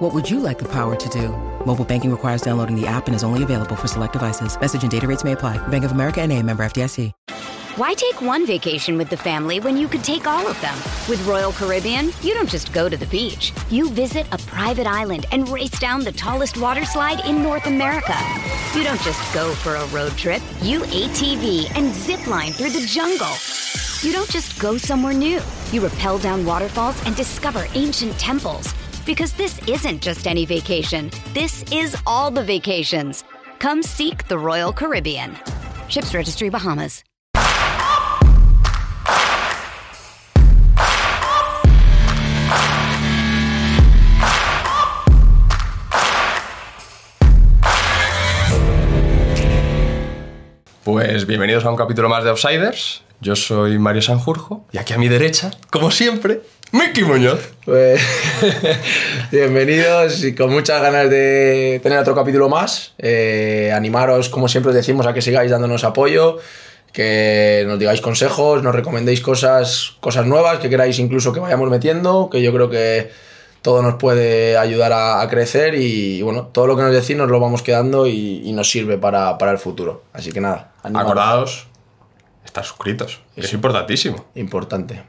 What would you like the power to do? Mobile banking requires downloading the app and is only available for select devices. Message and data rates may apply. Bank of America and a member FDIC. Why take one vacation with the family when you could take all of them? With Royal Caribbean, you don't just go to the beach. You visit a private island and race down the tallest water slide in North America. You don't just go for a road trip. You ATV and zip line through the jungle. You don't just go somewhere new. You rappel down waterfalls and discover ancient temples. Because this isn't just any vacation. This is all the vacations. Come seek the Royal Caribbean. Ships Registry Bahamas. Pues bienvenidos a un capítulo más de Outsiders. Yo soy Mario Sanjurjo y aquí a mi derecha, como siempre, Miki Muñoz. Pues bienvenidos y con muchas ganas de tener otro capítulo más. Eh, animaros, como siempre os decimos, a que sigáis dándonos apoyo, que nos digáis consejos, nos recomendéis cosas, cosas nuevas que queráis incluso que vayamos metiendo, que yo creo que todo nos puede ayudar a, a crecer y, bueno, todo lo que nos decís nos lo vamos quedando y, y nos sirve para, para el futuro. Así que nada, animaros. Acordaos, estar suscritos. que Es importantísimo. Importante.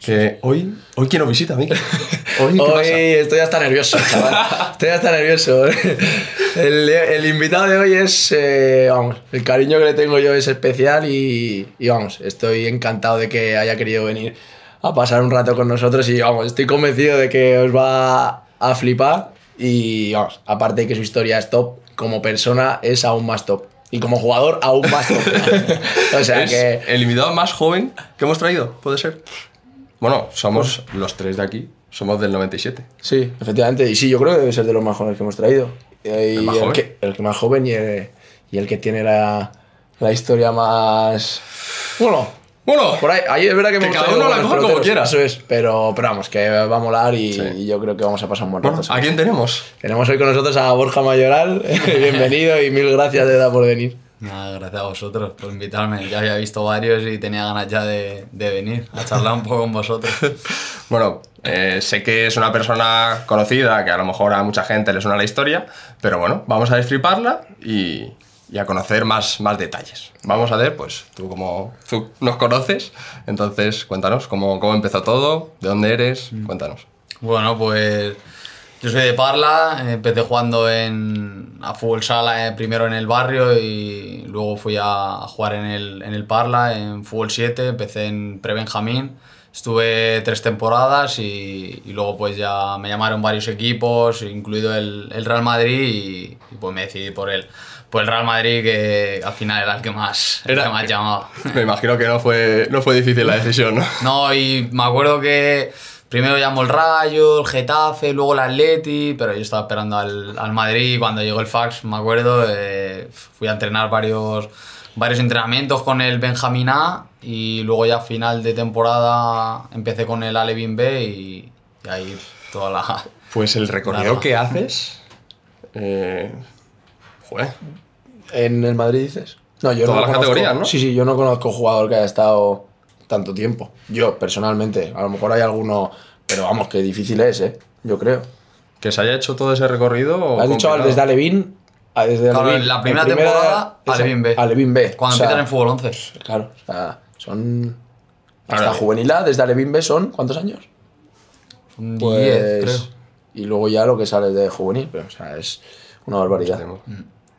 Que hoy, hoy quién nos visita. Hoy, ¿qué Hoy pasa? estoy hasta nervioso, chaval. Estoy hasta nervioso. El, el invitado de hoy es, eh, vamos, el cariño que le tengo yo es especial y, y, vamos, estoy encantado de que haya querido venir a pasar un rato con nosotros y vamos, estoy convencido de que os va a flipar y vamos, aparte de que su historia es top, como persona es aún más top. Y como jugador, aún más top. o sea Es que... el invitado más joven que hemos traído, puede ser. Bueno, somos los tres de aquí, somos del 97. Sí, efectivamente. Y sí, yo creo que debe ser de los más jóvenes que hemos traído. Y ¿El más joven? Que, el que más joven y el, y el que tiene la, la historia más... Bueno, Bueno, por ahí, ahí es verdad que, Que hemos cada uno la coja como quiera. Eso es, pero, pero vamos, que va a molar y, Sí. y yo creo que vamos a pasar un buen bueno, rato. ¿a quién tenemos? Tenemos hoy con nosotros a Borja Mayoral. Bienvenido y mil gracias de verdad por venir. Nada, gracias a vosotros por invitarme. Ya había visto varios y tenía ganas ya de, de venir a charlar un poco con vosotros. Bueno, eh, sé que es una persona conocida, que a lo mejor a mucha gente le suena la historia, pero bueno, vamos a destriparla y, y a conocer más, más detalles. Vamos a ver, pues tú como tú nos conoces, entonces cuéntanos cómo, cómo empezó todo, de dónde eres, cuéntanos. Bueno, pues yo soy de Parla, empecé jugando en, a fútbol sala eh, primero en el barrio y luego fui a, a jugar en el, en el Parla, en fútbol 7, empecé en pre-Benjamín. Estuve tres temporadas y, y luego pues ya me llamaron varios equipos, incluido el, el Real Madrid y, y, pues me decidí por el, por el Real Madrid que al final era el que más, el Era- que más llamaba. Me imagino que no fue, no fue difícil la decisión, ¿no? No, y me acuerdo que primero llamó el Rayo, el Getafe, luego el Atleti, pero yo estaba esperando al, al Madrid y cuando llegó el fax, me acuerdo, eh, fui a entrenar varios, varios entrenamientos con el Benjamín A y luego ya a final de temporada empecé con el Alevín B y, y ahí toda la... Pues el recorrido Nada. que haces... Eh, joder, ¿En el Madrid dices? No, yo Todas no las conozco- categorías, ¿no? Sí, sí, yo no conozco jugador que haya estado tanto tiempo. Yo, personalmente. A lo mejor hay alguno, pero vamos, que difícil es, ¿eh? Yo creo. que se haya hecho todo ese recorrido... o Has dicho desde Alevín a desde Claro, Alevín. en la En primera temporada, esa- Alevín B. Alevín B. Cuando O sea, empiezan en fútbol 11. Claro, o sea, son... Hasta juvenil A, desde Alevín B son, ¿cuántos años? Un Pues, 10, creo. Y luego ya lo que sale de juvenil, pero, o sea, es una barbaridad.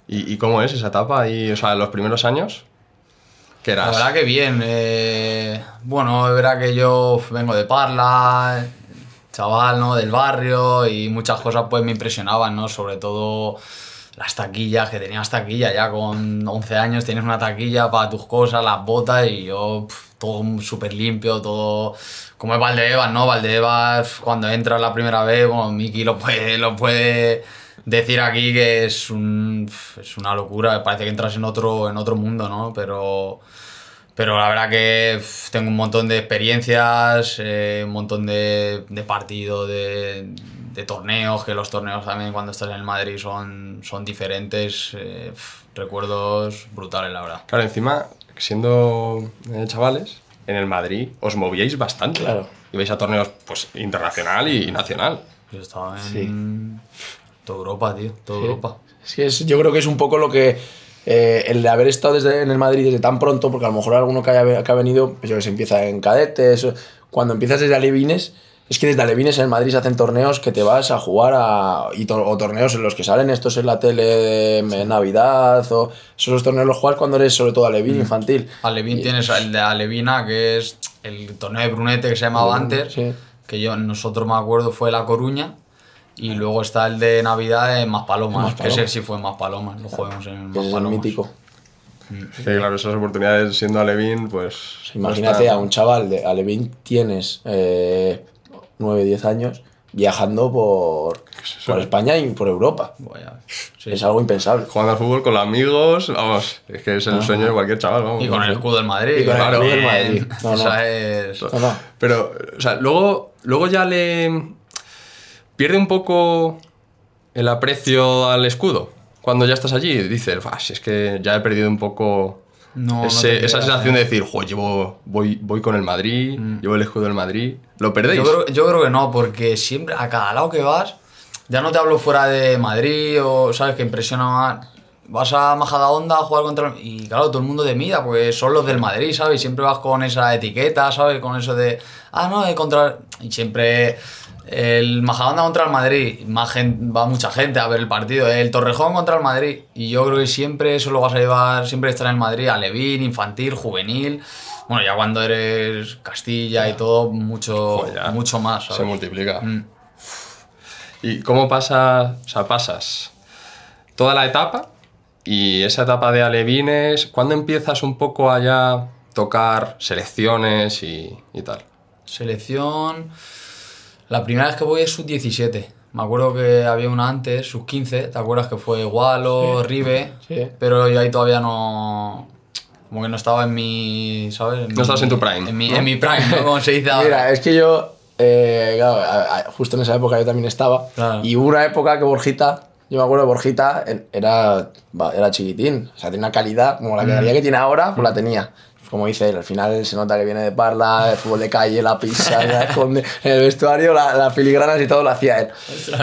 ¿Y, y cómo es esa etapa? Y, o sea, los primeros años, ¿qué La eras? verdad que bien. eh, bueno, es verdad que yo vengo de Parla, chaval, ¿no? Del barrio y muchas cosas pues me impresionaban, ¿no? Sobre todo las taquillas, que tenías taquilla ya con 11 años, tienes una taquilla para tus cosas, las botas y yo todo súper limpio, todo como es Valdebebas, ¿no? Valdebebas cuando entras la primera vez, bueno, Miki lo puede, lo puede decir aquí que es, un, es una locura, parece que entras en otro, en otro mundo, ¿no? Pero, Pero la verdad que tengo un montón de experiencias, eh, un montón de, de partidos, de, de torneos, que los torneos también cuando estás en el Madrid son, son diferentes. eh, recuerdos brutales, la verdad. Claro, encima, siendo eh, chavales, en el Madrid os movíais bastante. Claro. Ibais a torneos pues, internacional y nacional. Yo estaba en toda Europa, tío, toda Europa. Es que es- yo creo que es un poco lo que. eh, el de haber estado desde, en el Madrid desde tan pronto, porque a lo mejor alguno que, haya, que ha venido, pues yo que sé, empieza en cadetes. Cuando empiezas desde Alevines, es que desde Alevines en el Madrid se hacen torneos que te vas a jugar a. Y tor- o torneos en los que salen estos en la tele de Navidad, o esos torneos los juegas cuando eres sobre todo Alevín infantil. Alevín tienes el de Alevina, que es el torneo de Brunete que se llamaba antes, sí. que yo nosotros me acuerdo fue La Coruña. Y luego está el de Navidad en Maspalomas, que Maspalomas. ese sí fue en Maspalomas, lo jugamos en es el Maspalomas. mítico. Sí, claro, esas oportunidades siendo Alevín, pues. Imagínate no a un chaval de Alevín, tienes eh, 9, 10 años, viajando por, por España y por Europa. Vaya, sí, Es algo impensable. Jugando al fútbol con los amigos, vamos, es que es el sueño de cualquier chaval, vamos. Y con el escudo del Madrid. Y con el claro, escudo del. Madrid. No, no. Esa es... No, no. Pero, o sea, luego, luego ya le. Pierde un poco el aprecio al escudo. Cuando ya estás allí, dices, "Bah, si es que ya he perdido un poco No, ese- esa creas, sensación eh. de decir, jo, llevo, voy, voy con el Madrid, llevo el escudo del Madrid. ¿Lo perdéis? Yo creo, yo creo que no, porque siempre, a cada lado que vas, ya no te hablo fuera de Madrid o, ¿sabes? Que impresiona más. Vas a Majadahonda a jugar contra... el- Y claro, todo el mundo te mira, porque son los del Madrid, ¿sabes? Y siempre vas con esa etiqueta, ¿sabes? Con eso de... Ah, no, es contra... Y siempre... El Majadahonda contra el Madrid, más gen- va mucha gente a ver el partido. El Torrejón contra el Madrid. Y yo creo que siempre eso lo vas a llevar, siempre estar en el Madrid, alevín, infantil, juvenil. Bueno, ya cuando eres Castilla y todo, mucho, Joder, mucho más. Se multiplica. Mm. ¿Y cómo pasas, o sea, pasas toda la etapa y esa etapa de alevines, ¿cuándo empiezas un poco a ya tocar selecciones y, y tal? Selección. La primera vez que voy es sub-17. Me acuerdo que había una antes, sub-15. ¿Te acuerdas que fue Walo, Ribe? sí. Pero yo ahí todavía no. Como que no estaba en mi. ¿Sabes? No estabas en tu prime, En mi, ¿no? en mi prime, ¿no? Como se dice ahora. Mira, es que yo, eh, claro, justo en esa época yo también estaba. Claro. Y hubo una época que Borjita, yo me acuerdo de Borjita, en- era, era chiquitín. O sea, tenía una calidad, como la calidad que tiene ahora, pues la tenía. Como dice él, al final se nota que viene de Parla, el fútbol de calle, la pizza, la esconde. en el vestuario, la- las filigranas y todo lo hacía él.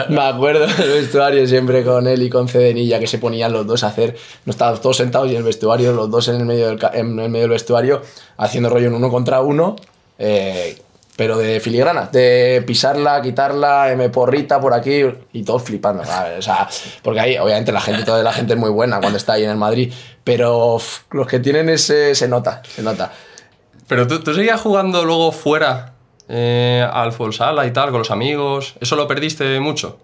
Me acuerdo del vestuario siempre con él y con Cedenilla, que se ponían los dos a hacer, no estaban todos sentados y en el vestuario, los dos en el medio del, en el medio del vestuario, haciendo rollo en uno contra uno. eh, pero de filigrana, de pisarla, quitarla, me porrita por aquí y todos flipando. ¿sabes? O sea, porque ahí, obviamente, la gente, toda la gente es muy buena cuando está ahí en el Madrid, pero los que tienen ese se nota, se nota. Pero tú, seguías jugando luego fuera eh, al fútbol sala y tal, con los amigos. ¿Eso lo perdiste mucho?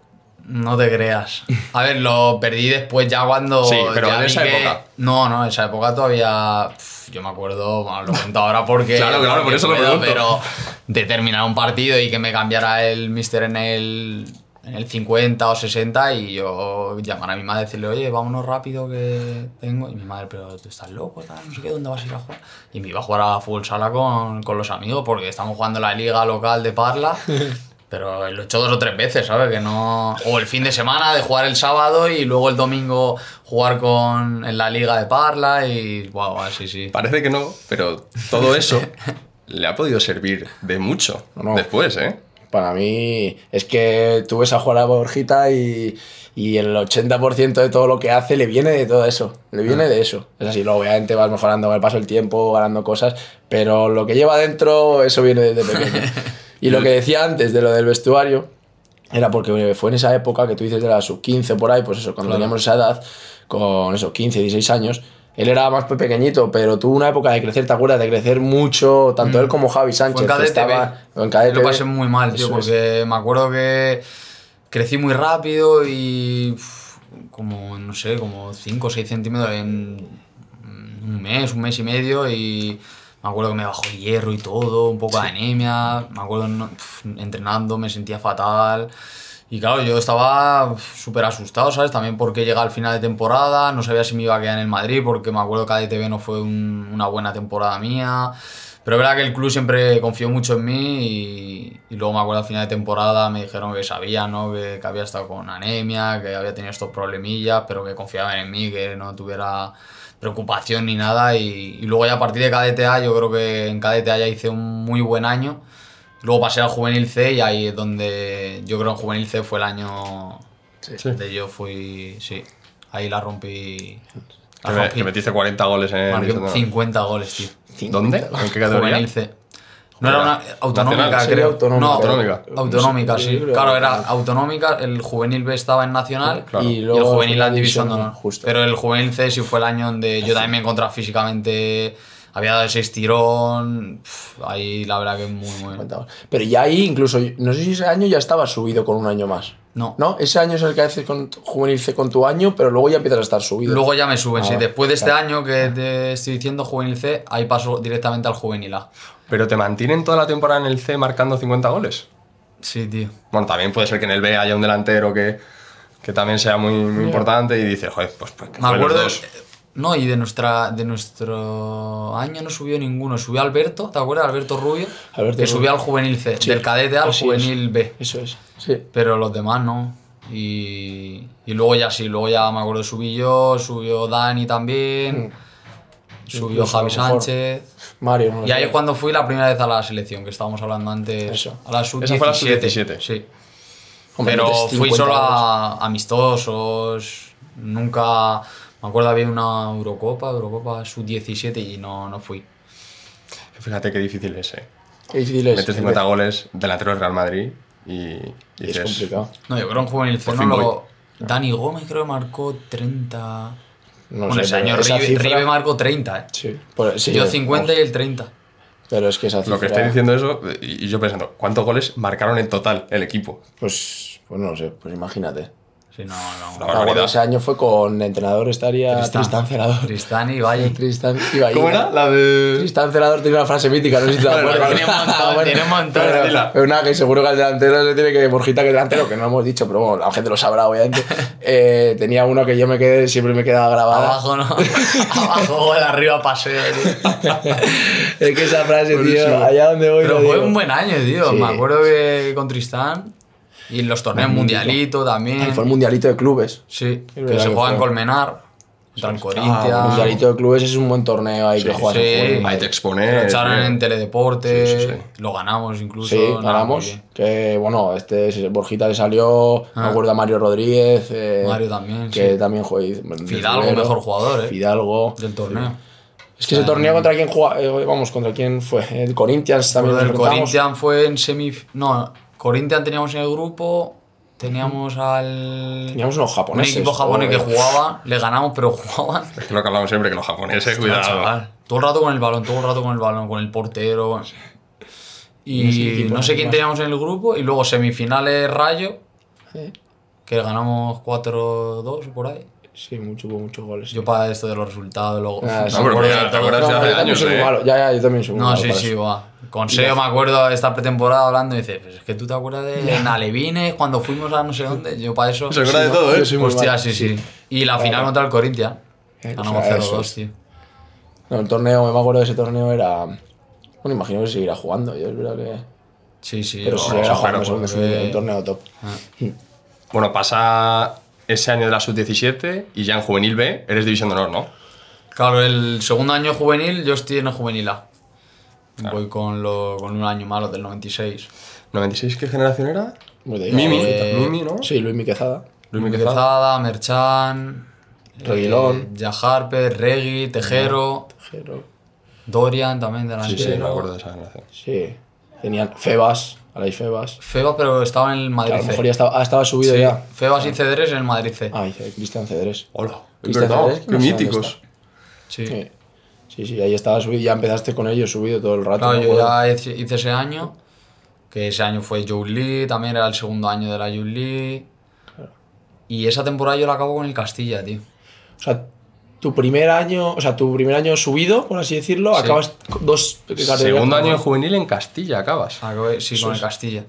No te creas. A ver, lo perdí después ya cuando. Sí, pero ya en esa que- época. No, no, en esa época todavía. Yo me acuerdo, bueno, lo cuento ahora porque. Claro, claro, por eso lo puedo, pregunto. Pero de terminar un partido y que me cambiara el mister en el. En el 50 o 60 y yo llamar a mi madre y decirle, oye, vámonos rápido que tengo. Y mi madre, pero tú estás loco, tal, no sé qué, ¿dónde vas a ir a jugar? Y me iba a jugar a fútbol sala con, con los amigos porque estamos jugando la liga local de Parla. Pero lo he hecho dos o tres veces, ¿sabes? Que no... O el fin de semana de jugar el sábado y luego el domingo jugar con en la liga de Parla y... Wow, sí, sí. Parece que no, pero todo eso le ha podido servir de mucho No. después, ¿eh? Para mí es que tú ves a jugar a Borjita y, y el 80% de todo lo que hace le viene de todo eso. Le viene de eso. Es así, luego obviamente vas mejorando con el paso del tiempo, ganando cosas, pero lo que lleva dentro, eso viene desde pequeño. y lo que decía antes de lo del vestuario, era porque fue en esa época que tú dices de la sub 15 por ahí, pues eso, cuando teníamos esa edad, con eso, 15, 16 años, él era más pequeñito, pero tuvo una época de crecer, ¿te acuerdas? De crecer mucho, tanto él como Javi Sánchez. Mm. Fue en estaba- en cadete Lo pasé muy mal, tío, Eso es. porque me acuerdo que crecí muy rápido y uf, como, no sé, como 5 o 6 centímetros en un mes, un mes y medio y me acuerdo que me bajó el hierro y todo, un poco de anemia, me acuerdo no- entrenando, me sentía fatal Y claro, yo estaba súper asustado, ¿sabes? También porque llega al final de temporada, no sabía si me iba a quedar en el Madrid, porque me acuerdo que ADTV no fue un- una buena temporada mía. Pero es verdad que el club siempre confió mucho en mí y, y luego me acuerdo al final de temporada me dijeron que sabía, ¿no? Que, que había estado con anemia, que había tenido estos problemillas, pero que confiaban en mí, que no tuviera preocupación ni nada. Y, y luego ya a partir de KDTA, yo creo que en KDTA ya hice un muy buen año. Luego pasé al Juvenil C y ahí es donde yo creo que en Juvenil C fue el año donde yo fui, sí, ahí la rompí. La Que, me- rompí. que metiste 40 goles en Marqué División de Honor. 50 goles, tío. ¿Dónde? ¿En qué categoría? Juvenil C. No era una autonómica, Nacional, creo. autonómica. No, Autonómica. Autonómica, sí. Claro, era autonómica, el juvenil B estaba en nacional Claro. Y y, luego el juvenil la en división de división, honor. justo. Pero el juvenil C sí fue el año donde yo también me encontraba físicamente, había dado ese estirón, pf, ahí la verdad que muy, muy... Pero ya ahí, incluso, no sé si ese año ya estaba subido con un año más. No. ¿No? Ese año es el que haces con juvenil C con tu año, pero luego ya empiezas a estar subido. Luego ya me suben, Ah, sí. Después de este año que te estoy diciendo juvenil C, ahí paso directamente al juvenil A. Pero te mantienen toda la temporada en el C marcando 50 goles. Sí, tío. Bueno, también puede ser que en el B haya un delantero que, que también sea muy, muy importante y dices, joder, pues, pues que Me los acuerdo. No, y de nuestra de nuestro año no subió ninguno. Subió Alberto, ¿te acuerdas? Alberto Rubio. Alberto que Rubio. subió al juvenil C. Sí, Del cadete al así juvenil B. Eso es. Sí. Pero los demás no. Y, y luego ya sí, luego ya me acuerdo subí yo, subió Dani también. Subió Mm. Incluso a Javi Sánchez. Mario. no Y ahí es cuando fui la primera vez a la selección, que estábamos hablando antes. Eso. A la sub-17. Esa fue la sub-17. Sí. Hombre, Pero fui 50 solo goles. a amistosos. Nunca. Me acuerdo había una Eurocopa, Eurocopa sub-17 y no, no fui. Fíjate qué difícil es, eh. Qué difícil es. Metes 50 goles delantero del Real Madrid y, y Es dices, complicado. No, yo creo en juvenil C Por no fin luego- Dani Gómez creo que marcó 30. No bueno, sé, año esa Ribe, cifra- Ribe marcó 30, eh. Sí, por- sí, yo eh, 50 y él 30. Pero es que esa cifra... Lo que estoy diciendo eso, y y yo pensando, ¿cuántos goles marcaron en total el equipo? Pues, pues no lo sé, pues imagínate. Sí, no, no. Ah, bueno, ese año fue con entrenador, estaría Tristán, Celador. Tristán y Valle. Tristán iba ahí. ¿Cómo era? La de... Tristán Celador tiene una frase mítica, no sé si te acuerdas. tiene un montón, Bueno, tiene un montón. pero- nada, que seguro que al delantero se tiene que, Borjita que delantero, que no hemos dicho, pero bueno, la gente lo sabrá, obviamente. Eh, tenía uno que yo me quedé, siempre me quedaba grabada. Abajo, ¿no? Abajo, gol, arriba, paseo, tío. Es que esa frase, tío, Buenísimo. allá donde voy. Pero lo fue digo. un buen año, tío. Sí. Me acuerdo que con Tristán y en los torneos mundialito también. Ay, fue el mundialito de clubes. Sí, que se que juega en. Colmenar, contra el Ah, el Corinthians. mundialito de clubes es un buen torneo ahí que juegas sí. en juego. Ahí te expones. Lo echaron en Teledeporte, Sí, sí, sí. lo ganamos incluso. Sí, ganamos. Que bueno, este Borjita le salió, me Ah. acuerdo a Mario Rodríguez. eh, Mario también, Que sí. también juega. Fidalgo, mejor jugador, eh. Fidalgo. Del torneo. Es que ese torneo contra quién juega, eh, vamos, contra quién fue. El Corinthians también. Pero el. Corinthians fue en semif... No, Corinthians teníamos en el grupo, teníamos al... Teníamos unos japoneses. Un equipo japonés que jugaba, le ganamos, pero jugaban. Es lo que hablamos siempre, que los japoneses, cuidado. Chaval, Todo el rato con el balón, todo el rato con el balón, con el portero. Y no sé quién teníamos en el grupo. Y luego semifinales Rayo, Sí. que ganamos 4-2 por ahí. Sí, mucho, hubo muchos goles. Yo para esto de los resultados, luego. Ah. No, pero mira, ¿te acuerdas de yo hace años? soy eh? malo. Ya, ya, yo también soy No, malo sí, sí, va. Con Seo me acuerdo esta pretemporada hablando y dice, pues es que tú te acuerdas de en Alevines cuando fuimos a no sé dónde. Yo para eso. Se acuerda de todo, ¿eh? Hostia, malo. sí, sí. Y la final contra el Corinthians. Eh, Ganamos o sea, eso 0-2, es. tío. No, el torneo, me acuerdo de ese torneo era. Bueno, imagino que seguirá jugando. Yo es verdad que. Sí, sí. Pero si seguirá claro, jugando, seguro que un torneo top. Bueno, pasa ese año de la sub-17 y ya en juvenil B eres división de honor, ¿no? Claro, el segundo año juvenil, yo estoy en el juvenil A. Voy con, lo, con un año malo del 96. ¿96 qué generación era? Mimi, Eh, Mimi, ¿no? Sí, Luis Miquezada. Luis Miquezada. Quezada, Merchan, Reguilón. eh, Jack Harper, Regui, Tejero, Pero- Dorian también de la Sí, sí, me acuerdo de esa generación. Sí. Tenían Febas, Aleix Febas. Feba, pero estaba en el Que Madrid a lo C. mejor ya estaba, ah, estaba subido Sí, ya. Febas y Cedres en el Madrid C. Ah, dice Cristian Cedrés. Hola, Cristian que qué no míticos. Sí. Sí. Sí, sí, ahí estaba subido. Ya empezaste con ellos subido todo el rato. Claro, me yo ya hice ese año, que ese año fue Joe Lee, también era el segundo año de la Joe Lee. Y esa temporada yo la acabo con el Castilla, tío. O sea, tu primer año, o sea, tu primer año subido, por así decirlo, Sí. acabas dos categorías. Segundo año en juvenil en Castilla acabas. Acabé, sí, Eso con el. Castilla.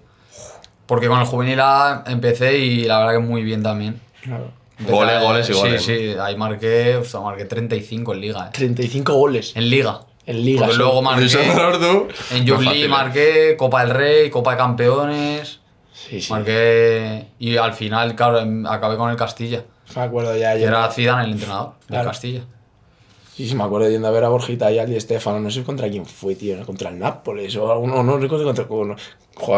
Porque con el juvenil A empecé y la verdad que muy bien también. Claro. Empecé Goles, a- goles y goles, Sí, sí, ahí marqué, o sea, marqué 35 en liga. eh. 35 goles En liga. en liga. Porque sí. luego marqué. En fácil, ¿eh? marqué Copa del Rey, Copa de Campeones. Sí, sí. Marqué. Y al final, claro, em- acabé con el Castilla. Me acuerdo ya. Yendo- era Zidane el entrenador del Claro. Castilla. Sí, sí, me acuerdo yendo a ver a Borjita y al Di Stefano. No sé contra quién fue, tío. ¿no? Contra el Nápoles o alguno. No, no recuerdo contra.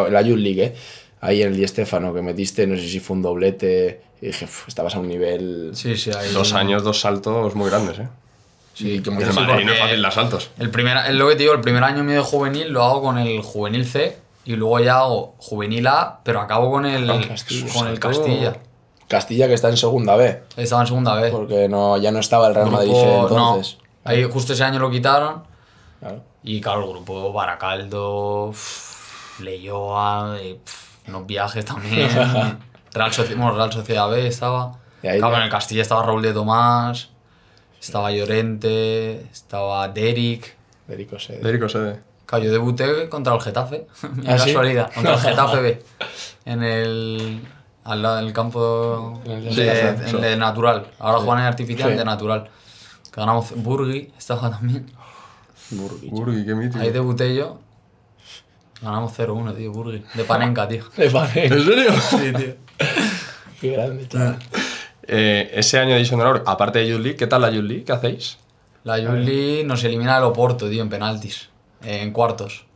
En la Youth League, ¿eh? Ahí en el Di Stefano que metiste, no sé si fue un doblete. Y dije, "Uf, estabas a un nivel. Sí, sí, ahí. Dos años, dos saltos muy grandes, ¿eh? Sí, que muy el Madrid no es fácil dar saltos. El primer, es lo que te digo, el primer año mío de juvenil lo hago con el juvenil C y luego ya hago juvenil A, pero acabo con el, Castilla, con el. Castilla. Castilla que está en segunda B. Estaba en segunda vez. Porque no, ya no estaba el Real Madrid entonces. No, ahí justo ese año lo quitaron Claro. y claro, el grupo Baracaldo, Leyoa, eh, unos viajes también. Real, Soci- bueno, Real Sociedad B estaba. Y ahí Claro, ya- en el Castilla estaba Raúl de Tomás, estaba Llorente, estaba Derek. Federico Sede. Federico Sede. Claro, yo debuté contra el Getafe, ¿Ah, sí? casualidad, contra el Getafe B, en el, al lado del campo En el de, en- de natural. Ahora juegan en artificial Sí. de natural. Que ganamos Burgui, estaba también. Burgui. Uy, qué mítico. Ahí debuté yo. Ganamos 0-1, tío, Burgui. De Panenka, tío. Le vale. ¿En serio? Sí, tío. Qué grande, chaval. Eh, ese año de Edición de Honor, aparte de Youth ¿qué tal la Youth? ¿Qué hacéis? La Juli nos elimina el Oporto, tío, en penaltis. eh, en cuartos.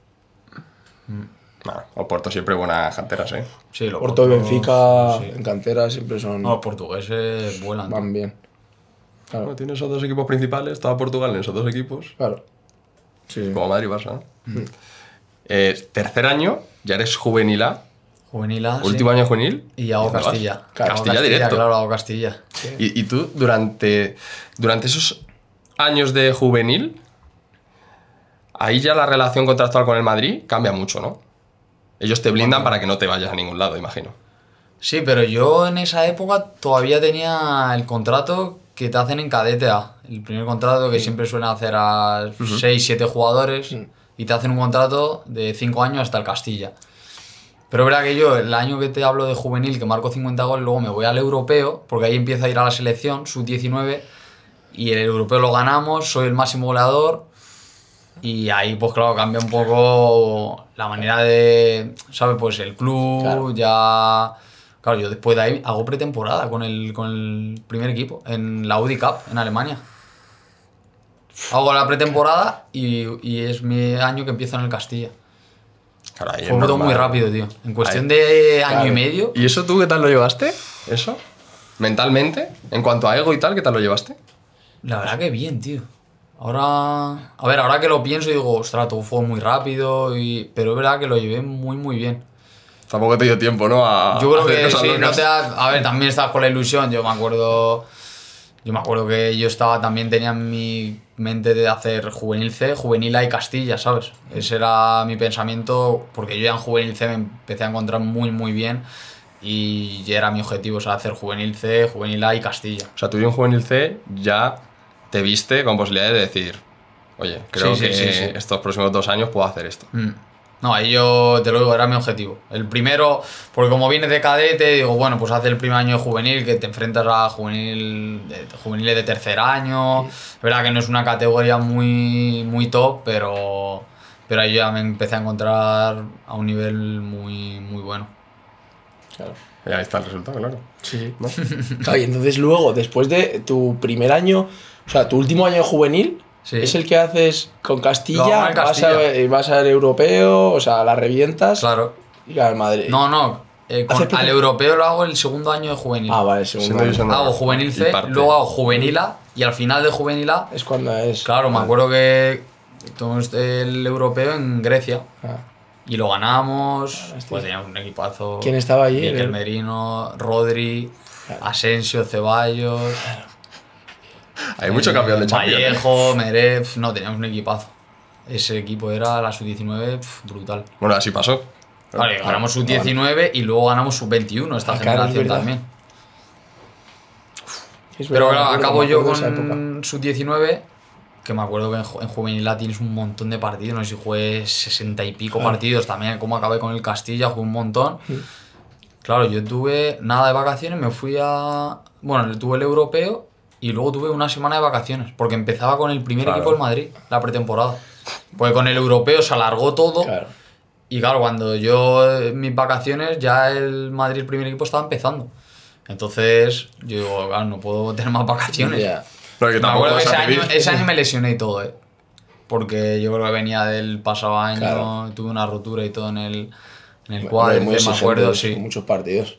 Bueno, Oporto siempre buenas canteras, ¿eh? Sí, el Porto y Benfica sí. en cantera siempre son. No, los portugueses vuelan. van bien. Bueno, Claro. tienes esos dos equipos principales, toda Portugal en esos dos equipos, Claro. Sí. como Madrid y Barça, ¿no? Eh, tercer año, ya eres juvenil A, Juvenil A, sí. último año juvenil. Y hago. Castilla. Claro, Hago Castilla directo. Claro, hago Castilla. Y, y tú, durante, durante esos años de juvenil, ahí ya la relación contractual con el Madrid cambia mucho, ¿no? Ellos te blindan para que no te vayas a ningún lado, imagino. Sí, pero yo en esa época todavía tenía el contrato que te hacen en cadete A. El primer contrato que siempre suelen hacer a 6, 7 jugadores y te hacen un contrato de 5 años hasta el Castilla. Pero verdad que yo, el año que te hablo de juvenil, que marco 50 goles, luego me voy al europeo, porque ahí empiezo a ir a la selección, sub-19, y el europeo lo ganamos, soy el máximo goleador, y ahí, pues claro, cambia un poco la manera de, ¿sabes? Pues el club, Claro. ya... Claro, yo después de ahí hago pretemporada con el, con el primer equipo, en la Audi Cup, en Alemania. Hago la pretemporada y, y es mi año que empiezo en el Castilla. Claro, ahí Fue todo muy rápido, tío. En cuestión Ahí. de año Claro. y medio. ¿Y eso tú qué tal lo llevaste? ¿Eso? ¿Mentalmente? En cuanto a ego y tal, ¿qué tal lo llevaste? La verdad que bien, tío. Ahora. A ver, ahora que lo pienso, digo, ostras, todo fue muy rápido. Y... Pero es verdad que lo llevé muy, muy bien. Tampoco te dio tiempo, ¿no? A Yo creo hacer que sí, no te da- A ver, también estás con la ilusión. Yo me acuerdo. Yo me acuerdo que yo estaba también tenía en mi mente de hacer juvenil C, juvenil A y Castilla, ¿sabes? Ese era mi pensamiento, porque yo ya en juvenil C me empecé a encontrar muy, muy bien. Y ya era mi objetivo, o sea, hacer juvenil C, juvenil A y Castilla. O sea, tú y en Juvenil C ya te viste con posibilidades de decir, oye, creo Sí, que sí, sí. estos próximos dos años puedo hacer esto. Mm. No, ahí yo te lo digo, era mi objetivo. El primero, porque como vienes de cadete, digo, bueno, pues haz el primer año de juvenil, que te enfrentas a juvenil de, juveniles de tercer año. Es verdad que no es una categoría muy, muy top, pero, pero ahí ya me empecé a encontrar a un nivel muy, muy bueno. Claro. Y ahí está el resultado, claro. Sí. Claro, y entonces luego, después de tu primer año, o sea, tu último año juvenil, Sí. es el que haces con Castilla, Vas, a, vas al europeo, o sea, la revientas Claro. y al Madrid. No, no. eh, con- al europeo lo hago el segundo año de juvenil. Ah, vale, segundo año. de Hago juvenil Y C, luego hago juvenil A, y al final de juvenil A Es cuando es. Claro, me acuerdo que tomamos el europeo en Grecia Ah, y lo ganamos. hostia. Pues teníamos un equipazo. ¿Quién estaba allí? Miquel El- Merino, Rodri, Asensio, Ceballos. Hay mucho cambio de Champions. ¿eh? Vallejo, Meref. No, teníamos un equipazo. Ese equipo era la sub-19 pf, brutal. Bueno, así pasó. Vale, ganamos sub-19 y luego ganamos sub-21 esta Ah, es generación también. es Pero claro, acabo yo con sub-19 que me acuerdo que en, en juvenil A tienes un montón de partidos, no sé si jugué 60 y pico partidos, también como acabé con el Castilla, jugué un montón. Claro, yo tuve nada de vacaciones, me fui a... Bueno, tuve el europeo y luego tuve una semana de vacaciones, porque empezaba con el primer Claro. equipo del Madrid, la pretemporada. Pues con el europeo se alargó todo. Claro. Y claro, cuando yo, en mis vacaciones, ya el Madrid, el primer equipo, estaba empezando. Entonces, yo digo, claro, no puedo tener más vacaciones. Pero que Me acuerdo que ese año, ese año me lesioné y todo, ¿eh? Porque yo creo que venía del pasado año, Claro. tuve una rotura y todo en el, en el Muy cuadro, me exigente, acuerdo, sí. Muchos partidos.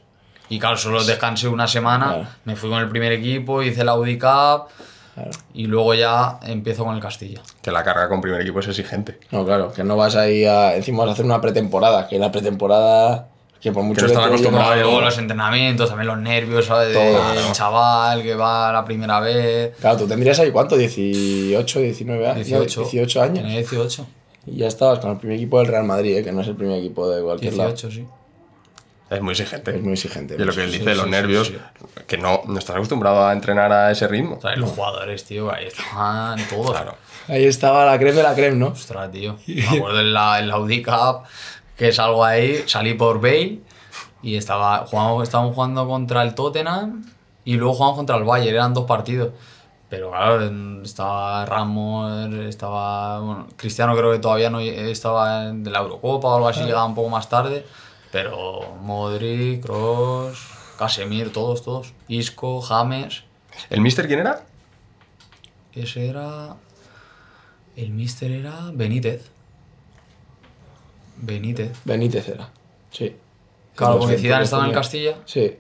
Y claro, solo descansé una semana, Claro. me fui con el primer equipo, hice la Audi Cup Claro. y luego ya empiezo con el Castilla. Que la carga con primer equipo es exigente. No, claro, que no vas ahí a. Encima vas a hacer una pretemporada, que la pretemporada. Que por mucho que digan- acostumbrados. Luego Claro. los entrenamientos, también los nervios, ¿sabes? Todo, Del claro. chaval que va la primera vez. Claro, tú tendrías ahí cuánto, 18, 19 años. 18, 18 años. Tenía 18. Y ya estabas con el primer equipo del Real Madrid, eh, que no es el primer equipo de cualquier 18, sí. Es muy exigente. Es muy exigente. Y lo que él Sí, dice, sí, los sí, nervios, sí. que no, no estás acostumbrado a entrenar a ese ritmo. O sea, los jugadores, tío, ahí estaban todos. Claro. Ahí estaba la creme de la creme, ¿no? Ostras, tío. Me acuerdo en la, en la Audi Cup que salgo ahí, salí por Bale y estaba, jugamos, estábamos jugando contra el Tottenham y luego jugamos contra el Bayern, eran dos partidos. Pero claro, estaba Ramos, estaba. Bueno, Cristiano creo que todavía no estaba en- de la Eurocopa o algo así, llegaba un poco más tarde. Pero Modric, Kroos, Casemir, todos, todos. Isco, James. ¿El mister quién era? Ese era. El mister era Benítez. Benítez. Benítez era. Sí. Claro, porque que- Zidane estaba en el Castilla. Sí.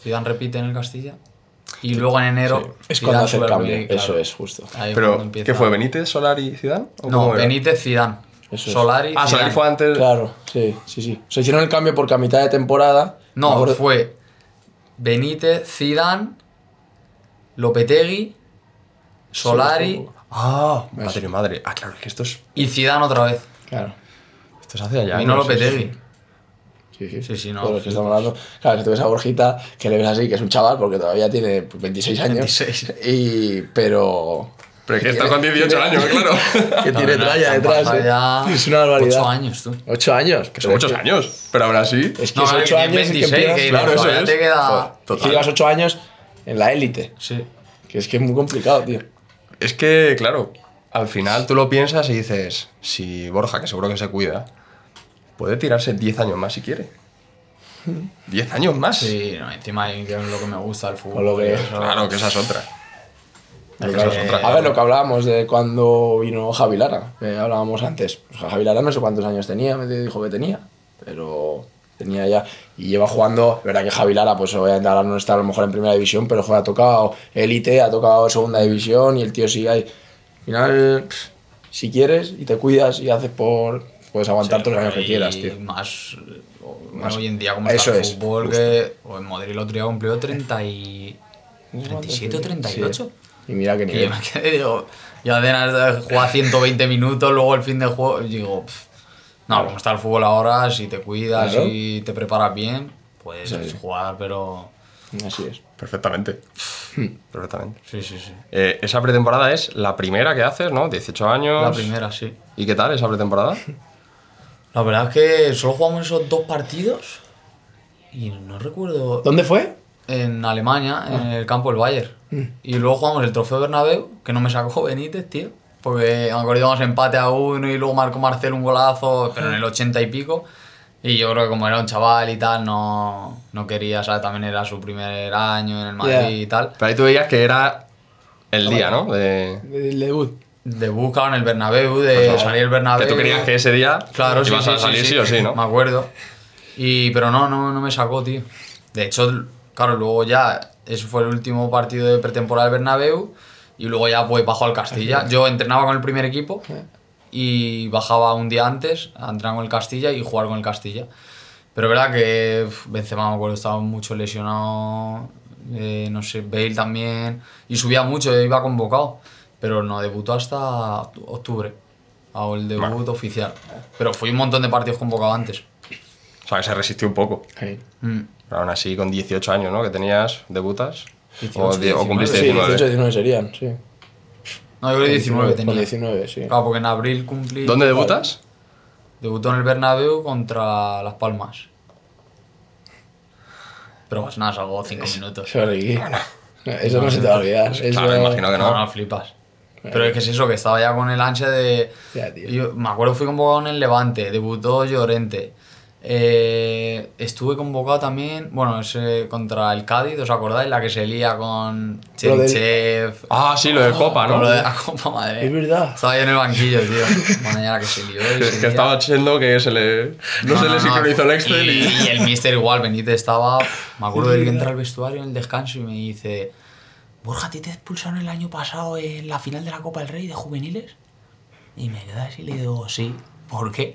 Zidane repite en el Castilla. Y luego en enero. Es Zidane cuando hace el cambio. claro. Eso es, justo. Ahí Pero, ¿qué fue? ¿Benítez, Solari y Zidane? ¿O No? Benítez, Zidane. Eso es. Solari. Ah, Solari fue antes. Claro, sí, sí, sí. Se hicieron el cambio porque a mitad de temporada. No, fue Benítez, Zidane, Lopetegui, Solari Ah, madre, madre. Ah, claro, es que esto es. y Zidane otra vez. Claro. Esto se hace allá. Vino Lopetegui. Sí, sí. Sí, sí, no, los que estamos hablando. Claro, que tú ves a Borjita, que le ves así, que es un chaval, porque todavía tiene pues, 26 años. 26. Y. Pero. Pero es que está con 18 años, claro. Que tiene tralla detrás. eh. Es una barbaridad. Ocho años, tú. 8 años. Que son muchos años. Pero ahora sí. Es que No, es vale, 8 que años. es que 26, empiezas- que Claro, eso es. te queda... Que llevas 8 años en la élite. Sí. Que es que es muy complicado, tío. Es que, claro, al final tú lo piensas y dices, si Borja, que seguro que se cuida, puede tirarse 10 años más si quiere. 10 años más. Sí, no, encima hay que es lo que me gusta el fútbol. Lo que- Claro, que esa es otra. Es otra. A ver, lo que hablábamos de cuando vino Javi Lara, que hablábamos antes. Pues Javi Lara no sé cuántos años tenía, me dijo que tenía, pero tenía ya. Y lleva jugando, es verdad que Javi Lara, pues obviamente ahora no está a lo mejor en primera división, pero joder, ha tocado élite, ha tocado segunda división y el tío sigue ahí. Al final, si quieres y te cuidas y haces por. Puedes aguantar todos los años que quieras, tío. Más, Más- hoy en día como eso está el es, fútbol justo. que o en Madrid el otro día cumplió 30 y 37 o 38. Sí. Y mira qué Que nivel. yo me quedé, digo, ya de jugar 120 minutos, luego el fin de juego, y digo, pff, no, como está el fútbol ahora, si te cuidas Claro. y te preparas bien, puedes Sí, jugar, pero Así es. Perfectamente. Perfectamente. sí, sí, sí. Eh, esa pretemporada es la primera que haces, ¿no? 18 años. La primera, sí. ¿Y qué tal esa pretemporada? La verdad es que solo jugamos esos dos partidos y no recuerdo. ¿Dónde fue? En Alemania, en el campo del Bayern. Y luego jugamos el trofeo Bernabéu, que no me sacó Benítez, tío. Porque me acuerdo íbamos empate a uno y luego marcó Marcelo un golazo, pero en el 80 y pico. Y yo creo que como era un chaval y tal, no, no quería, ¿sabes? También era su primer año en el Madrid Ya. y tal. Pero ahí tú veías que era el día, ¿no? De... Del debut. Debut, claro, en el Bernabéu, de Pues, salir el Bernabéu. Que tú querías que ese día Claro, sí, ibas sí, a salir sí, sí, o sí, ¿no? Me acuerdo. Y, pero no, no, no me sacó, tío. De hecho, claro, luego ya, ese fue el último partido de pretemporada del Bernabéu y luego ya pues bajo al Castilla. Yo entrenaba con el primer equipo y bajaba un día antes a entrenar con el Castilla y jugar con el Castilla. Pero es verdad que Benzema, me acuerdo, estaba mucho lesionado, eh, no sé, Bale también, y subía mucho, iba convocado, pero no debutó hasta octubre, hago el debut oficial. Pero fui un montón de partidos convocado antes. O sea, que se resistió un poco. Sí. Mm. Pero aún así, con 18 años, ¿no? Que tenías, debutas. 18, o, cumpliste Sí, 19. 18, 19 serían, sí. No, yo creo que 19 Con tenía. 19, sí. Claro, porque en abril cumplí. ¿Dónde debutas? Debutó en el Bernabéu contra Las Palmas. Pero pues nada, salgo 5 minutos. Eso. Eso no se te va a olvidar. Eso... Claro, imagino que No, no. no, flipas. Pero es que es eso, que estaba ya con el ansia de... Ya, tío. Yo me acuerdo fui convocado en el Levante, debutó Llorente. Eh, estuve convocado también, bueno, ese contra el Cádiz, ¿os acordáis? La que se lía con del- Cherichev. Ah, sí, lo de Copa, ¿no? Lo de la Copa, madre. Es verdad. Estaba ahí en el banquillo, tío. Mañana que se lió. Que, se que lía. estaba siendo que se le. No, se le sincronizó el Excel y. y el mister igual, Benítez estaba... Me acuerdo de él que entra al vestuario en el descanso y me dice... Borja, ¿a ti te expulsaron el año pasado en la final de la Copa del Rey de juveniles? Y me quedé así y le digo, sí. ¿Por qué?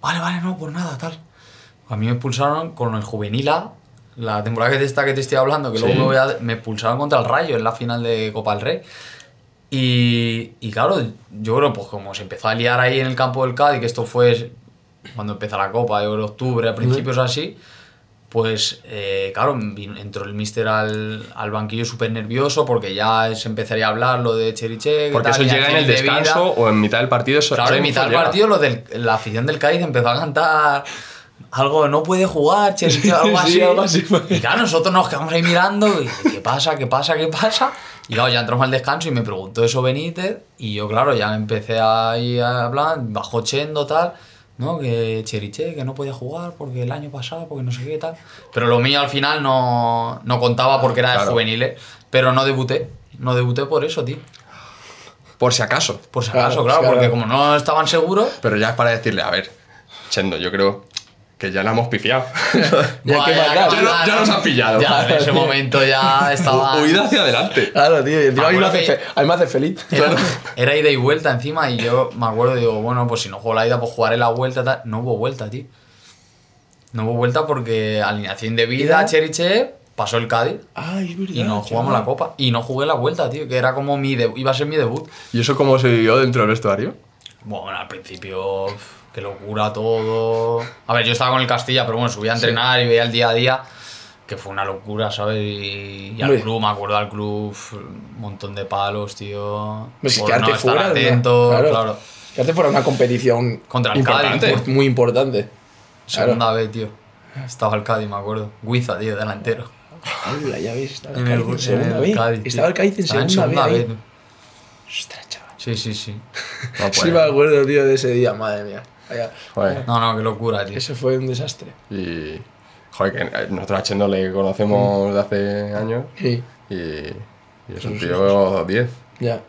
Vale, vale, no, por nada, tal. A mí me expulsaron con el Juvenil A, la temporada que te, está, que te estoy hablando, que luego me, voy a, me expulsaron contra el Rayo en la final de Copa del Rey. Y, y claro, yo creo, pues como se empezó a liar ahí en el campo del Cádiz, que esto fue cuando empezó la Copa, yo creo, octubre, a principios así, pues eh, claro, entró el míster al, al banquillo súper nervioso porque ya se empezaría a hablar lo de Cheriche. que Porque tal, eso llega en el descanso o en mitad del partido. Eso, Claro, en mitad del llega. partido lo del- la afición del Cádiz empezó a cantar algo, no puede jugar, Chelsea, algo Sí, algo así. Y claro, nosotros nos quedamos ahí mirando, y, ¿qué pasa, qué pasa, qué pasa? Y claro, ya entramos al descanso y me preguntó eso Benítez, y yo, claro, ya empecé ahí a hablar, bajo Chendo, tal, ¿no? Que Cheriche, que no podía jugar porque el año pasado, porque no sé qué, tal. Pero lo mío al final no, no contaba porque era de juveniles, pero no debuté, no debuté por eso, tío. Por si acaso. Por si Claro, acaso, claro, claro. porque como no estaban seguros, Pero ya es para decirle, a ver, Chendo, yo creo que ya la hemos pifiado. Ya hay que Buah, marcar. Ya no- ya nos han pillado. Ya, en ese momento ya estaba. Huida hacia adelante. Claro, tío. Encima a mí me hace, que- fe- a mí me hace feliz. Era, era ida y vuelta encima y yo me acuerdo, digo, bueno, pues si no juego la ida, pues jugaré la vuelta. Tal. No hubo vuelta, tío. No hubo vuelta porque alineación de vida. Cheriche, pasó el Cádiz Ay, es verdad. y no jugamos la copa. Y no jugué la vuelta, tío, que era como mi debut, iba a ser mi debut. ¿Y eso cómo se vivió dentro del vestuario? Bueno, al principio, qué locura todo. A ver, yo estaba con el Castilla, pero bueno, subía a entrenar y veía el día a día, que fue una locura, ¿sabes? Y, y al club, me acuerdo al club, un montón de palos, tío. Pues si quedarte no fuera. ¿no? atento, claro. claro. Quedarte fuera una competición Contra el Importante. Cádiz, muy importante. segunda vez, tío. Estaba el Cádiz, me acuerdo. Guiza, tío, delantero. Hola, ya ves, estaba el En Cádiz en en segunda vez. Cádiz. Estaba el Cádiz en Estaba segunda, vez. ahí. tío. Ostras, chaval. Sí, sí, sí. No, Sí me acuerdo, tío, de ese día, madre mía. Joder. No, no, qué locura, tío. Ese fue un desastre. Y. Joder, que nosotros a Chendo le conocemos de hace años. Sí, Y. Y es un tío 10. ya.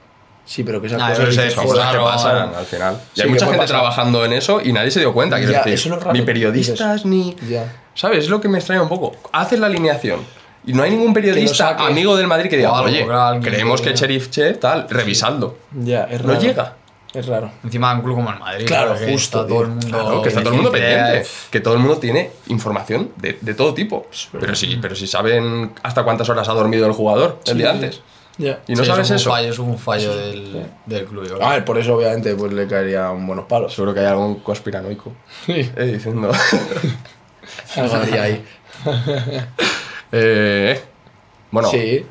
Sí, pero que esas Ah, cosas eso se dices, Son cosas que claro. pasan al final. Y Sí, hay mucha gente pasar. trabajando en eso y nadie se dio cuenta. Quiero Ya, decir, eso es lo raro. ni periodistas, ni. Ya. ¿Sabes? Es lo que me extraña un poco. Haces la alineación y no hay ningún periodista amigo del Madrid que diga, oye, creemos que- Sheriff Che, tal, revisando. Ya, es No raro. llega. Es raro. Encima de un club como el Madrid. Claro, que justo, Está todo el mundo. Claro, que está todo el mundo pendiente. Que todo el mundo tiene información de, de todo tipo. Pero sí, pero si saben hasta cuántas horas ha dormido el jugador el día antes. Y no Sí, sabes es un eso. Fallo, es un fallo del, del club. creo. A ver, por eso obviamente pues le caerían buenos palos. Seguro que hay algún conspiranoico Sí. eh, diciendo. Algo habría ahí. eh, bueno, Sí.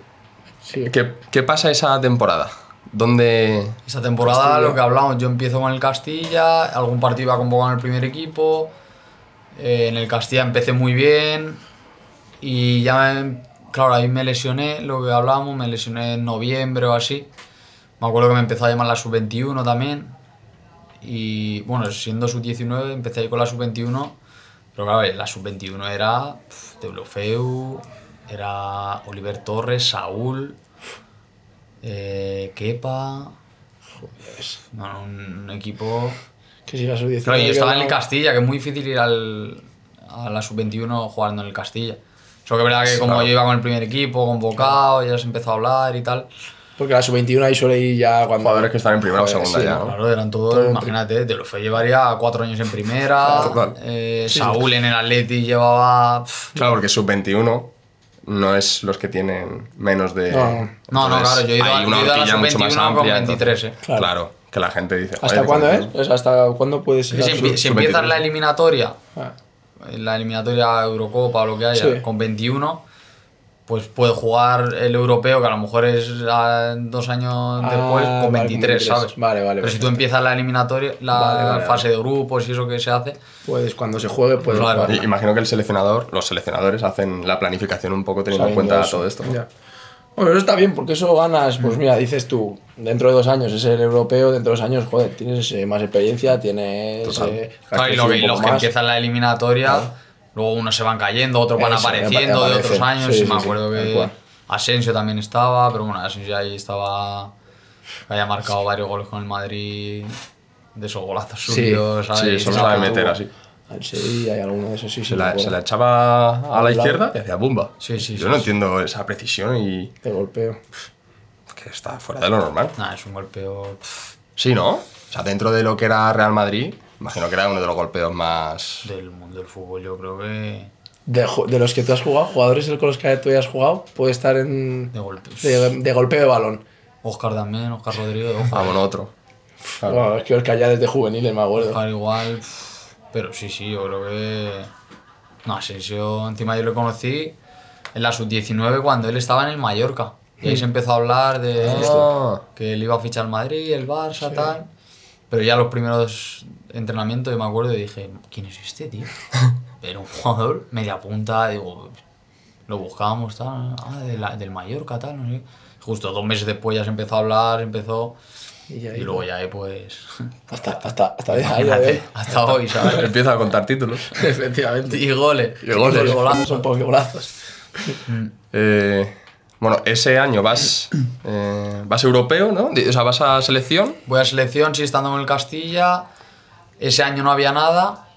Sí. ¿qué, qué pasa esa temporada? ¿Dónde.? Esa temporada, lo que hablamos, yo empiezo con el Castilla, algún partido iba convocado en el primer equipo. eh, en el Castilla empecé muy bien. Y ya, me- claro, ahí me lesioné, lo que hablábamos, me lesioné en noviembre o así. Me acuerdo que me empezó a llamar la sub-21 también. Y bueno, siendo sub-19, empecé ahí con la sub-21. Pero claro, la sub-21 era pf, Deulofeu, era Oliver Torres, Saúl, eh, Kepa. No, no, un, un equipo. Que si la sub-19 Claro, y yo estaba en el Castilla, que es muy difícil ir al, a la sub-21 jugando en el Castilla. Solo que es verdad que como Claro. yo iba con el primer equipo, convocado, ya se empezó a hablar y tal. Porque la sub-21 ahí suele ir ya cuando. Jugadores que están en primera o Joder, segunda sí, ya, ¿no? Claro, eran todos, Todo imagínate, te lo fue llevaría cuatro años en primera. Total. eh, Saúl en el Atleti llevaba. Claro, porque sub-21 no es los que tienen menos de. No, no. No, no, Entonces, claro, yo he ido, hay a- una yo he ido a la horquilla mucho más sub-21 con amplia, 23, entonces, eh. Claro. Claro, que la gente dice. ¿Hasta "Joder, cuándo es? 21". O sea, ¿hasta cuándo puedes Si, ir sub- si sub- empiezas 23. la eliminatoria, Ah, la eliminatoria Eurocopa o lo que haya, Sí. con 21, pues puede jugar el europeo, que a lo mejor es dos años Ah, después, vale, con con 23, 23. ¿sabes? Vale, vale, Pero si tú empiezas la eliminatoria, la Vale, vale, fase vale. de grupos y eso que se hace, Puedes, cuando se juegue, puedes Claro. jugar. Imagino que el seleccionador, los seleccionadores hacen la planificación un poco teniendo en cuenta eso. todo esto. ¿no? Ya. Bueno, eso está bien, porque eso ganas, pues mira, dices tú, dentro de dos años es el europeo, dentro de dos años, joder, tienes eh, más experiencia, tienes... Eh, Claro, y lo los que empiezan la eliminatoria, luego unos se van cayendo, otros van Eso, apareciendo de otros años. Sí, y sí, me sí, acuerdo tal que. Asensio también estaba, pero bueno, Asensio ahí estaba. que Había marcado varios goles con el Madrid, de esos golazos Sí, suyos. Sí, ¿sabes? eso lo sabe meter así. Sevilla hay alguno de esos, sí, sí. Se la, se la echaba a la izquierda y hacía bumba. Sí, sí, Yo sí, no sí. entiendo esa precisión y De golpeo. que está fuera de lo normal. Nah, es un golpeo. Sí, ¿no? O sea, dentro de lo que era Real Madrid, imagino que era uno de los golpeos más... del mundo del fútbol, yo creo que. De, los que tú has jugado, jugadores con los que tú hayas jugado, puede estar en... De golpes. De, de golpeo de balón. Oscar también, Oscar Rodríguez, ojo. Ah, bueno, otro. Claro. Bueno, es que Oscar ya desde juveniles me acuerdo. Oscar igual. Pero sí, sí, yo creo que. No, Asensio, encima yo lo conocí en la sub-19 cuando él estaba en el Mallorca. Y ahí se empezó a hablar de Ah. que él iba a fichar al Madrid, el Barça, tal. Pero ya los primeros entrenamientos yo me acuerdo y dije, ¿quién es este, tío? Era un jugador media punta, digo, lo buscábamos, tal, ah, de la- del Mallorca, tal, no sé. Justo dos meses después ya se empezó a hablar, empezó. Y, ahí, Y luego ya, pues. Hasta, hasta, hasta, hoy. hasta hoy, ¿sabes? Empieza a contar títulos. Efectivamente. Y goles. Y goles. Y golazos. Son pocos golazos. Eh, bueno, ese año vas, eh, vas europeo, ¿no? O sea, vas a selección. Voy a selección, sí, estando en el Castilla. Ese año no había nada.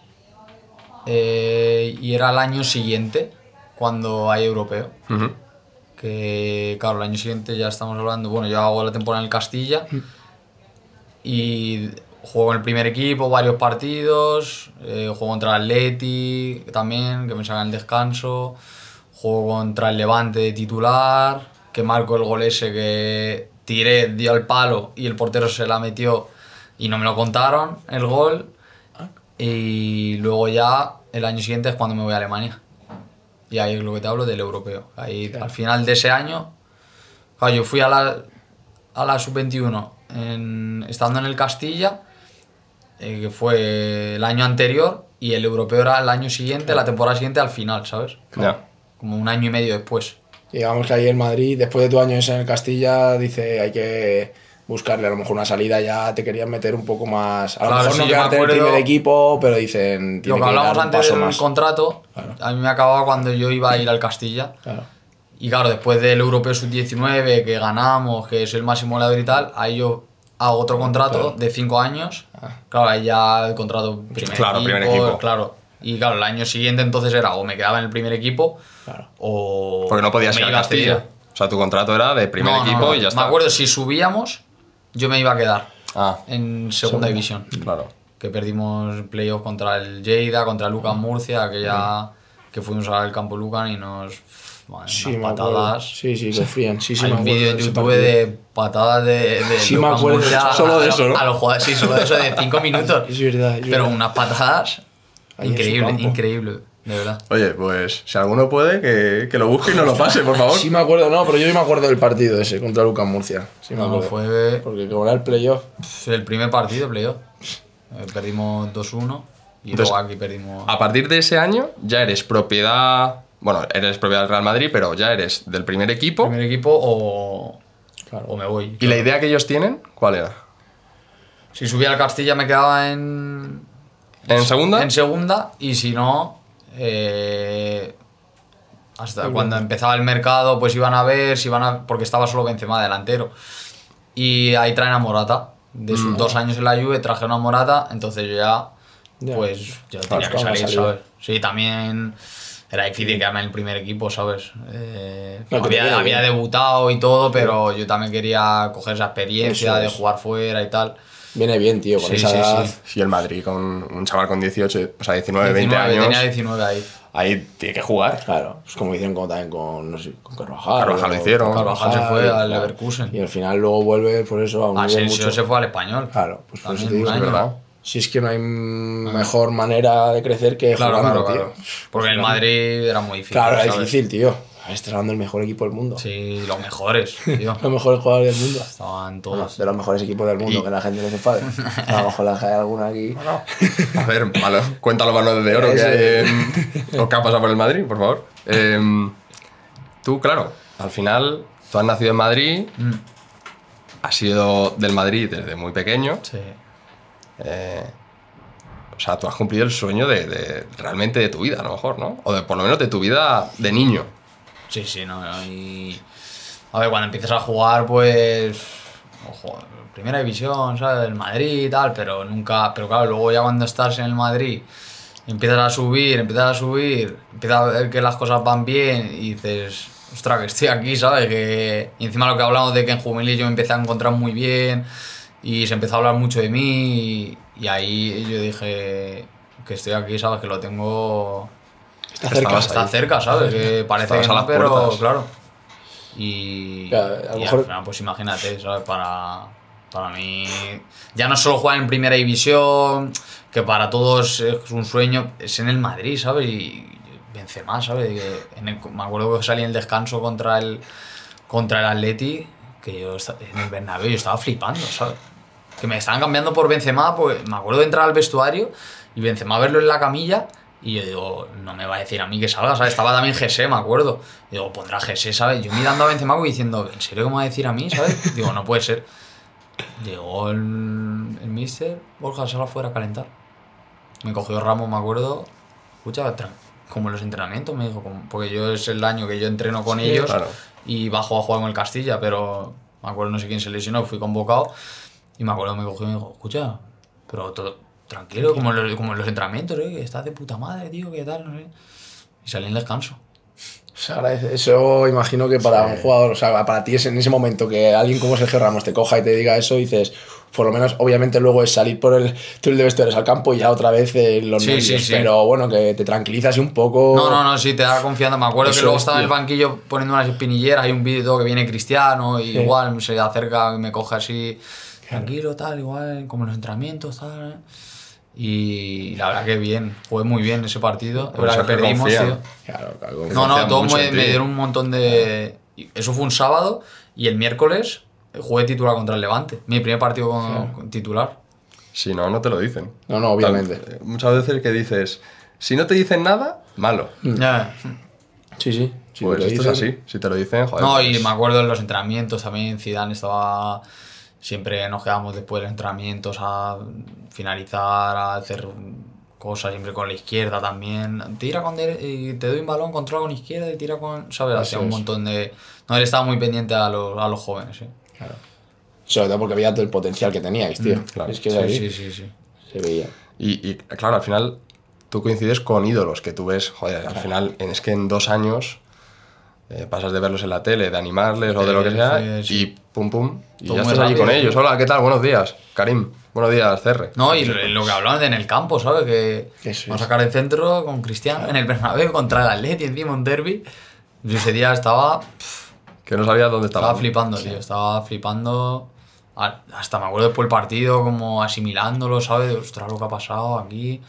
eh, y era el año siguiente, cuando hay europeo. Que, claro, el año siguiente ya estamos hablando. Bueno, yo hago la temporada en el Castilla. Y juego en el primer equipo, varios partidos. eh, juego contra el Atleti también, que me sacan el descanso. Juego contra el Levante de titular. Que marco el gol ese que tiré, dio al palo y el portero se la metió y no me lo contaron el gol. Y luego ya el año siguiente es cuando me voy a Alemania. Y ahí es lo que te hablo del europeo. Ahí al final de ese año, claro, yo fui a la, a la sub-21 en- estando en el Castilla, eh, que fue el año anterior, y el europeo era el año siguiente, la temporada siguiente al final, ¿sabes? Ya. Como un año y medio después. Digamos que ahí en Madrid, después de tu año ese en el Castilla, dice hay que buscarle a lo mejor una salida, ya te querían meter un poco más. A lo Claro, mejor sí, no yo me quedarte en el primer equipo, pero dicen. Lo tiene que que hablamos dar un antes del más. contrato, Claro. a mí me acababa cuando yo iba a ir al Castilla. Claro. Y claro, después del Europeo Sub-19, que ganamos, que soy el máximo goleador y tal, ahí yo hago otro contrato de 5 años. Ah. Claro, ahí ya el contrato primer Claro, equipo. primer equipo. Claro. Y claro, el año siguiente entonces era o me quedaba en el primer equipo Claro. o. Porque no podías ir a iba Castilla. ceder. O sea, tu contrato era de primer No, no, equipo no. y ya está. Me acuerdo, si subíamos, yo me iba a quedar Ah, en segunda división. claro. Que perdimos playoff contra el Lleida, contra el Lucan Murcia, aquella que fuimos al campo Lucan y nos. Sí, unas patadas. Sí, sí, que frían. Sí, sí, Hay un vídeo en YouTube de patadas de, de Sí, me Lucas acuerdo, Murcia solo de eso, ¿no? A los jugadores, sí, solo de eso de 5 minutos. Es verdad, es Pero verdad. unas patadas Ahí increíble, increíble, de verdad. Oye, pues si alguno puede, que, que lo busque y nos lo pase, por favor. Sí me acuerdo, no, pero yo sí me acuerdo del partido ese contra Lucas Murcia. Sí me No, acuerdo. fue Porque como era el playoff. el primer partido, playoff. Eh, Perdimos 2-1 y Entonces, luego aquí perdimos. A partir de ese año ya eres propiedad. Bueno, eres propiedad del Real Madrid, pero ya eres del primer equipo. primer equipo o, Claro. o me voy. ¿Y la idea que ellos tienen? ¿Cuál era? Si subía al Castilla me quedaba en. ¿En segunda? En segunda y si no. Eh, hasta cuando empezaba el mercado, pues iban a ver si iban a. Porque estaba solo Benzema delantero. Y ahí traen a Morata. De Mm. sus dos años en la Juve trajeron a Morata, entonces yo ya. Pues ya tenía que salir, salida. ¿sabes? Sí, también. era difícil quedarme en el primer equipo, ¿sabes? Eh, No, había, debutado y todo, pero yo también quería coger esa experiencia de jugar fuera y tal. Viene bien, tío, con Sí, esa sí, edad. sí. Y el Madrid con un chaval con 18, o sea, 19, 20 19, años, Tenía 19 ahí. ahí tiene que jugar. Claro, pues como hicieron como también con, no sé, con Carvajal. Carvajal lo hicieron. Carvajal se fue al Leverkusen. Y al final luego vuelve, por eso, a un nivel Asensio mucho... se fue al español. Claro, pues por eso te digo, es verdad. Si es que no hay mejor manera de crecer que Claro, jugando, claro, tío. claro. Porque en el Madrid era muy difícil. Claro, era ¿sabes? difícil, tío. Estás hablando del mejor equipo del mundo. Sí, los mejores, tío. Los mejores jugadores del mundo. Estaban Bueno, todos. de los mejores equipos del mundo, Y- que la gente no se enfade. A lo mejor la hay alguna aquí. A ver, malo, cuenta los balones de oro que hay en, o que ha pasado por el Madrid, por favor. Em, tú, claro, al final, tú has nacido en Madrid, Mm, has sido del Madrid desde muy pequeño. Sí. eh, o sea, tú has cumplido el sueño de, de- realmente de tu vida, a lo mejor, ¿no? O de por lo menos de tu vida de niño. Sí, sí, no. Y... A ver, cuando empiezas a jugar, pues. Ojo, primera división, ¿sabes? El Madrid y tal, pero nunca. Pero claro, luego ya cuando estás en el Madrid, empiezas a subir, empiezas a subir, empiezas a ver que las cosas van bien y dices. Ostras, que estoy aquí, ¿sabes? Que... Y encima lo que hablamos de que en juvenil yo me empecé a encontrar muy bien y se empezó a hablar mucho de mí y, y ahí yo dije que estoy aquí, ¿sabes? Que lo tengo Está cerca. está cerca, ¿sabes? Que parece que a no, pero puertas. claro. Y, Claro, a lo y mejor- al final, pues imagínate, ¿sabes? Para, para mí, ya no solo jugar en primera división, que para todos es un sueño, es en el Madrid, ¿sabes? Y Benzema, ¿sabes? En el- me acuerdo que salí en el descanso contra el, contra el Atleti, que yo en el Bernabéu yo estaba flipando, ¿sabes? Que me estaban cambiando por Benzema, pues me acuerdo de entrar al vestuario y Benzema verlo en la camilla y yo digo, no me va a decir a mí que salga, ¿sabes? Estaba también Gese, me acuerdo. Y digo, pondrá Gese, ¿sabes? Yo mirando a Benzema como diciendo, ¿en serio que me va a decir a mí, ¿sabes? Digo, no puede ser. Llegó el, el mister, Borja, sal afuera a calentar. Me cogió Ramos, me acuerdo. Escucha, como en los entrenamientos, me dijo, como- porque yo es el año que yo entreno con Sí, ellos claro. y bajo a jugar con el Castilla, pero me acuerdo no sé quién se lesionó, fui convocado y me acuerdo me cogió y me dijo, escucha, pero todo tranquilo, como en los, como en los entrenamientos, ¿eh? que estás de puta madre, tío, que tal, no sé. Y salí en descanso. Se agradece. Eso imagino que para un jugador, o sea, para ti es en ese momento que alguien como Sergio Ramos te coja y te diga eso, dices, por lo menos, obviamente luego es salir por el túnel de vestuarios al campo y ya otra vez eh, los Sí, nervios, sí, sí. pero bueno, que te tranquilizas y un poco... No, no, no, sí, te da confianza. Me acuerdo Eso que luego es, estaba en el banquillo poniendo unas espinilleras. Hay un vídeo que viene Cristiano y Sí. igual se acerca y me coge así, tranquilo, tal, igual, como en los entrenamientos, tal. ¿eh? Y la verdad que bien, fue muy bien ese partido. Es Pues verdad que perdimos, tío. Claro, claro, No, no, todos me, me dieron un montón de. Eso fue un sábado y el miércoles jugué titular contra el Levante. Mi primer partido con, con titular. Si no, no te lo dicen. No, no, obviamente. Tal- muchas veces que dices, si no te dicen nada, malo. Ya. Sí, sí. sí, pues esto es así. Si te lo dicen, joder. No, y pues- me acuerdo en los entrenamientos también, Zidane estaba... Siempre nos quedábamos después de los entrenamientos a finalizar, a hacer cosas siempre con la izquierda también. Tira con y te doy un balón, controla con izquierda y tira con... ¿Sabes? Hacía un montón de... No, él estaba muy pendiente a los, a los jóvenes, sí. Sobre todo porque veía todo el potencial que teníais, tío. claro. Es que Sí, ahí sí, sí, sí. se veía. Y, y, claro, al final tú coincides con ídolos que tú ves, joder, al final es que en dos años eh, pasas de verlos en la tele, de animarles o de lo que Sí, sea, sí. y pum pum, y Todo ya estás allí con ellos. Hola, ¿qué tal? Buenos días, Karim. Buenos días, Cerre. No, y lo, lo que hablaban de en el campo, ¿sabes? Que Eso vamos a sacar el centro con Cristiano en el Bernabéu contra el Atleti encima un derby. Yo ese día estaba... Que no sabías dónde estaba. Estaba flipando, tío. Estaba flipando. A- Hasta me acuerdo después del partido, como asimilándolo, ¿sabes? De, Ostras, lo que ha pasado aquí.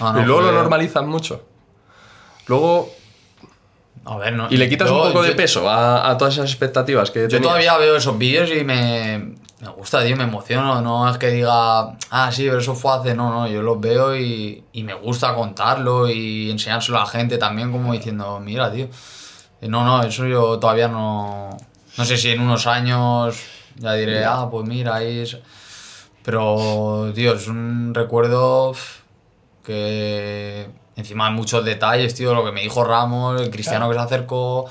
No, y luego fue- lo normalizan mucho. Luego. A ver, no. Y le quitas yo- un poco de peso a, a todas esas expectativas que Yo tenías. todavía veo esos vídeos y me, me gusta, tío, me emociono. No es que diga, ah, sí, pero eso fue hace. No, no, yo los veo y, y me gusta contarlo y enseñárselo a la gente también, como diciendo, mira, tío. Eh, No, no, eso yo todavía no. No sé si en unos años ya diré, ah, pues mira, ahí es. Pero, tío, es un recuerdo que encima hay muchos detalles, tío, lo que me dijo Ramos, el cristiano que se acercó.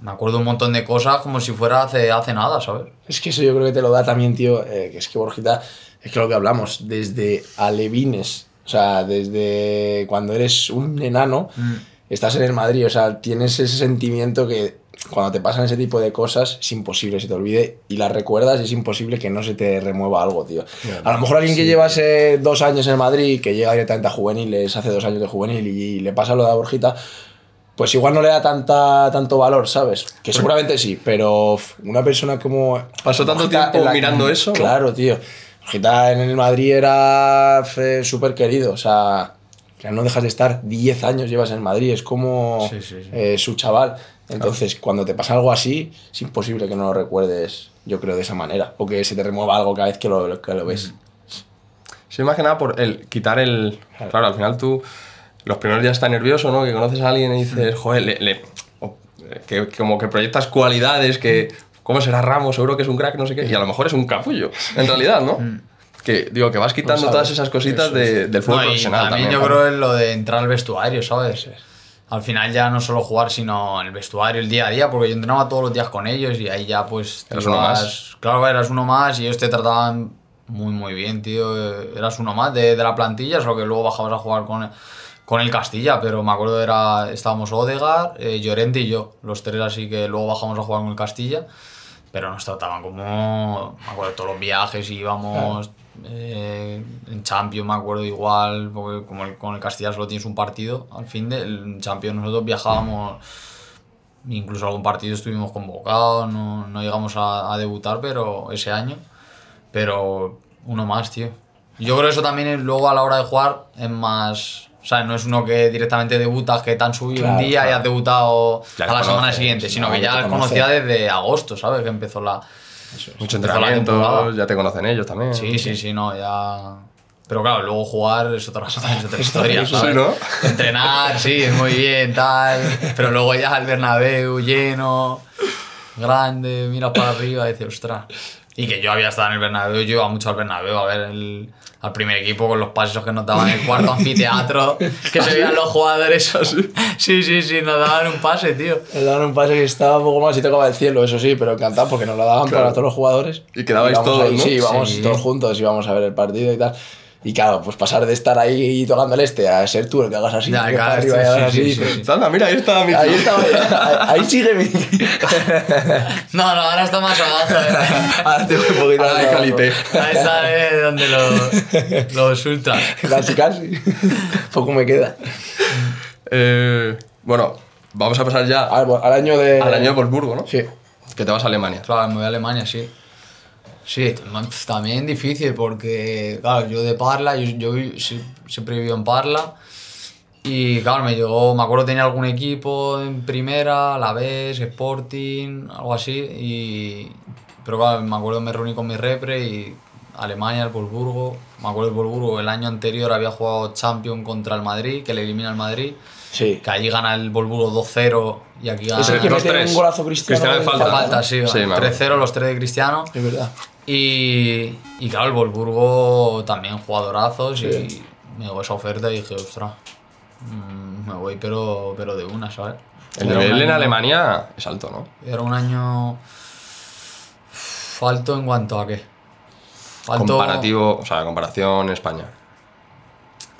Me acuerdo un montón de cosas como si fuera hace, hace nada, ¿sabes? Es que eso yo creo que te lo da también, tío. eh, que es que Borjita, es que lo que hablamos, desde alevines, o sea, desde cuando eres un enano, estás en el Madrid, o sea, tienes ese sentimiento que cuando te pasan ese tipo de cosas es imposible que se te olvide y las recuerdas es imposible que no se te remueva algo, tío. A lo mejor alguien que llevase dos años en Madrid, que llega directamente a juveniles, hace dos años de juvenil y le pasa lo de Borjita, pues igual no le da tanta, tanto valor, ¿sabes? Que seguramente sí, pero una persona como... Pasó tanto tiempo la- mirando eso, ¿no? Claro, tío. Borjita en el Madrid era súper querido, o sea, ya no dejas de estar 10 años llevas en Madrid, es como Sí, sí, sí. eh, su chaval. Entonces, cuando te pasa algo así, es imposible que no lo recuerdes, yo creo, de esa manera. O que se te remueva algo cada vez que lo, que lo ves. Sí, más que nada por el quitar el. Claro, al final tú los primeros días estás nervioso, ¿no? Que conoces a alguien y dices, joder, le, le- o- que, que como que proyectas cualidades, que. ¿Cómo será Ramos? Seguro que es un crack, no sé qué. Y a lo mejor es un capullo, en realidad, ¿no? Que digo, que vas quitando sabes. todas esas cositas de- del fútbol No, y profesional también, también. yo creo es lo de entrar al vestuario, ¿sabes? Al final ya no solo jugar, sino el vestuario, el día a día, porque yo entrenaba todos los días con ellos y ahí ya pues... Eras uno más. Claro, eras uno más y ellos te trataban muy, muy bien, tío. Eras uno más de, de la plantilla, solo que luego bajabas a jugar con, con el Castilla, pero me acuerdo era estábamos Odegar, eh, Llorente y yo, los tres así que luego bajamos a jugar con el Castilla, pero nos trataban como, me acuerdo todos los viajes íbamos eh, en Champions, me acuerdo igual, porque como el- con el Castilla solo tienes un partido, al fin del Champions nosotros viajábamos, incluso algún partido estuvimos convocados, no, no llegamos a, a debutar, pero ese año, pero uno más, tío. Yo creo que eso también es, luego a la hora de jugar es más... O sea, no es uno que directamente debutas, que te han subido Claro, un día y claro. has debutado Ya a la semana siguiente, sino no, que ya las conocía desde agosto, ¿sabes? Que empezó la... Mucho entrenamiento, ya te conocen ellos también. Sí, sí, sí, no, ya. Pero claro, luego jugar es otra, es otra historia, Sí, ¿sabes? ¿no? Entrenar, sí, muy bien, tal. Pero luego ya el Bernabéu lleno, grande, miras para arriba y dices, ostras. Y que yo había estado en el Bernabéu, yo iba mucho al Bernabéu a ver el, al primer equipo con los pasos que nos daban en el cuarto anfiteatro, que se veían los jugadores. Sí, sí, sí, nos daban un pase, tío. Le daban un pase que estaba un poco más y tocaba el cielo, eso sí, pero encantado porque nos lo daban para todos los jugadores. Y quedabais todos, ahí, ¿no? Sí, íbamos Sí. todos juntos, íbamos a ver el partido y tal. Y claro, pues pasar de estar ahí tocando el este a ser tú el que hagas así, Ya, claro, arriba y sí, hagas sí, así. sí, Anda, mira, ahí está mi Ahí estaba, ahí, ahí sigue mi. No, no, ahora está más abajo. eh. Ahora tengo un poquito Ahora de calité. Ahí sabe donde lo, lo ultras. Casi, casi. Poco me queda. Eh, bueno, vamos a pasar ya Al, al año de. al año de Wolfsburgo, ¿no? Sí. Que te vas a Alemania. Claro, me voy a Alemania, sí. Sí, también difícil porque, claro, yo de Parla, yo, siempre he vivido en Parla. Y claro, me llegó, me acuerdo tenía algún equipo en primera, la vez Sporting, algo así. Y, pero claro, me acuerdo me reuní con mi repre y Alemania, el Wolfsburgo. Me acuerdo del Wolfsburgo, el año anterior había jugado Champions contra el Madrid, que le elimina el Madrid. Sí. Que allí gana el Wolfsburgo 2-0 y aquí gana Es el que mete un golazo cristiano. Cristiano de de falta. falta, sí, Sí, me acuerdo. 3-0 los tres de Cristiano. Es verdad. Y, y claro, el Wolfsburgo también jugadorazos y Sí. me llegó esa oferta y dije, ostras, mm, me voy pero, pero de una, ¿sabes? El nivel en Alemania es alto, ¿no? Era un año falto en cuanto a qué. Falto, Comparativo, o sea, comparación España.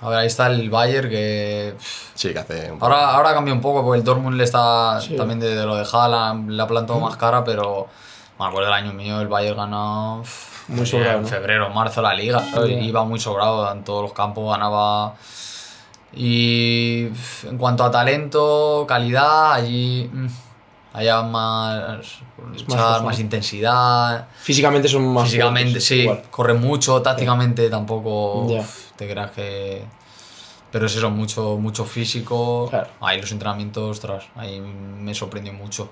A ver, ahí está el Bayern que... Sí, que hace un poco. Ahora, ahora cambia un poco porque el Dortmund le está Sí. también de, de lo de Haaland, le ha plantado más cara, pero me acuerdo del año mío, el Bayern ganó Muy en sobrado, ¿no? febrero, marzo la liga, iba muy sobrado en todos los campos, ganaba. Y en cuanto a talento, calidad, allí mm, había más luchar, más, ¿no? intensidad. Físicamente son más. Físicamente, fuertes, sí, igual. corre mucho, tácticamente tampoco. Te creas que... Pero es eso, mucho, mucho físico. Claro. Ahí los entrenamientos, ostras, ahí me sorprendió mucho.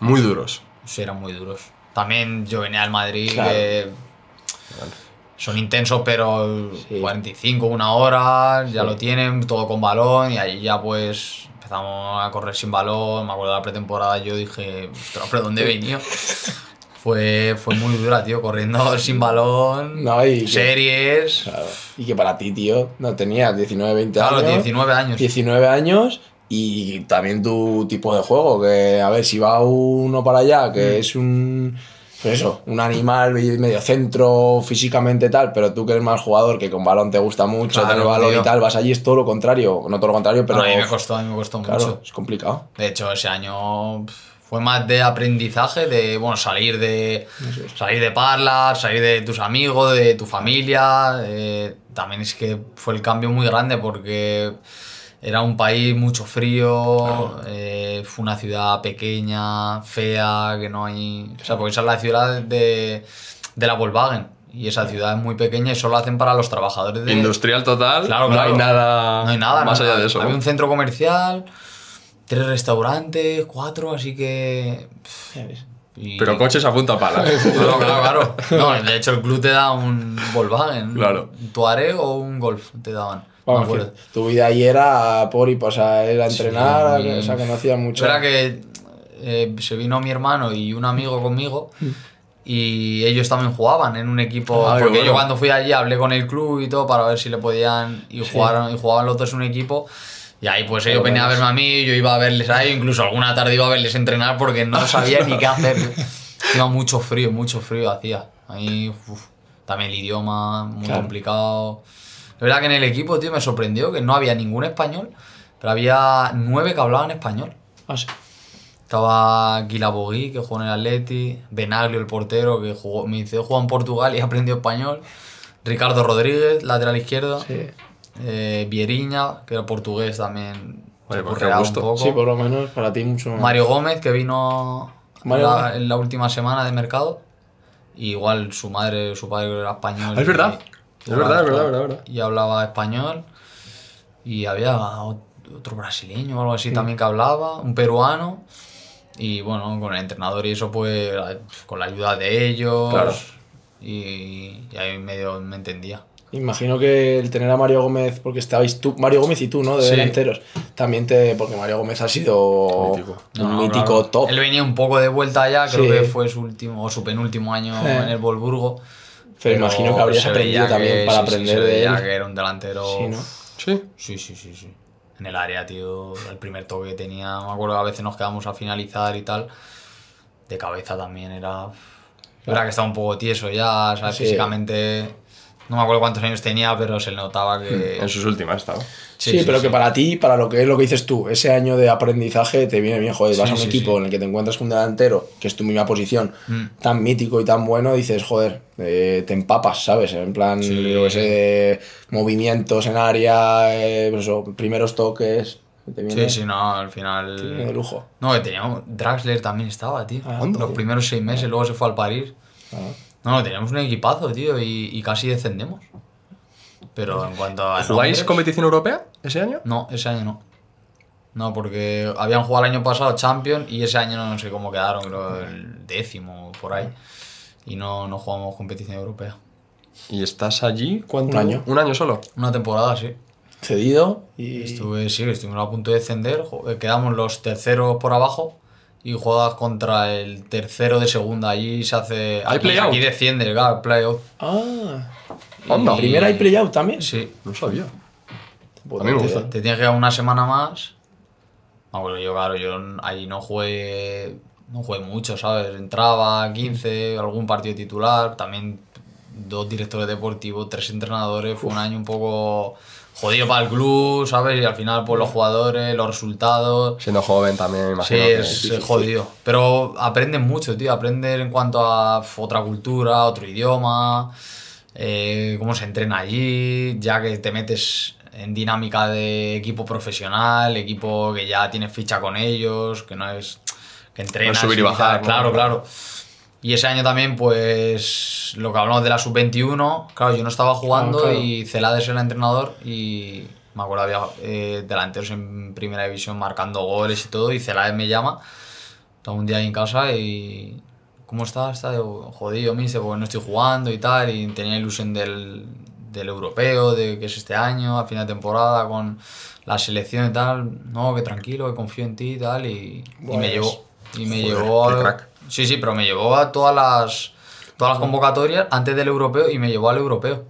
Muy duros. Sí, eran muy duros. También yo venía al Madrid, Claro. que son intensos, pero Sí. 45, una hora, ya Sí. lo tienen, todo con balón, y ahí ya pues empezamos a correr sin balón. Me acuerdo de la pretemporada, yo dije, ostras, ¿pero dónde he venido? fue, fue muy dura, tío, corriendo sin balón, No, y que- series. Claro. Y que para ti, tío, no tenías 19, 20 Claro, años. 19 años. 19 años y también tu tipo de juego, que a ver, si va uno para allá, que Mm. es un pues eso, un animal medio centro físicamente tal, pero tú que eres más jugador, que con balón te gusta mucho, Claro, tener balón tío. y tal, vas allí es todo lo contrario, no todo lo contrario, pero Pero a mí me costó, a mí me costó claro, mucho. es complicado. De hecho, ese año fue más de aprendizaje, de bueno, salir de salir de Parla, salir de tus amigos, de tu familia. eh, también es que fue el cambio muy grande porque era un país mucho frío, eh, fue una ciudad pequeña, fea, que no hay. O sea, porque esa es la ciudad de, de la Volkswagen. Y esa ciudad es muy pequeña y solo hacen para los trabajadores de, Industrial total, Claro, no claro. hay nada, no hay nada. más no, allá no. de eso. Había ¿no? un centro comercial, tres restaurantes, cuatro, así que. y- Pero coches a punta pala. Claro, claro, claro. No, de hecho, el club te da un Volkswagen. Claro. Un Touareg o un Golf te daban. Vamos, que tu vida ahí era por y pues, a era entrenar, Sí, o sea, que no hacía mucho. Era que eh, se vino mi hermano y un amigo conmigo y ellos también jugaban en un equipo. Ah, porque bueno. yo cuando fui allí hablé con el club y todo para ver si le podían. Y, jugaron, y jugaban los dos en un equipo. Y ahí pues ellos venían a verme a mí, yo iba a verles a ellos, incluso alguna tarde iba a verles entrenar porque no sabía ni qué hacer. Iba mucho frío, mucho frío hacía. Ahí uf, también el idioma, muy Claro. complicado. Es verdad que en el equipo, tío, me sorprendió que no había ningún español, pero había nueve que hablaban español. Ah, sí. Estaba Guilabogui, que jugó en el Atleti, Benaglio, el portero, que jugó, me dice, jugó en Portugal y aprendió español, Ricardo Rodríguez, lateral izquierdo, Sí. Eh, Vieriña, que era portugués también, Oye, se pues un poco. Sí, por lo menos para ti mucho más. Mario Gómez, que vino Mario la- Gómez. en la última semana de mercado. Y igual su madre, su padre era español. Ah, es y- verdad. Es verdad, es verdad, es verdad, verdad. Y hablaba español. Y había ot- otro brasileño o algo así también que hablaba, un peruano. Y bueno, con el entrenador y eso, pues con la ayuda de ellos. Claro. Y, y ahí medio me entendía. Imagino que el tener a Mario Gómez, porque estabais tú, Mario Gómez y tú, ¿no? De Sí. delanteros. También te. Porque Mario Gómez ha sido Mítico. un No, mítico claro. top. Él venía un poco de vuelta ya, creo Sí. que fue su último o su penúltimo año Eh. en el Volburgo. Pero imagino que habrías aprendido también que- para sí, sí, aprender se de veía él. que era un delantero. Sí, ¿no? Sí. Sí, sí, sí, sí. En el área, tío, el primer toque que tenía, me acuerdo que a veces nos quedamos a finalizar y tal. De cabeza también era. Era que estaba un poco tieso ya, ¿sabes? Sí. Físicamente. No me acuerdo cuántos años tenía, pero se notaba que. En sus últimas estaba. Sí, pero que para ti, para lo que es lo que dices tú, ese año de aprendizaje te viene bien, joder, Sí, vas a un sí, equipo sí. en el que te encuentras con un delantero, que es tu misma posición, Mm. tan mítico y tan bueno, dices, joder, eh, te empapas, ¿sabes? En plan, yo de movimientos en área, eh, eso, primeros toques, te viene, Sí, sí, no, al final. te viene de lujo. No, que teníamos. Draxler también estaba, tío. Ah, Los primeros seis meses, luego se fue al París. Ah. No, no, teníamos un equipazo, tío, y, y casi descendemos. Pero en cuanto a. ¿Jugáis nombres- competición europea ese año? No, ese año no. No, porque habían jugado el año pasado Champions y ese año no sé cómo quedaron, creo el décimo por ahí. Y no, no jugamos competición europea. ¿Y estás allí cuánto? Un año. Un año solo. Una temporada, sí. Cedido y... Estuve, sí, estuvimos a punto de descender. eh, Quedamos los terceros por abajo y juegas contra el tercero de segunda. Allí se hace. ¿Hay play-out? Aquí desciende, claro, playout. Ah, Anda. primera hay play-out también. Sí. No sabía. Potente, A mí me gusta. Te tienes que quedar una semana más. Ah, bueno, yo, claro, yo ahí no jugué, no jugué mucho, ¿sabes? Entraba 15, algún partido titular, también dos directores deportivos, tres entrenadores. Fue un año un poco jodido para el club, ¿sabes? Y al final, pues los jugadores, los resultados. Siendo joven también, me Sí, imagino. que- es es jodido. Pero aprendes mucho, tío. Aprendes en cuanto a otra cultura, otro idioma, eh, cómo se entrena allí, ya que te metes en dinámica de equipo profesional, equipo que ya tienes ficha con ellos, que no es que entrenas. subir y bajar, ¿no? Claro, claro. Y ese año también, pues, lo que hablamos de la sub-21, claro, yo no estaba jugando Ah, claro. y Celades era entrenador y me acuerdo había eh, delanteros en primera división marcando goles y todo y Celades me llama, estaba un día ahí en casa y... ¿Cómo está? Está jodido, mister, porque no estoy jugando y tal y tenía ilusión del, del europeo, de que es este año, a final de temporada, con la selección y tal. No, que tranquilo, que confío en ti y tal y, y me Pues, llevó. Y me joder, llevó qué a, crack. Sí, sí, pero me llevó a todas las, todas las convocatorias antes del europeo y me llevó al europeo.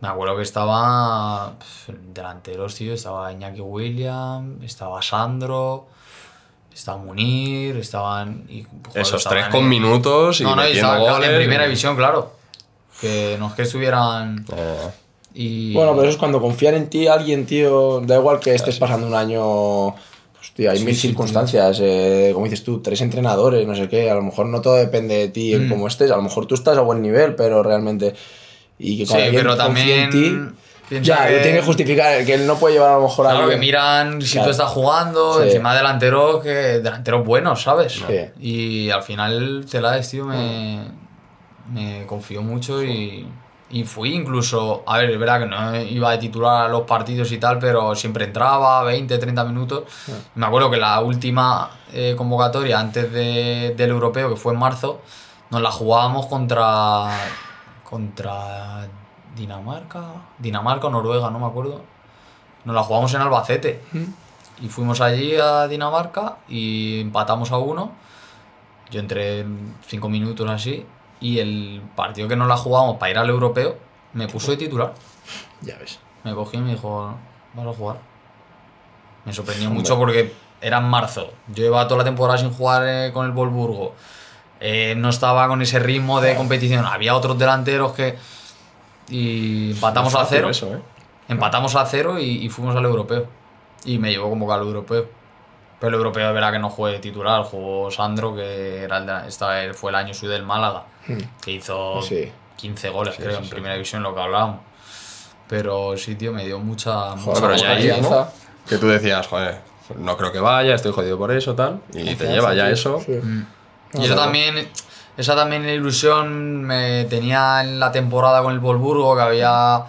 Me acuerdo que estaba delanteros, tío, estaba Iñaki William, estaba Sandro Estaba Munir, estaban... y, joder, Esos estaban tres en- con minutos y No, no, y goles. en primera y- división, claro. Que no es que estuvieran... Eh, Y... Bueno, pero eso es cuando confían en ti alguien, tío. Da igual que estés pasando un año. Tío, hay Sí, mil sí, circunstancias. eh, como dices tú, tres entrenadores, no sé qué. A lo mejor no todo depende de ti Mm. en cómo estés. A lo mejor tú estás a buen nivel, pero realmente. Y que Sí, pero confía en también ti. Ya, que- tiene que justificar. Que él no puede llevar a lo mejor a Claro, que alguien. miran si Claro. tú estás jugando, Sí. encima delanteros que delanteros buenos, ¿sabes? Sí. Y al final Celades, tío, me, me confió mucho y, y fui incluso, a ver, es verdad que no iba de titular a los partidos y tal, pero siempre entraba 20, 30 minutos. Me acuerdo que la última eh, convocatoria antes de- del europeo, que fue en marzo, nos la jugábamos contra contra Dinamarca, Dinamarca o Noruega, no me acuerdo. Nos la jugamos en Albacete. Y fuimos allí a Dinamarca y empatamos a uno. Yo entré en cinco minutos así. Y el partido que nos la jugamos para ir al europeo, me puso de titular. Ya ves. Me cogió y me dijo, vas a jugar. Me sorprendió mucho porque era en marzo. Yo llevaba toda la temporada sin jugar eh, con el Volburgo. Eh, no estaba con ese ritmo de competición. Había otros delanteros que... Y empatamos no a cero. Eso, ¿eh? Empatamos a cero y, y fuimos al europeo. Y me llevó como al europeo. Pero el europeo es verdad que no jugué titular, jugó Sandro, que era el de- esta fue el año suyo del Málaga, que hizo Sí. 15 goles, creo, en primera división, lo que hablábamos. Pero sí, tío, me dio mucha, mucha Joder, ya ahí. Que tú decías, joder, no creo que vaya, estoy jodido por eso, tal. Y te lleva ya eso. Sí. Y eso también, esa también ilusión me tenía en la temporada con el Volburgo, que había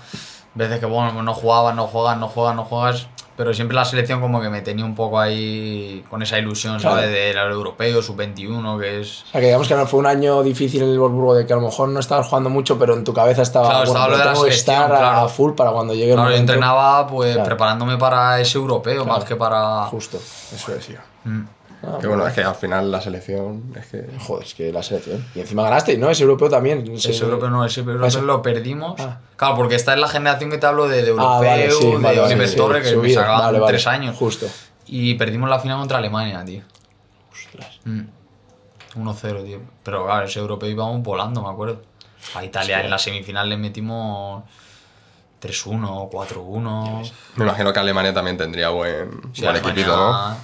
veces que, bueno, no jugabas, no juegas, no juegas, no juegas, pero siempre la selección como que me tenía un poco ahí con esa ilusión, ¿sabes? Claro. Del europeo, sub-21, que es... O sea, que digamos que no fue un año difícil en el Wolfsburgo de que a lo mejor no estabas jugando mucho, pero en tu cabeza estaba, Claro, estaba lo de la tengo estar claro. a full para cuando llegue el Claro, yo momento. entrenaba pues preparándome para ese europeo, más que para... Justo. Eso decía. Mm. Ah, Que bueno, es que al final la selección. Es que. Joder, es que la selección. Y encima ganaste, ¿no? Ese europeo también. Ese europeo no, ese europeo Ese- lo perdimos. Ah. Claro, porque esta es la generación que te hablo de, de europeo, Ah, vale, sí, de vale, vale, Oliver sí, Torres, que me subido. sacaban Vale, vale, tres años. Justo. Y perdimos la final contra Alemania, tío. Ostras. Mm. 1-0, tío. Pero claro, ese europeo íbamos volando, me acuerdo. A Italia en la semifinal le metimos 3-1, 4-1. Me imagino que Alemania también tendría buen, Sí, buen Alemania, equipito, ¿no?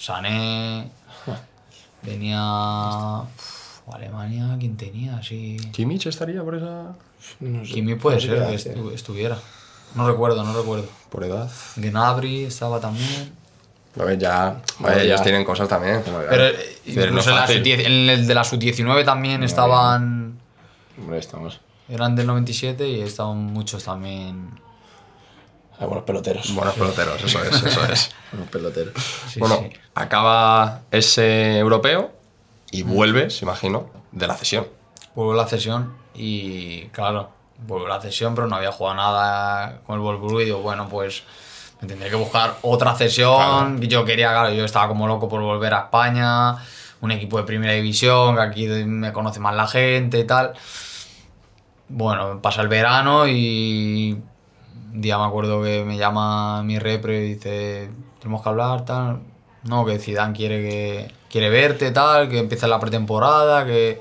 Sané. Venía. Uf, Alemania, ¿quién tenía? Sí. ¿Kimmich estaría por esa. No sé. Kimi puede ser que estu- estuviera. No recuerdo, no recuerdo. por edad? Gnabry estaba también. Lo ves ya. Vaya, ellos ya. tienen cosas también. Pero eh, Pero no en, la fácil. sub-10 en el de la sub-19 también estaban. Hombre, estamos. Eran del 97 y estaban muchos también. Hay buenos peloteros. Buenos peloteros, eso es, eso es. Buenos peloteros. Sí, bueno, sí. acaba ese europeo y vuelves, imagino, de la cesión. Vuelvo a la cesión y claro, vuelvo a la cesión, pero no había jugado nada con el Wolfsburgo y digo, bueno, pues me tendré que buscar otra cesión. Yo quería, claro, yo estaba como loco por volver a España, un equipo de primera división, que aquí me conoce más la gente y tal. Bueno, pasa el verano y un día me acuerdo que me llama mi repre y dice, tenemos que hablar, tal. No, que Zidane quiere que quiere verte, tal, que empiece la pretemporada, que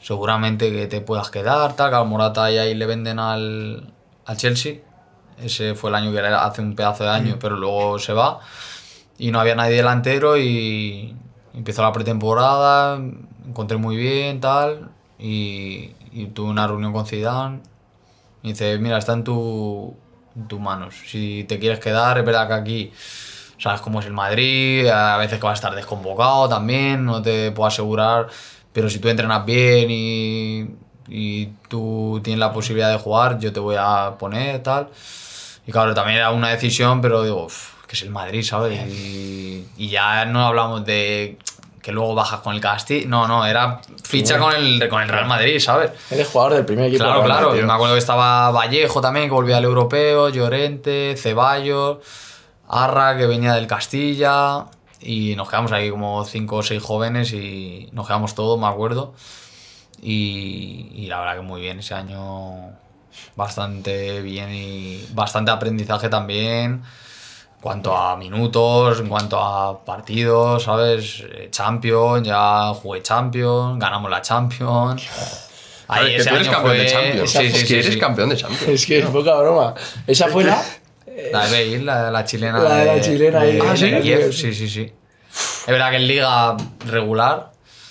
seguramente que te puedas quedar, tal, que al Morata y ahí le venden al, al Chelsea. Ese fue el año que era hace un pedazo de año, pero luego se va. Y no había nadie delantero y empezó la pretemporada, encontré muy bien, tal, y, y tuve una reunión con Zidane. Y dice, mira, está en, tu, en tus manos. Si te quieres quedar, es verdad que aquí sabes cómo es el Madrid, a veces que vas a estar desconvocado también, no te puedo asegurar, pero si tú entrenas bien y, y tú tienes la posibilidad de jugar, yo te voy a poner, tal. Y claro, también era una decisión, pero digo, "Uf, que es el Madrid, ¿sabes? Y, y ya no hablamos de que luego bajas con el Casti, no, no, era ficha con el, con el Real Madrid, ¿sabes? Eres jugador del primer equipo. Claro, claro. Madrid, Me acuerdo que estaba Vallejo también, que volvía al europeo, Llorente, Ceballos, Arra, que venía del Castilla. Y nos quedamos ahí como cinco o seis jóvenes y nos quedamos todos, me acuerdo. Y, y la verdad que muy bien ese año, bastante bien y bastante aprendizaje también. Cuanto a minutos, en cuanto a partidos, ¿sabes? Eh, Champions, ya jugué Champions, ganamos la Champions. Ver, Ahí que ese tú eres año campeón de fue- Champions. Sí, sí, es sí, que eres sí. campeón de Champions. Es que es poca broma. Esa fue la. La de Bale, la, la chilena. La de la chilena de- Ah, ¿sí? de Kiev, sí, sí, sí. Es verdad que en Liga regular,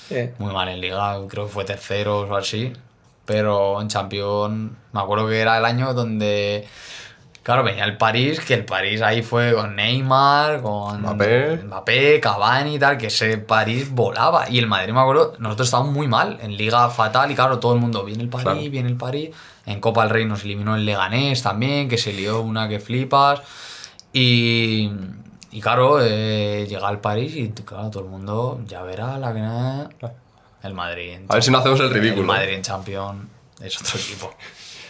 Eh, muy mal en Liga, creo que fue tercero o así. Pero en Champions, me acuerdo que era el año donde. Claro, venía el París, que el París ahí fue con Neymar, con Mbappé. Mbappé, Cavani y tal, que ese París volaba. Y el Madrid, me acuerdo, nosotros estábamos muy mal, en Liga fatal, y claro, todo el mundo, viene el París, Claro. viene el París. En Copa del Rey nos eliminó el Leganés también, que se lió una que flipas. Y, y claro, eh, llega al París y claro, todo el mundo ya verá la que el Madrid. en A ver si no hacemos el ridículo. El Madrid en Champions es otro equipo.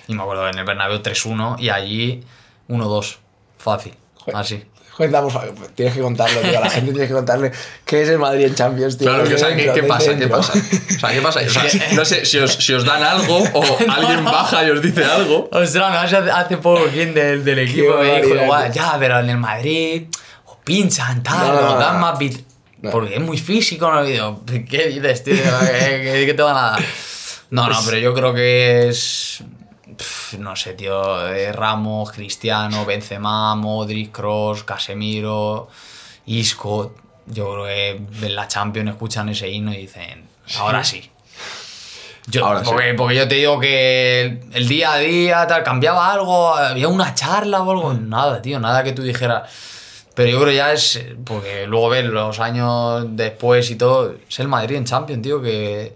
Y me acuerdo en el Bernabéu 3-1 y allí 1-2. Fácil. Así. Favor, tienes que contarlo, tío. A la gente tienes que contarle qué es el Madrid en Champions, tío. Claro, que, o sea, ¿qué, pasa? ¿Qué pasa? O sea, ¿qué pasa? O sea, no sé si os, si os dan algo o alguien baja y os dice algo. Ostras, no, hace, hace poco quien del, del equipo me dijo tío. ya, pero en el Madrid os pinchan, tal, No, no, dan más bit. No. Porque es muy físico, ¿no? Digo, ¿qué dices, tío? ¿Qué, qué- qué te van a dar? No, no, pero yo creo que es. No sé, tío. eh, Ramos, Cristiano, Benzema, Modric, Cross, Casemiro, Isco. Yo creo que en la Champions escuchan ese himno y dicen, ahora sí. Yo, Ahora sí. porque, porque yo te digo que el, día a día tal, cambiaba algo, había una charla o algo, nada, tío, nada que tú dijeras. Pero yo creo ya es, porque luego ves los años después y todo, es el Madrid en Champions, tío, que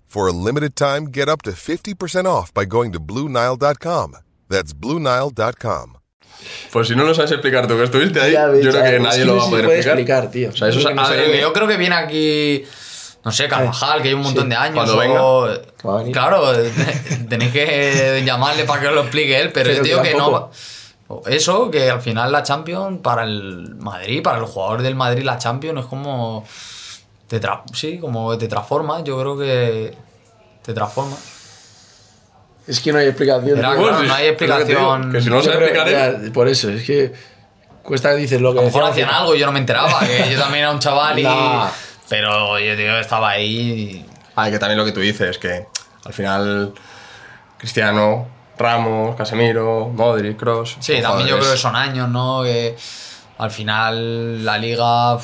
For a limited time, get up to 50% off by going to BlueNile.com. That's BlueNile.com. Pues si no lo sabes explicar tú que estuviste ahí, Ya yo creo que ves, nadie lo va a poder explicar. explicar, tío. O sea, eso es Yo creo que no se ADN. Porque yo creo que viene aquí, no sé, Carvajal, que hay un montón Sí, de años. cuando o- venga. Claro, tenéis que llamarle para que os lo explique él, pero, Pero yo digo que que no. Eso, que al final la Champions para el Madrid, para el jugador del Madrid, la Champions es como. Te tra- sí, como te transforma. Yo creo que te transforma. Es que no hay explicación. Era tío. claro, Pues, no hay es lo que te digo, explicación. que si no lo Yo sabes creo- explicar él, ya, Por eso, es que cuesta dices lo que A lo mejor hacían que- algo y yo no me enteraba, que yo también era un chaval y. Nah. Pero yo digo, estaba ahí. y- Ah, que también lo que tú dices, que al final Cristiano, Ramos, Casemiro, Modric, Cross. Sí, también yo creo que son años, ¿no? Que al final la liga.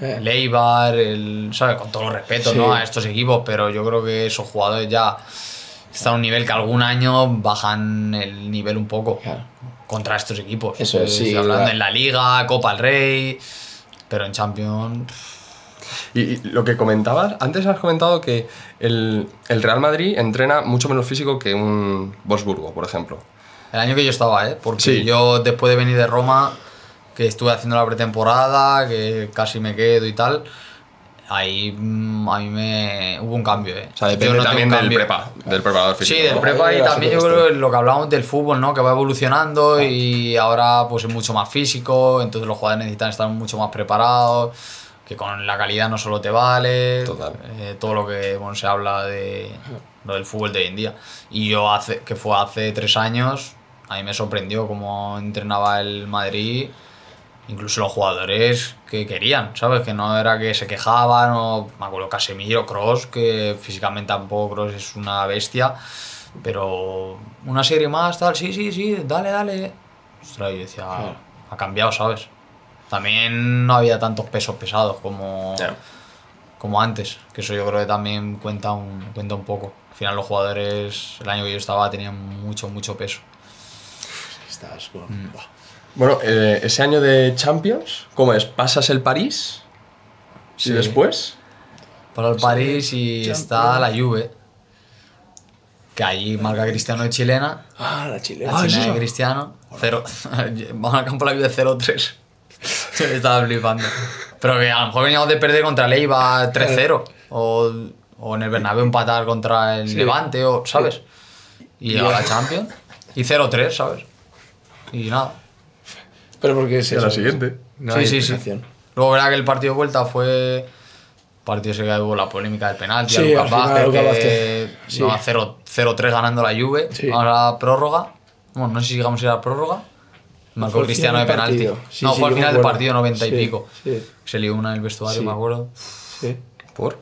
El Eibar, el, ¿sabes? Con todo los respetos, Sí. ¿no? A estos equipos, pero yo creo que esos jugadores ya están a un nivel que algún año bajan el nivel un poco Claro. contra estos equipos. Eso es, sí, hablando la- en la liga, Copa del Rey, pero en Champions. Y, y lo que comentabas, antes has comentado que el, el Real Madrid entrena mucho menos físico que un Wolfsburgo, por ejemplo. El año que yo estaba, ¿eh? Porque Sí. yo después de venir de Roma, que estuve haciendo la pretemporada, que casi me quedo y tal, ahí mm, a mí me hubo un cambio, ¿eh? O sea, depende un también del prepa, del preparador físico. Sí, del ¿no? prepa y también yo creo que lo que hablábamos del fútbol, ¿no? Que va evolucionando y ahora pues es mucho más físico, entonces los jugadores necesitan estar mucho más preparados, que con la calidad no solo te vale, Total. eh, todo lo que bueno, se habla de lo del fútbol de hoy en día. Y yo hace, que fue hace tres años, a mí me sorprendió cómo entrenaba el Madrid, incluso los jugadores que querían, ¿sabes? Que no era que se quejaban, o me acuerdo Casemiro, Cross, que físicamente tampoco Cross es una bestia, pero una serie más, tal, sí, sí, sí, dale, dale. Ostras, yo decía, ha cambiado, ¿sabes? También no había tantos pesos pesados como, Ya. como antes, que eso yo creo que también cuenta un, cuenta un poco. Al final los jugadores, el año que yo estaba, tenían mucho, mucho peso. Estás con- Mm. Bueno, eh, ese año de Champions, ¿cómo es? ¿Pasas el París? Sí. ¿Y después? Para el París y Champions. está la Juve, que allí marca Cristiano de chilena. Ah, la chilena. La Ah, ¿es chilena de eso? Cristiano. Cero, vamos al campo la Juve 0-3. Yo estaba flipando. Pero que a lo mejor veníamos de perder contra el Eibar 3-0. O, o en el Bernabéu empatar contra el Levante, o, ¿sabes? Y a la Champions. Y 0-3, ¿sabes? Y nada. Pero porque es a la eso, siguiente. No sí, sí, sí. Luego verá que el partido de vuelta fue. Partido ese que hubo la polémica del penalti. Sí, Lucas Vázquez, Lucas Vázquez, sí. 0 0-3 ganando la Juve. Sí. Ahora prórroga. Bueno, no sé si llegamos a ir a la prórroga. Marcó Cristiano de penalti. no, sí, fue al final del partido 90 y pico. sí. Se lió una en el vestuario, Sí. me acuerdo. Sí. ¿Por?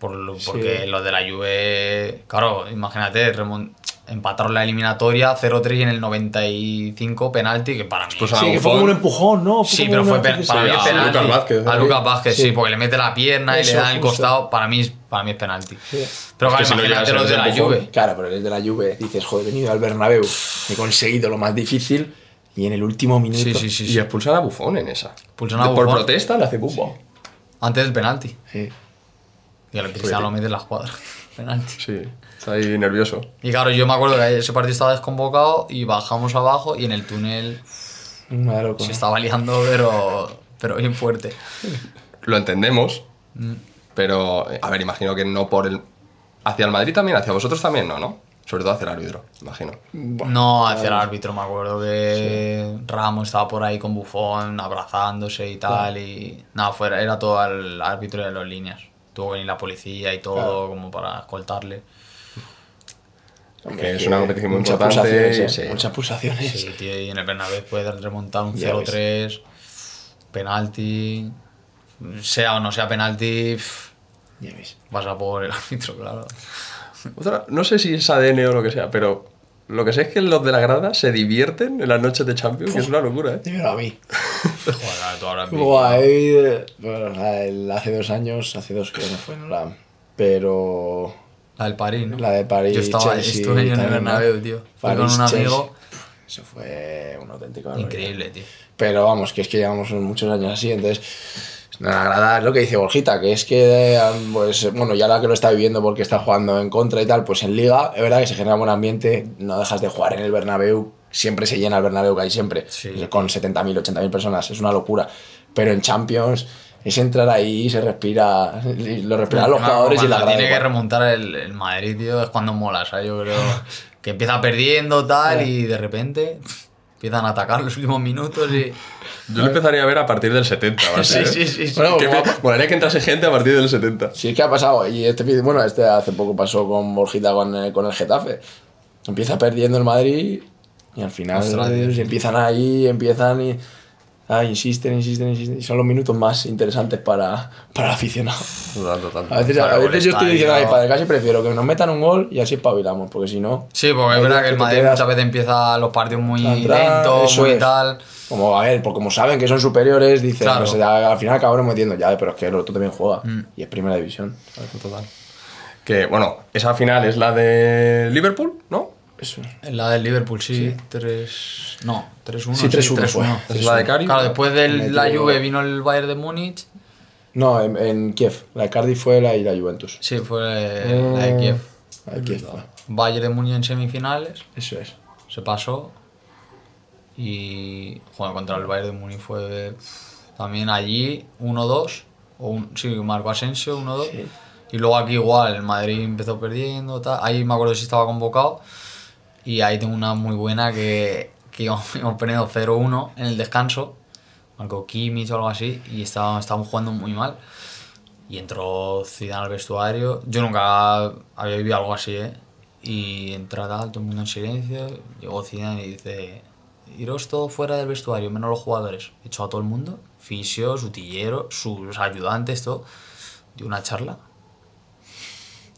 Por lo- porque los de la Juve, claro, imagínate, remon- empataron la eliminatoria 0-3 y en el 95 penalti, que para mí... Pues Sí, a que fue Buffon. como un empujón, ¿no? Sí, pero fue para mí es a penalti. Lucas Vázquez, A ¿eh? Lucas Vázquez, sí. Sí. porque le mete la pierna y le da el costado. Para mí, para mí es penalti. Pero Es claro, que no imagínate a los de la Juve. Claro, pero eres de la Juve, dices, joder, he venido al Bernabéu, he conseguido lo más difícil y en el último minuto... Sí, sí, sí. Y expulsan a Bufón en esa. Expulsan a De- Por Buffon. protesta le hace pumba. Antes del penalti. Sí. Y al Cristiano lo mete en la escuadra. Penalti. Sí, está ahí nervioso. Y claro, yo me acuerdo que ese partido estaba desconvocado y bajamos abajo y en el túnel se estaba liando, pero, pero bien fuerte. Lo entendemos, Mm. pero, a ver, imagino que no por el... Hacia el Madrid también, hacia vosotros también, no, ¿no? Sobre todo hacia el árbitro, imagino. No, hacia el árbitro me acuerdo que Ramos estaba por ahí con Bufón abrazándose y tal y nada, fuera, era todo al árbitro de las líneas. Tuvo que venir la policía y todo como para escoltarle. Hombre, que es una competición muy muchas importante, pulsaciones, ¿eh? sí. Muchas pulsaciones. Sí, tío, y en el Bernabéu puedes remontar un Ya 0-3, penalti, sea o no sea penalti, Ya ves. pasa por el árbitro, claro. Otra, no sé si es ADN o lo que sea, pero lo que sé es que los de la grada se divierten en las noches de Champions, que es una locura, ¿eh? Dímelo a mí. Joder, tú ahora he- bueno, la- el- hace dos años, hace dos creo que no fue, no la... Pero La del París, ¿no? la de París, Yo estaba, Chelsea estuve en el también, ¿no? Bernabéu, tío. Fui con París, un amigo. Chelsea. Eso fue un auténtico barbaridad. Increíble, tío. Pero vamos, que es que llevamos muchos años así, entonces agrada es lo que dice Borjita, que es que, eh, pues, bueno, ya la que lo está viviendo porque está jugando en contra y tal, pues en Liga, es verdad que se genera buen ambiente, no dejas de jugar en el Bernabéu, siempre se llena el Bernabéu que hay siempre, Sí. con 70.000, 80.000 personas, es una locura. Pero en Champions es entrar ahí, se respira, lo respiran los jugadores y la grada. tiene que remontar el, el Madrid, tío, es cuando mola, ¿sabes? Yo creo que empieza perdiendo tal y de repente empiezan a atacar los últimos minutos y... Yo lo empezaría a ver a partir del 70, ¿vale? Sí, sí, sí. sí. Bueno, Que como- me- molaría que entrase gente a partir del 70. Sí, es que ha pasado. Y este, bueno, este hace poco pasó con Borjita con, el- con el Getafe. Empieza perdiendo el Madrid y al final Ostras, sí. empiezan ahí, empiezan y. ah, insisten, insisten, insisten. Y son los minutos más interesantes para, para el aficionado. Total, total. A veces, a yo estoy diciendo a mi padre, casi prefiero que nos metan un gol y así espabilamos, porque si no. Sí, porque es verdad que el Madrid quedas- muchas veces empieza los partidos muy lentos, muy es. tal. Como, a ver, porque como saben que son superiores, dicen, Claro. pues, ya, al final acabaron metiendo, ya, pero es que el otro también juega. Mm. Y es primera división. Total. Que, bueno, esa final es la de Liverpool, ¿no? Eso. En la del Liverpool, sí. 3... No, 3-1. Sí, 3-1 fue. Es la de Cari. Claro, después de la Metió- Juve vino el Bayern de Múnich. No, en, en Kiev. La de Cardiff fue la y la Juventus. Sí, fue la de Kiev. La de Kiev fue. Bayern de Múnich en semifinales. Eso es. se pasó y jugar contra el Bayern de Múnich fue pff, también allí 1-2 o un, sí, Marco Asensio 1-2 y luego aquí igual el Madrid empezó perdiendo tal. ahí me acuerdo si estaba convocado y ahí tengo una muy buena que, que íbamos perdiendo 0-1 en el descanso marcó Kimmich o algo así y estábamos, estábamos jugando muy mal y entró Zidane al vestuario. Yo nunca había vivido algo así, ¿eh? Y entra tal, todo el mundo en silencio. Llegó Zidane y dice: Iros todo fuera del vestuario, menos los jugadores. Echó a todo el mundo, fisios, utilleros, sus ayudantes, todo. Dio una charla.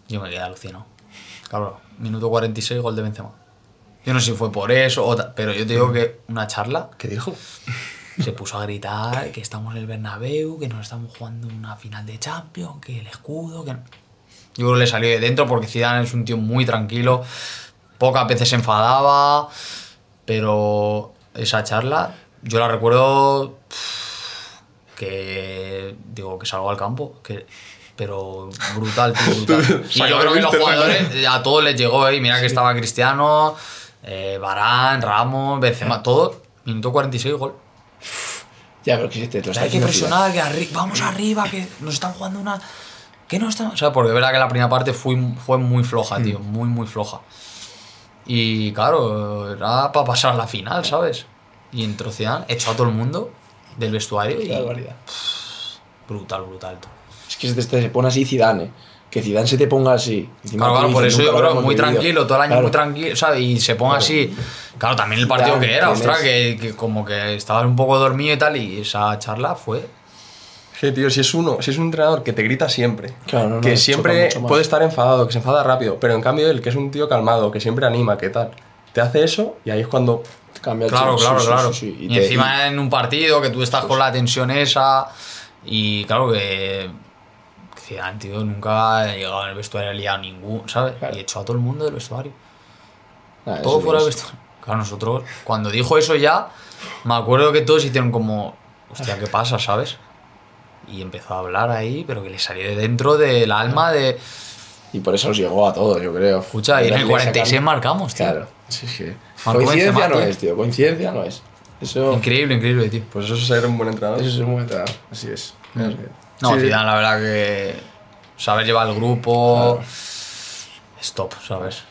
Yo me quedé alucinado. Claro, minuto 46, gol de Benzema. Yo no sé si fue por eso, o pero yo te digo que una charla ¿Qué dijo? se puso a gritar que estamos en el Bernabéu, que nos estamos jugando una final de Champions, que el escudo, que... Yo creo que le salió de dentro porque Zidane es un tío muy tranquilo, pocas veces se enfadaba, pero esa charla yo la recuerdo que digo que salgo al campo, que pero brutal, tío, brutal. Y yo creo que los jugadores a todos les llegó, ¿eh? mira que estaba Cristiano, eh, Barán, Ramos, Benzema, todo, minuto 46 gol. Ya, pero que te lo hay que diciendo presionar, que arri- vamos arriba, que nos están jugando una. Que no están. O sea, porque es verdad que la primera parte fue, fue muy floja, tío. Muy, muy floja. Y claro, era para pasar a la final, ¿sabes? Y entró Zidane, echó a todo el mundo del vestuario y. Barbaridad. Brutal, brutal. tú. Es que se, se pone así Zidane, ¿eh? Que Zidane se te ponga así. Claro, claro, por eso yo creo muy vivido. tranquilo, todo el año Claro. muy tranquilo, ¿sabes? Y se ponga así. Claro, también el partido que era, ¿quién ostras, es? que, que como que estabas un poco dormido y tal, y esa charla fue. Sí, tío, si es uno, si es un entrenador que te grita siempre, Claro, no, no, que choca siempre puede estar enfadado, que se enfada rápido, pero en cambio él, que es un tío calmado, que siempre anima, que tal, te hace eso y ahí es cuando Te cambia el Claro, claro, Sí, claro. sí, sí. Y, te- encima en un partido que tú estás con la tensión esa. Y claro que. Zidane, tío, nunca ha llegado al vestuario, ha liado ningún, ¿sabes? Claro. Y echó a todo el mundo del vestuario. Ah, todo fuera del es. vestuario. Claro, nosotros, cuando dijo eso ya, me acuerdo que todos hicieron como. Hostia, ¿qué pasa, sabes? Y empezó a hablar ahí, pero que le salió de dentro del alma de. Y por eso os llegó a todos, yo creo. Escucha, y en el Le 46 sacan- marcamos, tío. Claro, sí, sí. Marcó Coincidencia Benzema, no tío. es, tío. Coincidencia no es. Eso, Increíble, increíble, tío. pues eso es ser un buen entrenador. eso es un buen entrenador. Así es. No, Sí. Zidane, la verdad que saber llevar el grupo Claro. es top, ¿sabes?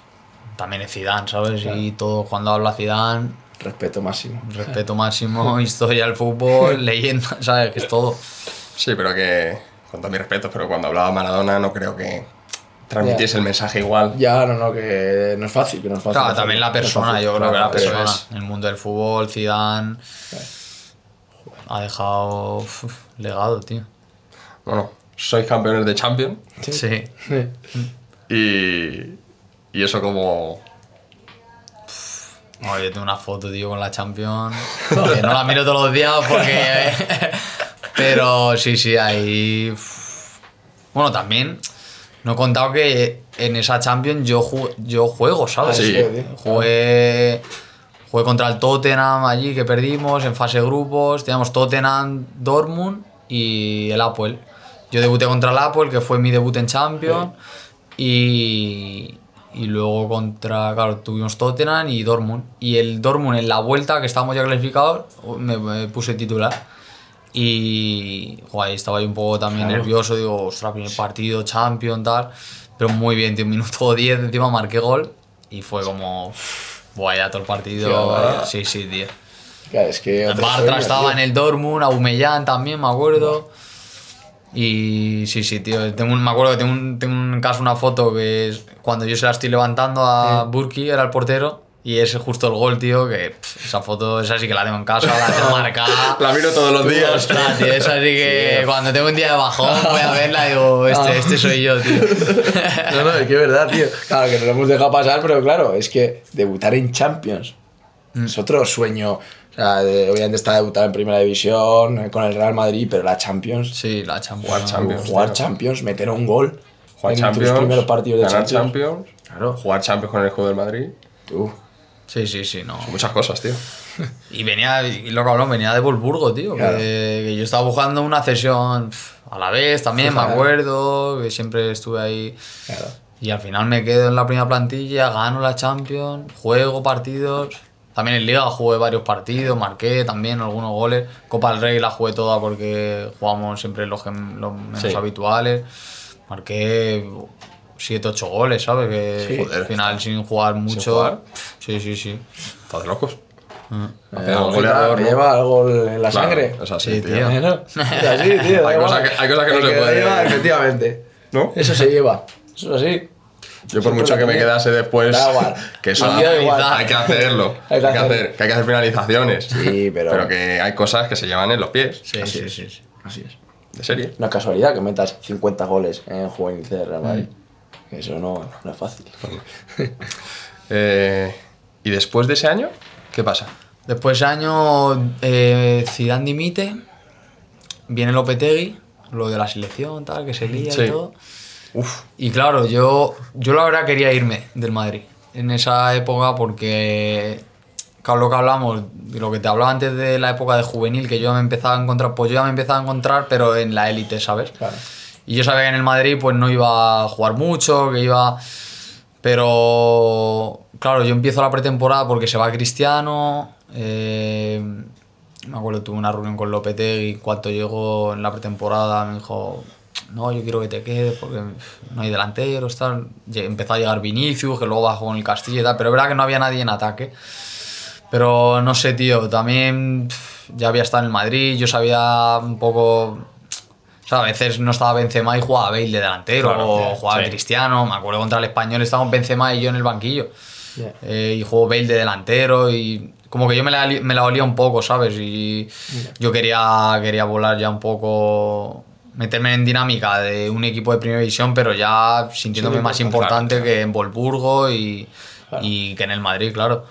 También es Zidane, ¿sabes? Y todo, cuando habla Zidane, Respeto máximo. respeto máximo, historia del fútbol, leyenda, ¿sabes? Que es todo. Sí, pero que, con todo mi respeto, pero cuando hablaba Maradona no creo que transmitiese el mensaje igual. Ya, no, no, que no es fácil, que no es fácil. Claro, también la persona, yo creo que la persona. es. En el mundo del fútbol, Zidane ha dejado uf, legado, tío. Bueno, sois campeones de Champions Sí. Sí. y, y eso como... No, yo tengo una foto, tío, con la Champions. que no la miro todos los días porque. Pero sí, sí, ahí. Bueno, también. No he contado que en esa Champions yo, ju- yo juego, ¿sabes? Sí. Jugué. Jugué contra el Tottenham allí que perdimos en fase de grupos. Teníamos Tottenham, Dortmund y el Apple. Yo debuté contra el Apple, que fue mi debut en Champions. Y, y luego contra, claro, tuvimos Tottenham y Dortmund. Y el Dortmund en la vuelta, que estábamos ya clasificados, me, me puse titular. Y joder, ahí estaba yo un poco también nervioso, digo, ostras, primer partido, Champions, tal. Pero muy bien, tío, un minuto 10, encima marqué gol. Y fue como, buah, ya todo el partido. barbaridad. Sí, sí, tío. Claro, es que. Bartra estaba tío. en el Dortmund, Aubameyang también, me acuerdo. Y sí, sí, tío. Tengo un- me acuerdo que tengo, un, tengo en casa una foto que es cuando yo se la estoy levantando a Burki, era el portero. Y es justo el gol, tío, que pff, esa foto, esa sí que la tengo en casa, la tengo marcada. La miro todos los días. Ostras, tío, esa sí que cuando tengo un día de bajón voy a verla y digo, Ah. este, este soy yo, tío. No, no, es que es verdad, tío. Claro, que no lo hemos dejado pasar, pero claro, es que debutar en Champions Mm. es otro sueño. O sea, de- obviamente está debutado en Primera División eh, con el Real Madrid, pero la Champions, Sí, la Champions. Jugar Champions. jugar tío. Champions, meter un gol Jugar en Champions, tus primeros partidos de ganar Champions. Champions, Claro. jugar Champions con el juego del Madrid, Tú. Sí, sí, sí, no. muchas cosas, tío. Y venía, y lo que hablamos, venía de Wolfsburgo, tío. Claro. Que, que yo estaba buscando una cesión a la vez también, me Claro. acuerdo, que siempre estuve ahí. Claro. Y al final me quedo en la primera plantilla, gano la Champions, juego partidos. También en Liga jugué varios partidos, marqué también algunos goles. Copa del Rey la jugué toda porque jugamos siempre los, menos Sí. habituales. Marqué 7, 8 goles, ¿sabes? Que Sí. al Joder, final sin jugar mucho. jugar? Sí, sí, sí. Estás de locos. Eh, ahorita goleador, me lleva algo en la Claro, sangre. Es así, Sí, tío. tío. Eh, ¿no? Es así, tío. da Hay cosas que- hay cosas que no se lo puede- lleva, efectivamente. ¿No? Eso se lleva. Eso es así. Yo por mucho pero que me quedase después, da igual. que eso Y da igual. hay que hacerlo. Hay hay, que hacer, que hay que hacer finalizaciones. Sí, pero- que hay cosas que se llevan en los pies. Sí, Así sí, es. sí, sí. Así es. De serie. No es casualidad que metas 50 goles en juvenil de Real Madrid. Eso no, no es fácil. Eh, ¿Y después de ese año? ¿Qué pasa? Después de ese año, eh, Zidane dimite, viene Lopetegui, lo de la selección, tal, que se lía Sí. y todo. Y claro, yo, yo la verdad quería irme del Madrid en esa época porque, claro, lo que hablamos, de lo que te hablaba antes de la época de juvenil, que yo ya me empezaba a encontrar, pues yo ya me empezaba a encontrar, pero en la élite, ¿sabes? Claro. Y yo sabía que en el Madrid pues no iba a jugar mucho, que iba... Pero claro, yo empiezo la pretemporada porque se va Cristiano, eh, me acuerdo, tuve una reunión con Lopetegui, cuando llegó en la pretemporada, me dijo, no, yo quiero que te quedes porque no hay delanteros, tal. Empezó a llegar Vinicius, que luego bajó con el Castilla y tal, pero es verdad que no había nadie en ataque. Pero no sé, tío, también ya había estado en el Madrid, yo sabía un poco... O sea, a veces no estaba Benzema y jugaba Bale de delantero, Claro, o jugaba sí. Cristiano, me acuerdo contra el Español estábamos Benzema y yo en el banquillo. Ya. Eh, y jugó Bale de delantero y como que yo me la, me la olía un poco, ¿sabes? Y yo quería, quería volar ya un poco, meterme en dinámica de un equipo de primera división, pero ya sintiéndome Sí, más importante claro. que en Volburgo y, y que en el Madrid, claro.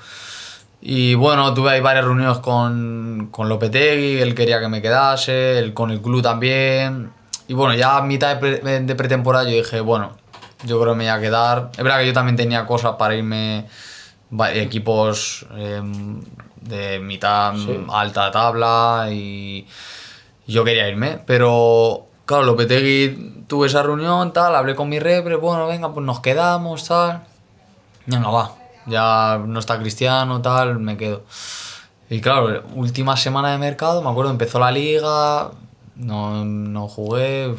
Y bueno, tuve ahí varias reuniones con, con Lopetegui, él quería que me quedase, él con el club también. Y bueno, ya a mitad de, pre- de pretemporada yo dije, bueno, yo creo que me voy a quedar. Es verdad que yo también tenía cosas para irme, equipos eh, de mitad alta tabla y yo quería irme, pero claro, Lopetegui tuve esa reunión, tal, hablé con mi repre, bueno, venga, pues nos quedamos, tal. Venga, va. Ya no está Cristiano, tal, me quedo. Y claro, última semana de mercado, me acuerdo, empezó la liga, no, no jugué,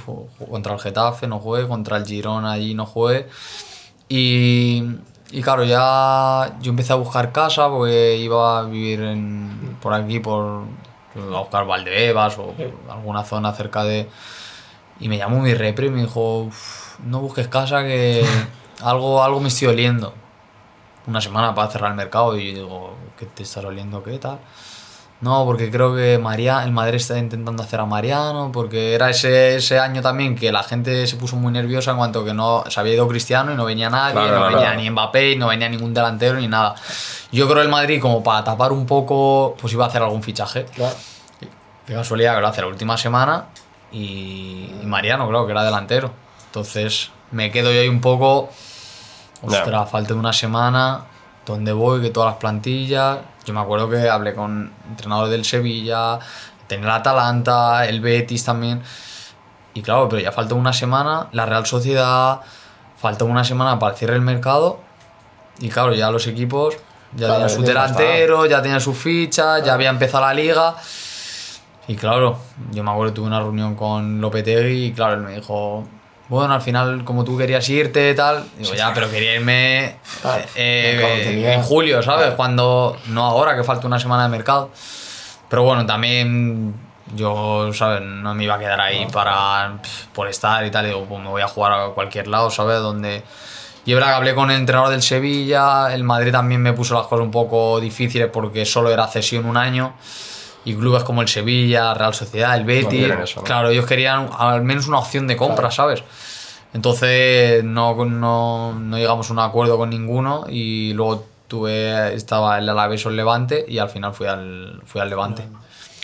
contra el Getafe no jugué, contra el Girona allí no jugué. Y, y claro, ya yo empecé a buscar casa porque iba a vivir por aquí, por a buscar Valdebebas o alguna zona cerca de... Y me llamó mi repre y me dijo, "Uf, no busques casa que algo, algo me estoy oliendo. Una semana para cerrar el mercado y yo digo, ¿qué te estás oliendo? ¿Qué tal? No, porque creo que María, el Madrid está intentando hacer a Mariano, porque era ese, ese año también que la gente se puso muy nerviosa en cuanto que no se había ido Cristiano y no venía nadie, Claro, no claro, venía ni Mbappé, no venía ningún delantero ni nada. Yo creo el Madrid, como para tapar un poco, pues iba a hacer algún fichaje. Claro. Qué casualidad que lo hace la última semana y, y Mariano, creo que era delantero. Entonces me quedo yo ahí un poco. Ostras, falta de una semana. ¿Dónde voy? Que todas las plantillas. Yo me acuerdo que hablé con entrenadores del Sevilla, tenía el Atalanta, el Betis también. Y claro, pero ya falta una semana. La Real Sociedad, falta una semana para el cierre del mercado. Y claro, ya los equipos ya Claro, tenían su delantero, ya tenían sus fichas, ya había empezado la liga. Y claro, yo me acuerdo que tuve una reunión con Lopetegui y claro, él me dijo, bueno, al final como tú querías irte y tal, digo, ya, pero quería irme Claro, eh, claro, tenía- en julio, ¿sabes? Cuando, no ahora, que falta una semana de mercado. Pero bueno, también yo, ¿sabes? No me iba a quedar ahí para, pf, por estar y tal, digo, pues me voy a jugar a cualquier lado, ¿sabes? Donde... Y es verdad que hablé con el entrenador del Sevilla, el Madrid también me puso las cosas un poco difíciles porque solo era cesión un año. Y clubes como el Sevilla, Real Sociedad, el Betis, quieren eso, ¿no? claro, ellos querían al menos una opción de compra, ¿sabes? Entonces no, no, no llegamos a un acuerdo con ninguno y luego tuve, estaba el Alavés o el Levante y al final fui al, fui al Levante.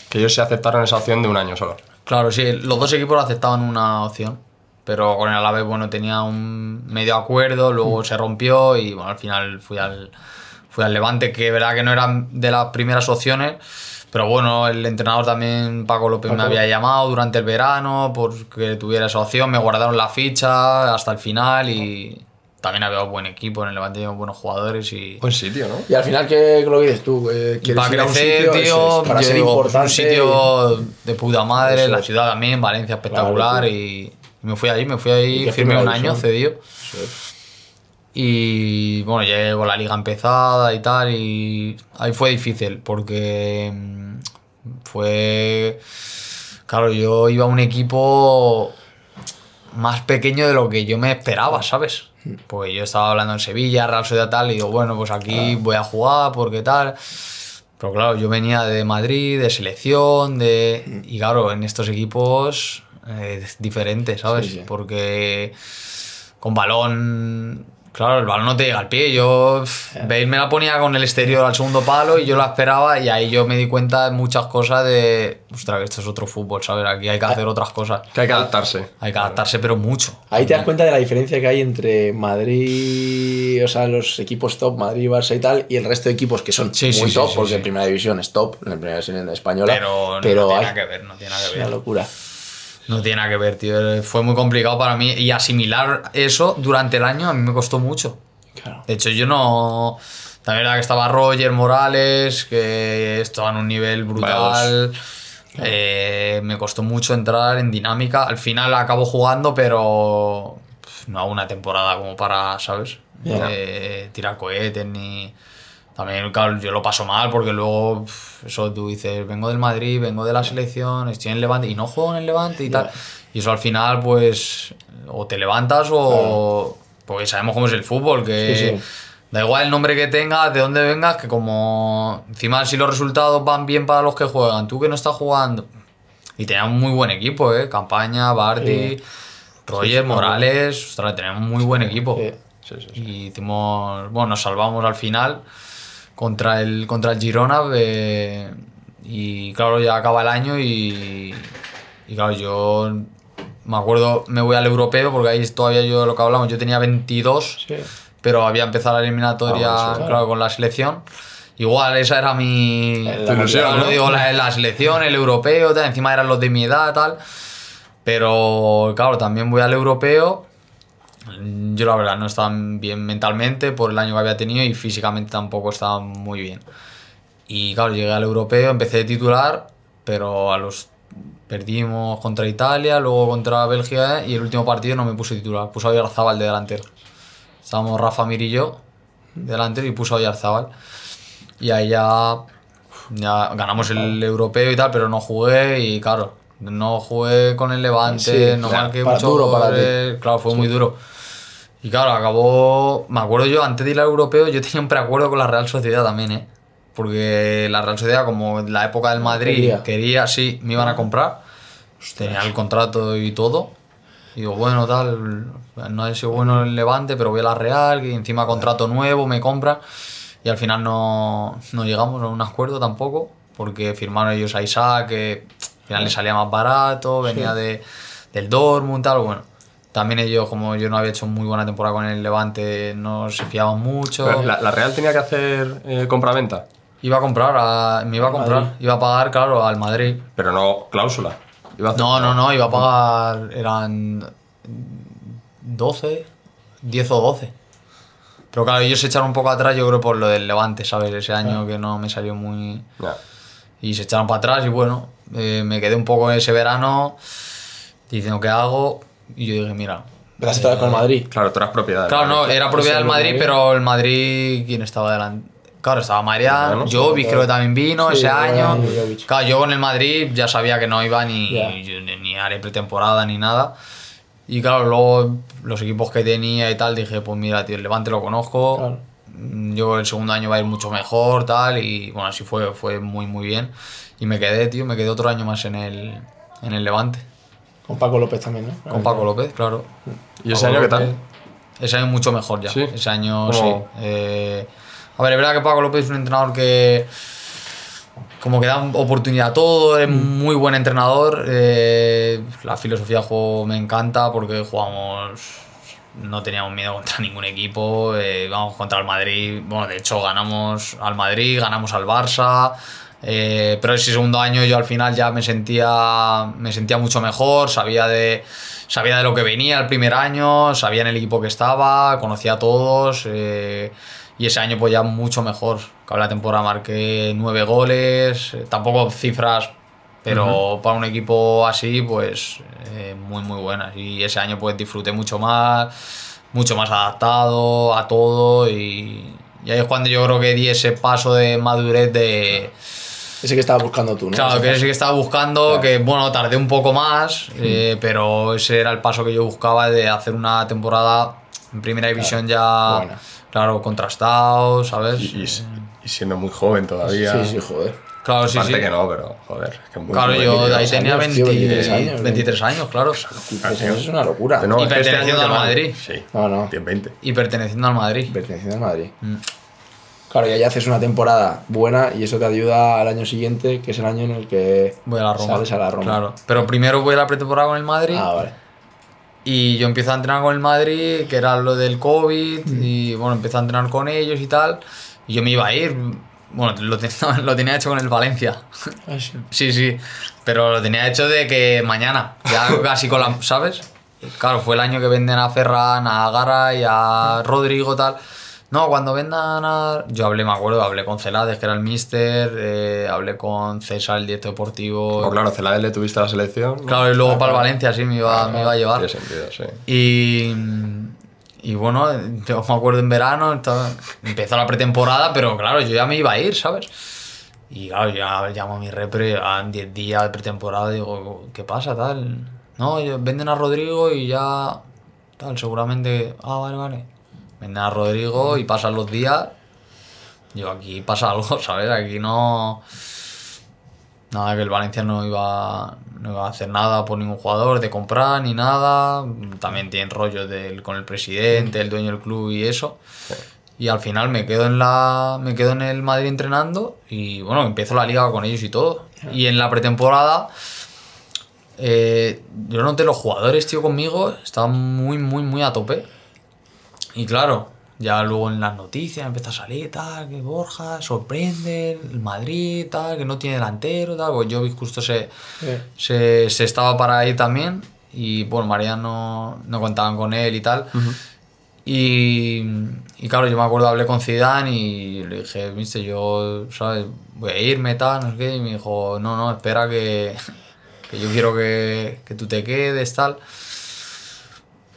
Que ellos se aceptaron esa opción de un año solo. Claro, sí, los dos equipos aceptaban una opción, pero con el Alavés, bueno, tenía un medio acuerdo, luego se rompió y bueno, al final fui al, fui al Levante, que verdad que no eran de las primeras opciones, pero bueno, el entrenador también, Paco López, me había llamado durante el verano porque tuviera esa opción, me guardaron la ficha hasta el final y también había un buen equipo en el Levante, buenos jugadores y... Buen sitio, ¿no? Y al final, ¿qué lo dices tú? Eh, Y ¿Quieres para crecer, sitio? tío, es, para yo ser digo, pues, importante. un sitio de puta madre, la ciudad también, Valencia espectacular Claro, y, me fui ahí, me fui ahí, firmé un año, cedido. Eso es. Y bueno, llegué con la liga empezada y tal, y ahí fue difícil porque mm, fue. Claro, yo iba a un equipo más pequeño de lo que yo me esperaba, ¿sabes? Porque yo estaba hablando en Sevilla, Real Sociedad tal, y digo, bueno, pues aquí voy a jugar porque tal. Pero claro, yo venía de Madrid, de selección, de. Y claro, en estos equipos eh, es diferente, ¿sabes? Sí, sí. Porque con balón. Claro, el balón no te llega al pie. Yo, Bale me la ponía con el exterior al segundo palo y yo la esperaba y ahí yo me di cuenta de muchas cosas de, ostras, que esto es otro fútbol, ¿sabes? Aquí hay que hacer otras cosas. Que hay que adaptarse. Hay que adaptarse, pero mucho. Ahí te das cuenta de la diferencia que hay entre Madrid, o sea, los equipos top, Madrid, Barça y tal, y el resto de equipos que son Sí, muy sí, top, sí, porque en primera división es top, en primera división española, Pero, pero, no tiene hay nada que ver, no tiene nada que una ver. locura. No tiene nada que ver, tío. Fue muy complicado para mí y asimilar eso durante el año a mí me costó mucho. Claro. De hecho, yo no. También era que estaba Roger Morales, que estaba en un nivel brutal. Eh, me costó mucho entrar en dinámica. Al final acabo jugando, pero no hago una temporada como para, ¿sabes? Eh, tirar cohetes ni... También, claro, yo lo paso mal porque luego, eso tú dices, vengo del Madrid, vengo de la selección, estoy en el Levante y no juego en el Levante y tal. Y eso al final, pues, o te levantas o... Porque sabemos cómo es el fútbol, que Sí, sí. da igual el nombre que tengas, de dónde vengas, que como encima si los resultados van bien para los que juegan, tú que no estás jugando. Y teníamos un muy buen equipo, ¿eh? Campaña, Bardi, Roger, Morales, ostras, tenemos muy buen equipo. Sí. Sí, sí, sí. Y hicimos, bueno, nos salvamos al final contra el, contra el Girona. eh, y claro, ya acaba el año y, y claro, yo me acuerdo, me voy al europeo porque ahí todavía yo lo que hablamos, yo tenía 22, Sí. pero había empezado la eliminatoria, Ah, bueno, sí, claro, con la selección. Igual, esa era mi. La digo, la, la selección, el europeo, tal, encima eran los de mi edad, tal. Pero claro, también voy al europeo. Yo la verdad no estaba bien mentalmente por el año que había tenido y físicamente tampoco estaba muy bien. Y claro, llegué al europeo, empecé de titular, pero a los perdimos contra Italia, luego contra Bélgica y el último partido no me puse titular, puse a de delantero. Estábamos Rafa Mir y yo de delantero y puso a. Y ahí ya, ya ganamos el europeo y tal, pero no jugué y claro, no jugué con el Levante, Sí, no claro, marqué mucho duro para ti. claro, fue muy duro. Y claro, acabó. Me acuerdo yo, antes de ir al europeo, yo tenía un preacuerdo con la Real Sociedad también, ¿eh? Porque la Real Sociedad, como en la época del Madrid, Quería. quería, sí, me iban a comprar. Tenía el contrato y todo. Y digo, bueno, tal, no ha sido bueno el Levante, pero voy a la Real, que encima contrato nuevo, me compran. Y al final no, no llegamos a un acuerdo tampoco, porque firmaron ellos a Isaac, que al final le salía más barato, venía de, del Dortmund, tal, bueno. También ellos, como yo no había hecho muy buena temporada con el Levante, no se fiaban mucho. La, la Real tenía que hacer eh, compraventa, Iba a comprar, a- me iba a comprar, Madrid. iba a pagar, claro, al Madrid. pero no cláusula. Iba a hacer- No, no, no, iba a pagar, eran 12, 10 o 12. Pero claro, ellos se echaron un poco atrás, yo creo, por lo del Levante, ¿sabes? Ese año que no me salió muy... Ya. Y se echaron para atrás y bueno, eh, me quedé un poco ese verano diciendo qué hago y yo dije, mira... Empezaste otra vez con el Madrid. Claro, tú eras propiedad. del Claro, no, era propiedad del Ese Madrid, Madrid. pero el Madrid, ¿quién estaba delante? Claro, estaba Mariano, Mariano, Jovic sí, creo que también vino Sí, ese año. Mariano y Jovic. Claro, yo con el Madrid ya sabía que no iba ni, yo ni, ni haré pretemporada ni nada. Y claro, luego los equipos que tenía y tal, dije, pues mira, tío, el Levante lo conozco. Claro. Mm, Yo el segundo año va a ir mucho mejor, tal, y bueno, así fue, fue muy, muy bien. Y me quedé, tío, me quedé otro año más en el, en el Levante. Con Paco López también, ¿no? Con Paco López, claro. ¿Y ese Paco año qué tal? Ese año mucho mejor ya. ¿Sí? Ese año ¿Cómo? sí. Eh, a ver, es verdad que Paco López es un entrenador que como que da oportunidad a todo, es muy buen entrenador. eh, la filosofía de juego me encanta porque jugamos, no teníamos miedo contra ningún equipo, eh, vamos contra el Madrid, bueno, de hecho ganamos al Madrid, ganamos al Barça. Eh, pero ese segundo año yo al final ya me sentía, me sentía mucho mejor, sabía de, sabía de lo que venía el primer año, sabía en el equipo que estaba, conocía a todos. eh, y ese año pues ya mucho mejor. Acabé la temporada marqué nueve goles, eh, tampoco cifras, pero para un equipo así pues eh, muy muy buenas. Y ese año pues disfruté mucho más, mucho más adaptado a todo y, y ahí es cuando yo creo que di ese paso de madurez de... Ese que estaba buscando tú, ¿no? Claro, Ese que ese que estaba buscando, que bueno, tardé un poco más, eh, pero ese era el paso que yo buscaba de hacer una temporada en primera división ya, claro, contrastado, ¿sabes? Y, y- y siendo muy joven todavía. Sí, sí, joder. claro, sí, Aparte sí. que no, pero joder. es que muy Claro, yo de ahí 22 tenía años, 20 tío, 23 años, 23 años, claro. Eso es una locura. No, Y este perteneciendo al Madrid. Sí. No, no. Tiene 20. Y perteneciendo al Madrid. Perteneciendo al Madrid. Mm. Claro, y ahí haces una temporada buena y eso te ayuda al año siguiente, que es el año en el que Voy a la Roma. sales a la Roma. Claro. Pero primero voy a la pretemporada con el Madrid. Ah, vale. Y yo empiezo a entrenar con el Madrid, que era lo del COVID, y bueno, empecé a entrenar con ellos y tal. Y yo me iba a ir. Bueno, lo, ten- lo tenía hecho con el Valencia. Ah, sí. Sí, sí. Pero lo tenía hecho de que mañana, ya casi con la. ¿Sabes? Claro, fue el año que venden a Ferran, a Gara y a Rodrigo tal. No, cuando vendan a... Yo hablé, me acuerdo, hablé con Celades, que era el mister, eh, hablé con César, el director deportivo. O claro, Celades le tuviste a la selección. ¿no? Claro, y luego para el Valencia sí me iba, me iba a llevar. Tiene sentido, sí. Y, y bueno, yo me acuerdo en verano, estaba- empezó la pretemporada, pero claro, yo ya me iba a ir, ¿sabes? Y claro, ya llamo a mi repre a 10 días de pretemporada digo, ¿qué pasa, tal? No, yo- venden a Rodrigo y ya, tal, seguramente, ah, vale, vale. Venden a Rodrigo y pasan los días. Yo aquí pasa algo, ¿sabes? Aquí no... Nada, que el Valencia no iba, no iba a hacer nada por ningún jugador, de comprar ni nada. También tienen rollos del, con el presidente, el dueño del club y eso. Y al final me quedo en la me quedo en el Madrid entrenando y bueno, empiezo la liga con ellos y todo. Y en la pretemporada eh, yo noté los jugadores, tío, conmigo estaban muy, muy, muy a tope. Y claro, ya luego en las noticias empieza a salir, tal, que Borja sorprende, el Madrid, tal, que no tiene delantero, tal. Pues yo justo se, se, se estaba para ir también. Y bueno, Mariano no contaban con él y tal. Y, y claro, yo me acuerdo, hablé con Zidane y le dije, viste, yo, ¿sabes? Voy a irme, tal, no sé qué. Y me dijo, no, no, espera que, que yo quiero que, que tú te quedes, tal.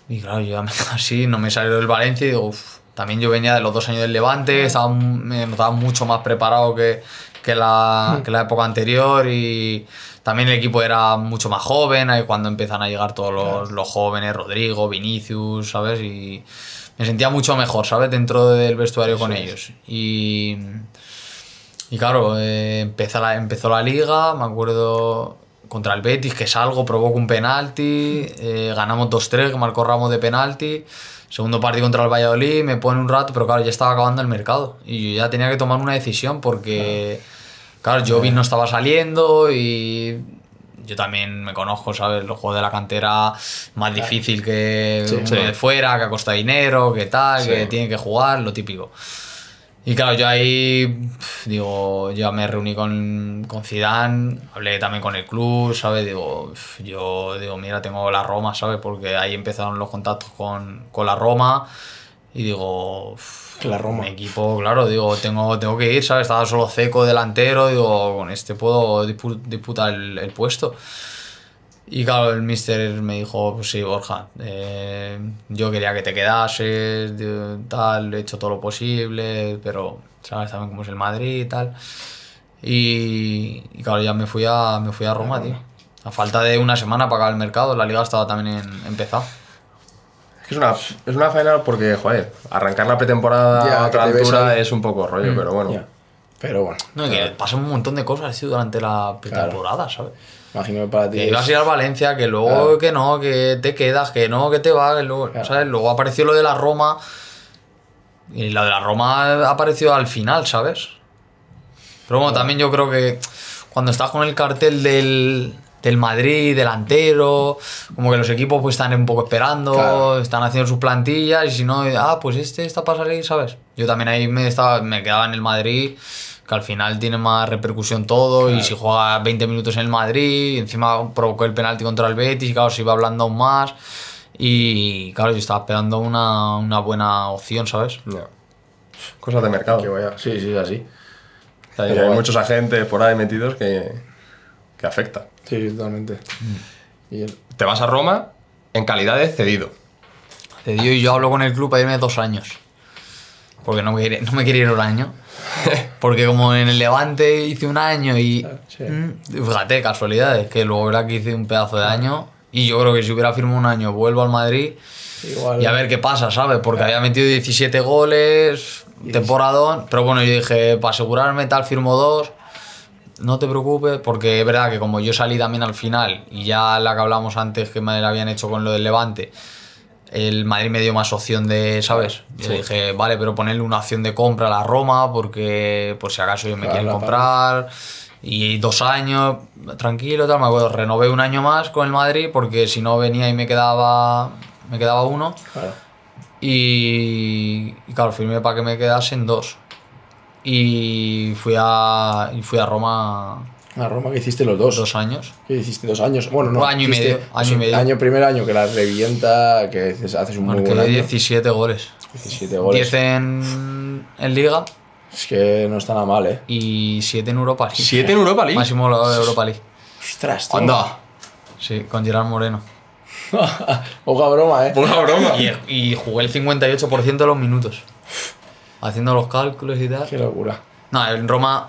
Y claro, yo ya me así, no me salió del Valencia y digo, "Uf". también yo venía de los dos años del Levante, estaba, me notaba mucho más preparado que, que, la, que la época anterior y también el equipo era mucho más joven, ahí cuando empiezan a llegar todos los, los jóvenes, Rodrigo, Vinicius, ¿sabes? Y me sentía mucho mejor, ¿sabes? Dentro del vestuario con ellos. Y, y claro, eh, empezó, la, empezó la liga, me acuerdo contra el Betis, que salgo, provoco un penalti, eh, ganamos 2-3, que marcó Ramos de penalti. Segundo partido contra el Valladolid, me pone un rato, pero claro, ya estaba acabando el mercado. Y yo ya tenía que tomar una decisión porque, claro, Jovi no estaba saliendo y yo también me conozco, ¿sabes? Los juegos de la cantera más difícil que uno de fuera, que ha costado dinero, que tal, que tiene que jugar, lo típico. Y claro, yo ahí, digo, ya me reuní con, con Zidane, hablé también con el club, ¿sabes? Digo, yo digo, mira, tengo la Roma, ¿sabes? Porque ahí empezaron los contactos con, con la Roma y digo, la Roma. mi equipo, claro, digo, tengo, tengo que ir, ¿sabes? Estaba solo seco delantero, digo, con este puedo dispu- disputar el, el puesto. Y claro, el mister me dijo, pues sí, Borja, eh, yo quería que te quedases, tal, he hecho todo lo posible, pero sabes también cómo es el Madrid y tal. Y, y claro, ya me fui a, me fui a Roma, tío. A falta de una semana para acabar el mercado, la liga estaba también en, empezada. Es que es una, es una faena porque, joder, arrancar la pretemporada Ya, a otra altura es un poco rollo, pero bueno. Ya. Pero bueno, No, y que pasan un montón de cosas, tío, durante la pretemporada, ¿sabes? Imagino que para ti. Que ibas a ir al Valencia, que luego Claro. que no, que te quedas, que no, que te vas, que luego, Claro. ¿sabes? Luego apareció lo de la Roma. Y lo de la Roma apareció al final, ¿sabes? Pero bueno, también yo creo que cuando estás con el cartel del, del Madrid, delantero, como que los equipos pues están un poco esperando, Claro. están haciendo sus plantillas y si no, ah, pues este está para salir, ¿sabes? Yo también ahí me, estaba, me quedaba en el Madrid, que al final tiene más repercusión todo y si juega 20 minutos en el Madrid, y encima provocó el penalti contra el Betis y claro, se iba hablando aún más y claro, yo estaba esperando una, una buena opción, ¿sabes? Ya. Cosas de mercado. Que vaya. Sí, sí, es así. Hay, muchos agentes por ahí metidos que, que afecta. Sí, totalmente. Y el- Te vas a Roma en calidad de cedido. Cedió y yo hablo con el club para irme dos años. Porque no me quería, no me quería ir un año. Porque como en el Levante hice un año y... Sí. Mm, Fíjate, casualidades, que luego verá que hice un pedazo de año. Y yo creo que si hubiera firmado un año, vuelvo al Madrid Igual. y a ver qué pasa, ¿sabes? Porque había metido 17 goles, temporadón. Pero bueno, yo dije, para asegurarme tal, firmo dos. No te preocupes, porque es verdad que como yo salí también al final, y ya la que hablamos antes que me la habían hecho con lo del Levante, el Madrid me dio más opción de, ¿sabes? Yo dije, vale, pero ponerle una opción de compra a la Roma, porque por si acaso ellos me Claro, quieren comprar. Y dos años, tranquilo, tal, me acuerdo, renové un año más con el Madrid, porque si no venía y me quedaba, me quedaba uno. Claro. Y, y claro, firmé para que me quedasen dos. Y fui a, y fui a Roma A Roma que hiciste los dos. dos años. Que hiciste dos años. Bueno, no. Un año y medio, año y medio. Año, primer año que la revienta, que haces, haces un muy Marqué buen año. 17 goles. 17 goles. 10 en, en Liga Es que no está nada mal, ¿eh? y 7 en Europa League. ¿Siete en Europa League? Máximo de Europa League. Ostras, tío. Anda. Sí, con Gerard Moreno. Poca broma, ¿eh? Poca broma. Y, y jugué el 58% de los minutos. Haciendo los cálculos y tal. Qué locura. No, en Roma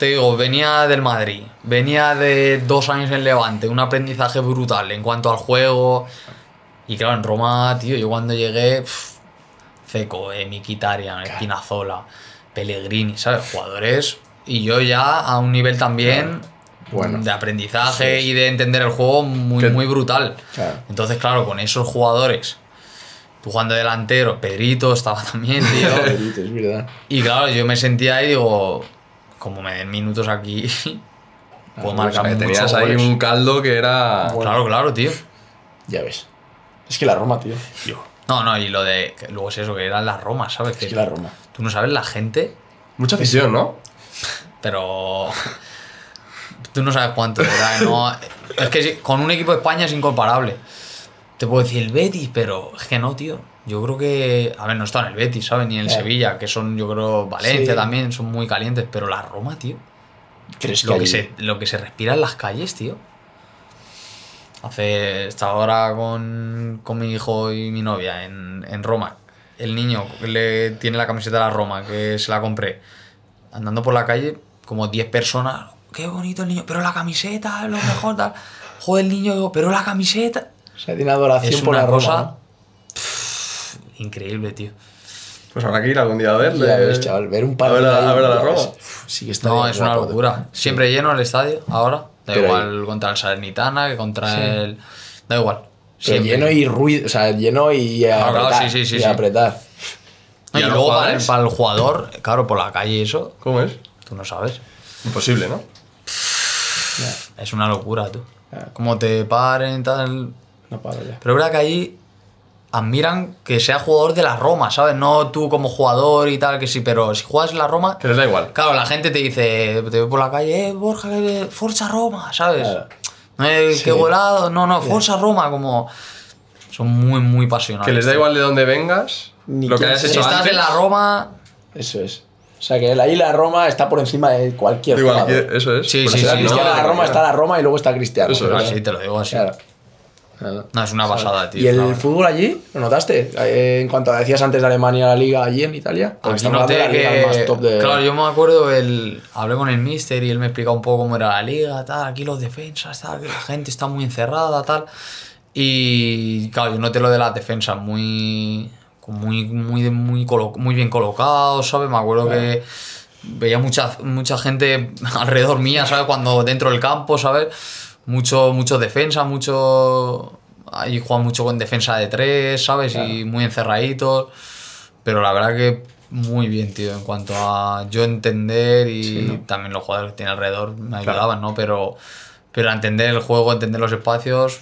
Te digo, venía del Madrid, venía de dos años en Levante, un aprendizaje brutal en cuanto al juego. Y claro, en Roma, tío, yo cuando llegué, pf, Ceco, eh, Mkhitaryan, Espinazola, Pellegrini, ¿sabes? Jugadores. Y yo ya a un nivel también Bueno. de aprendizaje y de entender el juego muy, muy brutal. Claro. Entonces, claro, con esos jugadores, tú jugando delantero, Pedrito estaba también, tío. Pedrito, Es verdad. Y claro, yo me sentía ahí y digo, como me den minutos aquí, puedo O marcar sea, que muchos tenías ahí goles. un caldo que era. Claro, claro, tío. Ya ves. Es que la Roma, tío. No, no, y lo de. que luego es eso, que eran las Romas, ¿sabes? Es que la Roma. Tú no sabes la gente, Mucha afición, ¿no? pero. Tú no sabes cuánto, ¿verdad? No, es que con un equipo de España es incomparable. Te puedo decir el Betis, pero es que no, tío. Yo creo que. A ver, no está en el Betis, ¿sabes? Ni en el Eh. Sevilla, que son, yo creo, Valencia Sí. también, son muy calientes, pero la Roma, tío. Pero es lo, que se, lo que se respira en las calles, tío. Hace. Estaba ahora con, con mi hijo y mi novia en, en Roma. El niño le tiene la camiseta de la Roma, que se la compré. Andando por la calle, como 10 personas. Qué bonito el niño, pero la camiseta lo mejor, tal. Joder, el niño, pero la camiseta. O sea, tiene adoración Es por una la cosa Roma. Increíble, tío. Pues habrá que ir algún día a verle. Ya ves, chaval. Ver un par a ver a, ahí, a ver a la ya Roma. Uf, Sí que está No, es una locura. Siempre lleno el estadio, ahora. Da Pero igual contra el Salernitana que contra el. Da igual. Pero Siempre. lleno y ruido, o sea, lleno y Claro, claro, apretar. sí, sí, sí, y sí. apretar. No, ¿Y y a los luego para el, para el jugador, claro, por la calle y eso, ¿Cómo es? tú no sabes. Imposible, ¿no? Es una locura, tú. Como te paren, tal. No paro ya. Pero es verdad que ahí admiran que sea jugador de la Roma, ¿sabes? No tú como jugador y tal, que sí, pero si juegas en la Roma. Que les da igual. Claro, la gente te dice, te ve por la calle, eh, Borja, Forza Roma, ¿sabes? Claro. Es Sí. que volado, no, no, Forza Roma, como. Son muy, muy pasionales. Que les da igual de dónde vengas, Ni lo que hayas sea. Si hecho estás antes. en la Roma. Eso es. O sea, que ahí la Roma está por encima de cualquier jugador. que- eso es. Sí, Pues sí, así sí, no, la Roma está la Roma y luego está Cristiano. Eso es. pero- Ah, sí, te lo digo así. Claro. Claro. No, es una pasada, tío. ¿Y el fútbol allí? ¿Lo notaste? Eh, En cuanto decías antes de Alemania, la liga allí en Italia. Aquí hablando noté de la liga que, más top de. claro, yo me acuerdo, el, hablé con el mister y él me explicaba un poco cómo era la liga, tal, aquí los defensas, tal, que la gente está muy encerrada, tal. Y claro, yo noté lo de las defensas muy, muy, muy, muy, colo- muy bien colocados, ¿sabes? Me acuerdo que veía mucha, mucha gente alrededor mía, ¿sabes? Cuando dentro del campo, ¿sabes? Mucho, mucho defensa, mucho... Ahí juegan mucho con defensa de tres, ¿sabes? Y muy encerraditos. Pero la verdad que muy bien, tío, en cuanto a yo entender y también los jugadores que tiene alrededor me ayudaban, ¿no? Pero, pero a entender el juego, entender los espacios,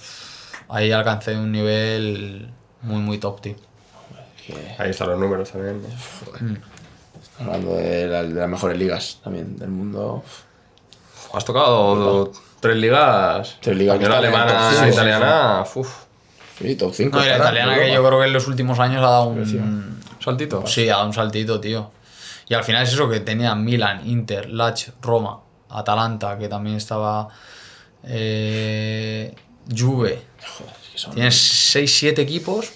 ahí alcancé un nivel muy, muy top, tío. Ahí están los números también. ¿no? Hablando de, la- de las mejores ligas también del mundo. Has tocado tres ligas. Tres ligas que Española, alemana, top cinco, italiana. Uf, Sí, top 5. No, y la italiana que yo creo que en los últimos años ha dado un... un saltito. Sí, ha dado un saltito, tío. Y al final es eso que tenía Milan, Inter, Lach, Roma, Atalanta, que también estaba... eh, Juve. Tienes 6-7 equipos.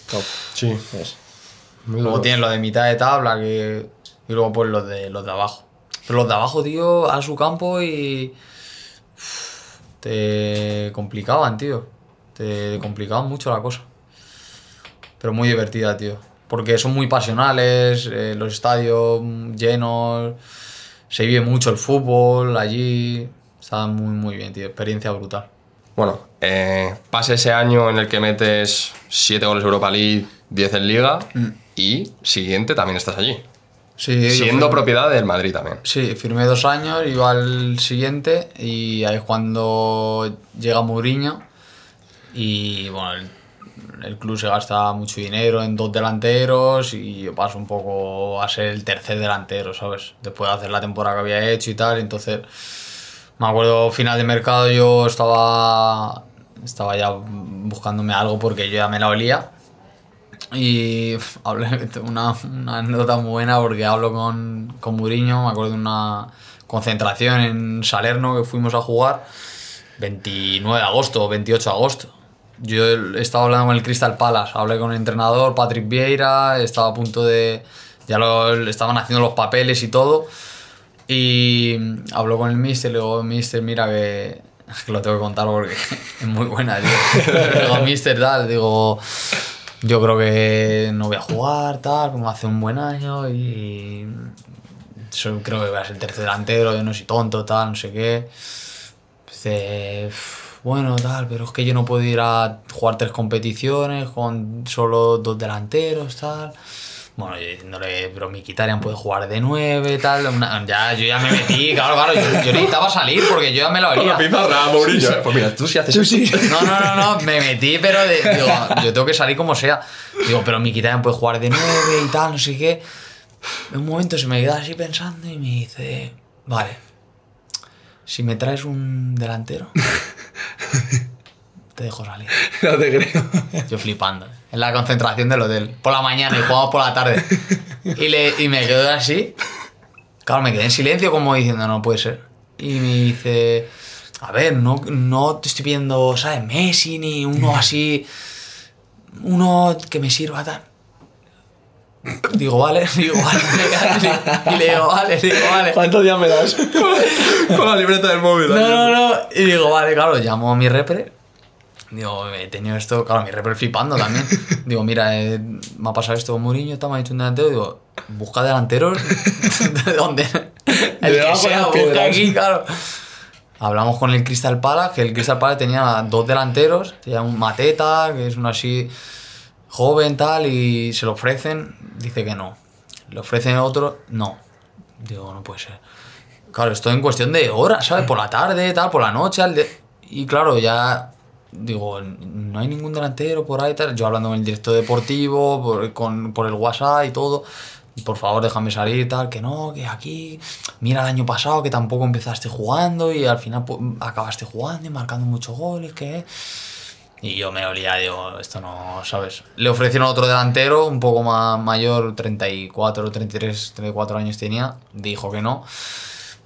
Sí. Es. Luego tienes lo de mitad de tabla que, y luego pues los de, los de abajo. Pero los de abajo, tío, a su campo y... Te complicaban, tío. Te complicaban mucho la cosa. Pero muy divertida, tío. Porque son muy pasionales, eh, los estadios llenos, se vive mucho el fútbol allí. Está muy, muy bien, tío. Experiencia brutal. Bueno, eh, pasa ese año en el que metes 7 goles Europa League, 10 en Liga. y siguiente también estás allí. Sí, Siendo propiedad del Madrid también. Sí, firmé dos años, iba al siguiente y ahí es cuando llega Mourinho y bueno, el, el club se gasta mucho dinero en dos delanteros y yo paso un poco a ser el tercer delantero, ¿sabes? Después de hacer la temporada que había hecho y tal, entonces me acuerdo final de mercado yo estaba estaba ya buscándome algo porque yo ya me la olía y una, una anécdota muy buena porque hablo con, con Mourinho, me acuerdo de una concentración en Salerno que fuimos a jugar, 29 de agosto o 28 de agosto. Yo estaba hablando con el Crystal Palace, hablé con el entrenador Patrick Vieira, estaba a punto de... ya lo estaban haciendo los papeles y todo. Y habló con el mister, le digo, mister, mira que, que lo tengo que contar porque es muy buena, tío. Le mister, tal, digo, yo creo que no voy a jugar, tal, como hace un buen año y creo que voy a ser tercer delantero, yo no soy tonto, tal, no sé qué. Bueno, tal, pero es que yo no puedo ir a jugar tres competiciones con solo dos delanteros, tal. Bueno, yo diciéndole, pero Mkhitaryan puede jugar de nueve, tal. una- ya, yo ya me metí, claro, claro, yo, yo necesitaba salir porque yo ya me lo Con olía. la pizarra, Mourinho. ¿eh? Pues mira, tú sí haces. No, no, no, no, me metí, pero de- digo, yo tengo que salir como sea. Digo, pero Mkhitaryan puede jugar de nueve y tal, no sé qué. En un momento se me queda así pensando y me dice, vale, si me traes un delantero, te dejo salir. No te creo. Yo flipando. En la concentración del hotel. Por la mañana y jugamos por la tarde. Y, le, y me quedo así. Claro, me quedé en silencio como diciendo, no puede ser. Y me dice, a ver, no, no te estoy pidiendo, ¿sabes? Messi ni uno así. Uno que me sirva tal. Digo, vale, digo, vale. Y le digo, vale, digo, vale. ¿Cuántos días me das? Con la libreta del móvil. No, no, no. Y digo, vale, claro, llamo a mi repre. Digo, he tenido esto, claro, mi repre flipando también. Digo, mira, eh, me ha pasado esto con Mourinho, está, me ha dicho un delantero. Digo, busca delanteros de donde. El que de sea, piedras. aquí, claro. Hablamos con el Crystal Palace, que el Crystal Palace tenía dos delanteros, tenía un Mateta, que es uno así joven, tal, y se lo ofrecen, dice que no. Le ofrecen otro, no. Digo, no puede ser. Claro, esto en cuestión de horas, ¿sabes? Por la tarde, tal, por la noche. al de- Y claro, ya digo, no hay ningún delantero por ahí, tal. Yo hablando con el director deportivo, por, con, por el WhatsApp y todo. Y por favor, déjame salir, tal, que no, que aquí. Mira el año pasado que tampoco empezaste jugando y al final pues, acabaste jugando y marcando muchos goles, que. Y yo me olía, digo, esto no, ¿sabes? Le ofrecieron otro delantero, un poco más mayor, 34, 33, 34 años tenía. Dijo que no.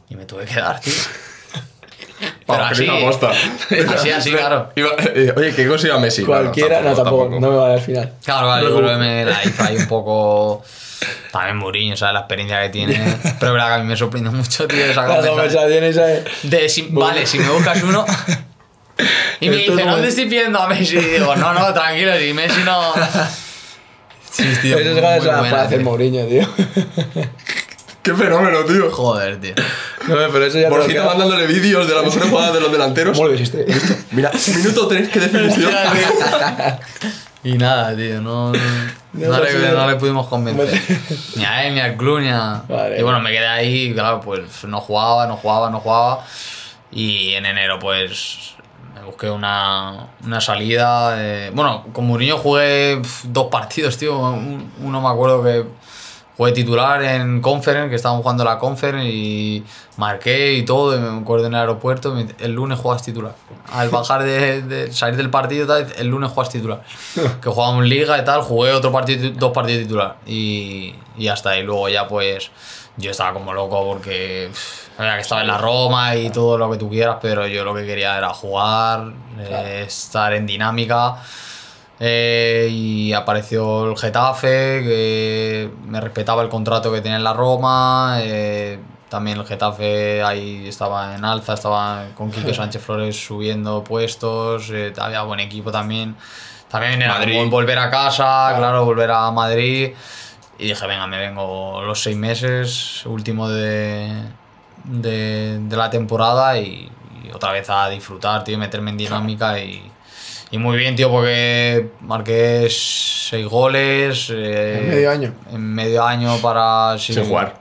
Y me tuve que dar, tío. Pero así, no aposta. así, así, claro. Iba- eh, Oye, ¿qué consiga Messi? Cualquiera, no, tampoco, no me vale al final. Claro, claro, yo creo que me la hizo ahí un poco. También Mourinho, ¿sabes? La experiencia que tiene. Pero verdad que a mí me sorprende mucho, tío, esa conversación. De si- vale, si me buscas uno. Y me Esto dice, te estoy pidiendo a Messi. Y digo, no, no, tranquilo, si Messi no. Sí, tío. Eso es muy ganas para hacer. Mourinho, tío. Qué fenómeno, tío. Joder, tío. No, pero eso ya Borjita mandándole vídeos de las mejores jugadas de los delanteros. ¿Cómo lo hiciste? Mira, minuto 3, qué definición. Y nada, tío, no, no, le, consigo- no le pudimos convencer. Ni a él, ni al club, ni a... Vale. Y bueno, me quedé ahí, claro, pues no jugaba, no jugaba, no jugaba. Y en enero, pues, me busqué una, una salida. eh, Bueno, con Mourinho jugué dos partidos, tío. Un- Uno me acuerdo que jugué titular en Conference, que estaban jugando la Conference y marqué y todo. Y me acuerdo en el aeropuerto, el lunes juegas titular. Al bajar de, de salir del partido, tal, el lunes juegas titular. Que jugábamos liga y tal, jugué otro partido, dos partidos titular. Y, y hasta ahí. Luego ya pues yo estaba como loco porque pff, que estaba en la Roma y todo lo que tú quieras, pero yo lo que quería era jugar, eh, estar en dinámica. Eh, y apareció el Getafe, que me respetaba el contrato que tenía en la Roma. eh, también el Getafe ahí estaba en alza, estaba con Quique Sánchez Flores subiendo puestos. eh, había buen equipo también. También era Madrid. como volver a casa, claro, volver a Madrid. Y dije, venga, me vengo los seis meses, último de, de, de la temporada y, y otra vez a disfrutar, tío, meterme en dinámica y, y muy bien, tío, porque marqué seis goles. eh, En medio año. En medio año para. Sin jugar.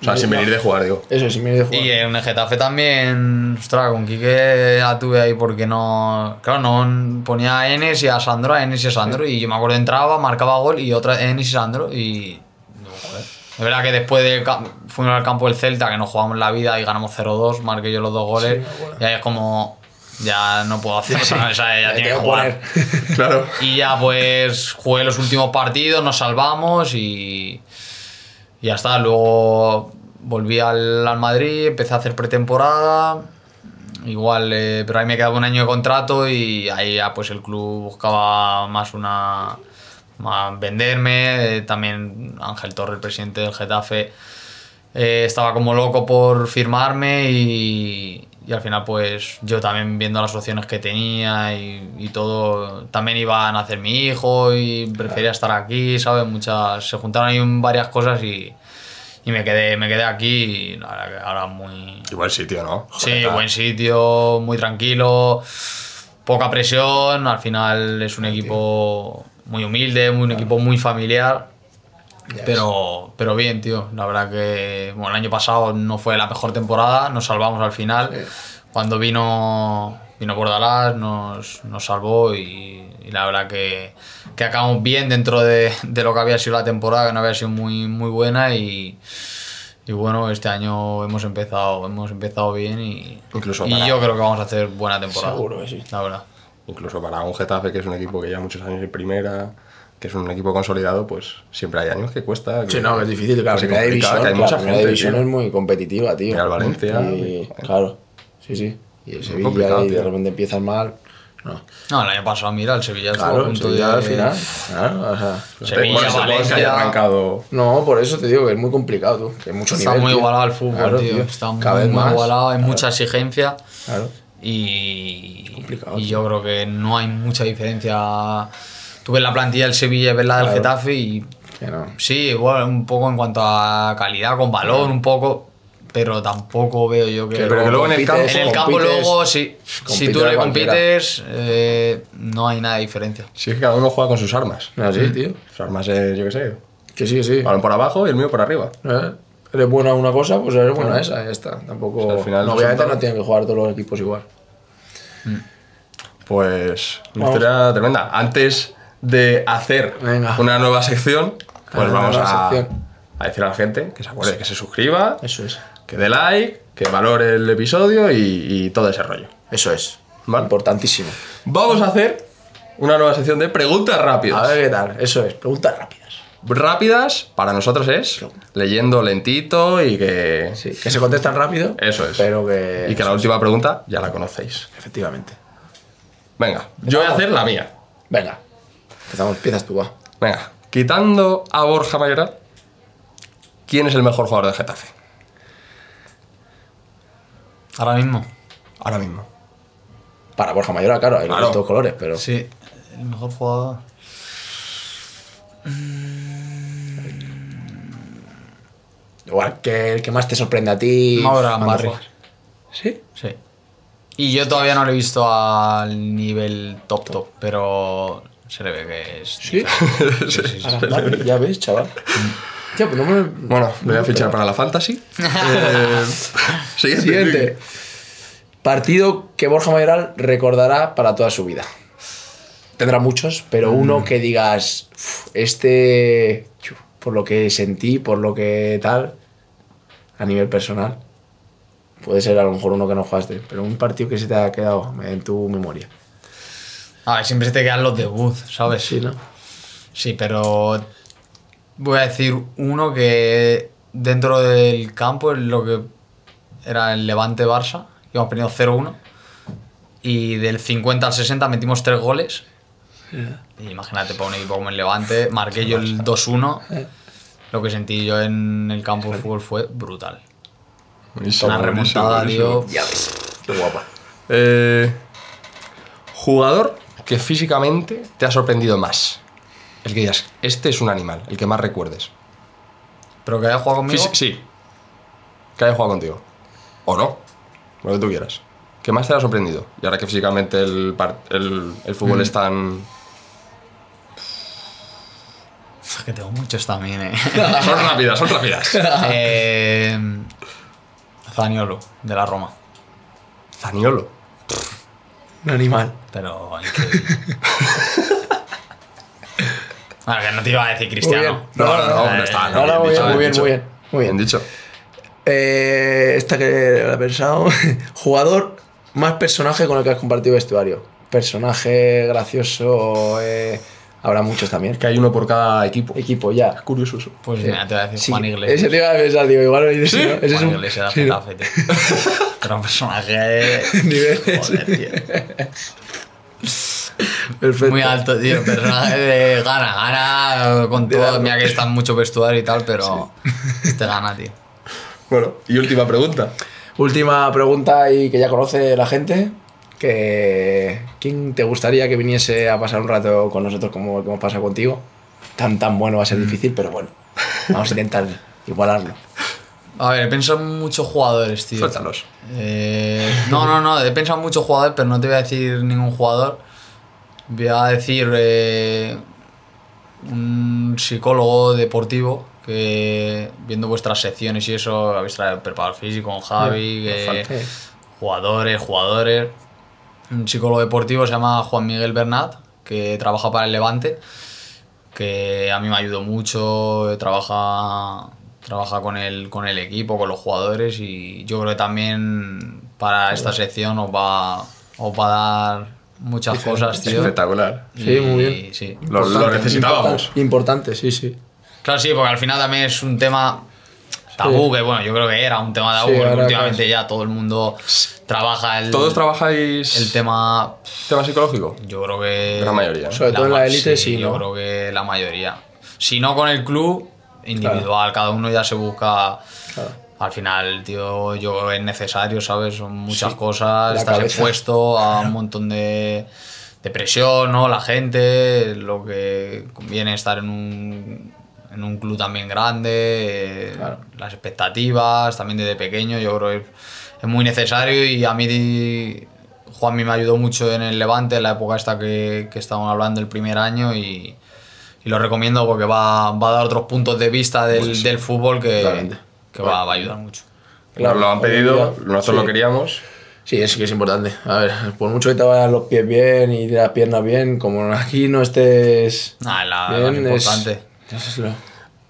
O sea, sin venir de jugar, digo. Eso, sin venir de jugar. Y en el Getafe también, ostras, con Quique la tuve ahí porque no. Claro, no ponía a Enes y a Sandro, a Enes y a Sandro. Y yo me acuerdo, entraba, marcaba gol y otra Enes y Sandro. Y. no, joder. Es verdad que después de fuimos al campo del Celta, que nos jugamos la vida y ganamos 0-2, marqué yo los dos goles. y ahí es como. Ya no puedo hacer ya tiene que jugar. Claro. Y ya pues jugué los últimos partidos, nos salvamos y, y ya está. Luego volví al, al Madrid, empecé a hacer pretemporada. Igual, eh, pero ahí me quedaba un año de contrato y ahí ya pues el club buscaba más una... más venderme. Eh, también Ángel Torre, el presidente del Getafe, eh, estaba como loco por firmarme y, y al final pues yo también viendo las opciones que tenía y, y todo, también iba a nacer mi hijo y prefería estar aquí, ¿sabes? Muchas, se juntaron ahí varias cosas y, y me, quedé, me quedé aquí y la verdad que ahora muy... Igual sitio, ¿no? Sí, buen sitio, muy tranquilo, poca presión, al final es un equipo muy humilde, muy- un equipo muy familiar. Pero, pero bien, tío. La verdad que bueno, el año pasado no fue la mejor temporada, nos salvamos al final. Cuando vino, vino Bordalás nos, nos salvó y, y la verdad que, que acabamos bien dentro de, de lo que había sido la temporada, que no había sido muy, muy buena y, y bueno, este año hemos empezado, hemos empezado bien y, Incluso y yo creo que vamos a hacer buena temporada. Seguro que sí. La verdad. Incluso para un Getafe, que es un equipo que lleva muchos años en primera, que es un equipo consolidado, pues siempre hay años que cuesta. Sí, no, que es difícil, claro. que división, que hay claro, mucha primera gente, división tío. es muy competitiva, tío. Mira el Valencia, Y, claro, sí, sí. Y el Sevilla, y de repente empiezas mal. No. No, el año pasado, mira, el Sevilla estuvo a Claro, punto de... ya al final. Claro, o sea, Sevilla, que Valencia. haya arrancado. no, por eso te digo que es muy complicado, tú. Que hay mucho Está nivel. muy tío. igualado el fútbol, Claro, tío. Está muy, Cada vez muy más. igualado, hay Claro, mucha exigencia Claro. y, complicado, y yo creo que no hay mucha diferencia. Tú ves la plantilla del Sevilla y ves la del Claro. Getafe y no. sí, bueno, un poco en cuanto a calidad con balón, un poco, pero tampoco veo yo que... Que Pero que luego en el campo- en el campo luego, sí, si compites tú le compites, eh, no hay nada de diferencia. Si es que cada uno juega con sus armas. Así, Mm. tío. Sus armas es, yo qué sé, Que sí, que sí. balón por abajo y el mío por arriba. Eh, Eres bueno a una cosa, pues eres bueno a esa, ya está. Tampoco. O sea, al final no, obviamente resultado- no tienen que jugar todos los equipos igual. Pues una Vamos. historia tremenda. Antes de hacer Venga. una nueva sección, pues vamos a, sección. a decir a la gente que se acuerde, que se suscriba, Eso es. que dé like, que valore el episodio y, y todo ese rollo. Eso es. Vale. Importantísimo. Vamos a hacer una nueva sección de preguntas A rápidas. ver qué tal. Eso es. Preguntas rápidas. Rápidas para nosotros es leyendo lentito y que... Sí. Que se contestan rápido. Eso es. Pero que. Y que la última pregunta ya la conocéis. Efectivamente. Venga, yo voy a hacer la mía. Venga. Empezamos. Empiezas tú, va. Venga, quitando a Borja Mayoral, ¿quién es el mejor jugador de Getafe? Ahora mismo, Ahora mismo. Para Borja Mayoral, claro, hay Claro. los dos colores, pero. sí, el mejor jugador... Igual que el que más te sorprende a ti. Cuando Barry. ¿Sí? Sí. Y yo todavía no lo he visto al nivel top top, pero se le ve que es. Sí. Sí, ya ves, chaval. Tío, pues no me. Bueno, me voy a fichar para la Fantasy. Eh, siguiente. Siguiente. Partido que Borja Mayoral recordará para toda su vida. Tendrá muchos, pero uno que digas, "Uf, este, por lo que sentí, por lo que tal, a nivel personal, puede ser a lo mejor uno que no jugaste, pero un partido que se te ha quedado en tu memoria. A ver, siempre se te quedan los debut, ¿sabes? Sí, ¿no? Sí, pero voy a decir uno que dentro del campo es lo que era el Levante Barça, íbamos perdiendo 0-1 y del 50 al 60 metimos 3 goles. Y imagínate para un equipo como el Levante, marqué yo el 2-1. Lo que sentí yo en el campo de fútbol fue brutal. Buenísimo, Una buenísimo, remontada, buenísimo. tío. Ya ves, qué guapa. Eh, jugador que físicamente te ha sorprendido más. El que digas, este es un animal, el que más recuerdes. Pero que haya jugado conmigo. Fisi- sí. Que haya jugado contigo. O no. Lo que tú quieras. ¿Qué más te ha sorprendido? Y ahora que físicamente el, par- el, el fútbol es tan. Que tengo muchos también, eh. Son rápidas, son rápidas. eh Zaniolo, de la Roma. Zaniolo. Un animal. Pero increíble. bueno, que no te iba a decir Cristiano. No, no, no, no Eh, está. No, no, muy bien, muy bien, muy bien. Muy Bien bien. dicho. Eh, esta que la he pensado. Jugador más personaje con el que has compartido vestuario. Personaje gracioso. eh, habrá muchos también. Que hay uno por cada equipo. Equipo ya. Curioso eso. Pues mira, te voy a decir Sí, Juan Iglesias. Ese te iba a pensar, digo, igual ese, ¿Sí? ¿no? Ese es Juan un Iglesias sí, ¿no? Getafe, tío. Pero un personaje. Niveles. Joder, tío. Perfecto. Muy alto, tío. Personaje de gana, gana con todo. Mira que está en mucho vestuario y tal, pero este gana, tío. Bueno, y última pregunta. Última pregunta y que ya conoce la gente. Que, ¿Quién te gustaría que viniese a pasar un rato con nosotros como el que hemos pasado contigo? Tan tan bueno va a ser Mm. difícil, pero bueno. Vamos a intentar igualarlo. A ver, he pensado en muchos jugadores, tío. Suéltalos. Eh, no, no, no, he pensado en muchos jugadores, pero no te voy a decir ningún jugador. Voy a decir eh, un psicólogo deportivo que viendo vuestras secciones y eso, habéis traído preparador físico con Javi, que- jugadores, jugadores. Un psicólogo deportivo se llama Juan Miguel Bernat, que trabaja para el Levante, que a mí me ayudó mucho, trabaja, trabaja con, el, con el equipo, con los jugadores y yo creo que también para esta sección os va, os va a dar muchas cosas, tío. Espectacular. Sí, muy bien. sí. Lo, lo Importante, necesitábamos. Importante, sí, sí. Claro, sí, porque al final también es un tema tabú, que bueno, yo creo que era un tema tabú, Sí, porque ahora últimamente casi. ya todo el mundo trabaja el, ¿Todos trabajáis el tema tema psicológico? Yo creo que. Gran mayoría, ¿no? Sobre todo en la élite, sí, Yo ¿no? creo que la mayoría. Si no con el club, individual, cada uno ya se busca. Al final, tío, yo es necesario, ¿sabes? Son muchas cosas, estás cabeza. expuesto a un montón de, de presión, ¿no? La gente, lo que conviene estar en un, en un club también grande, las expectativas, también desde pequeño, yo creo que es muy necesario y a mí Juanmi me ayudó mucho en el Levante, en la época esta que, que hablando el primer año y, y lo recomiendo porque va, va a dar otros puntos de vista del, del fútbol que, que va, va a ayudar mucho. Nos lo han pedido, nosotros Sí. lo queríamos. Sí, eso sí que es importante. A ver, por mucho que te vayan los pies bien y las piernas bien, como aquí no estés Nada, la, bien, es- importante. Eso es lo, lo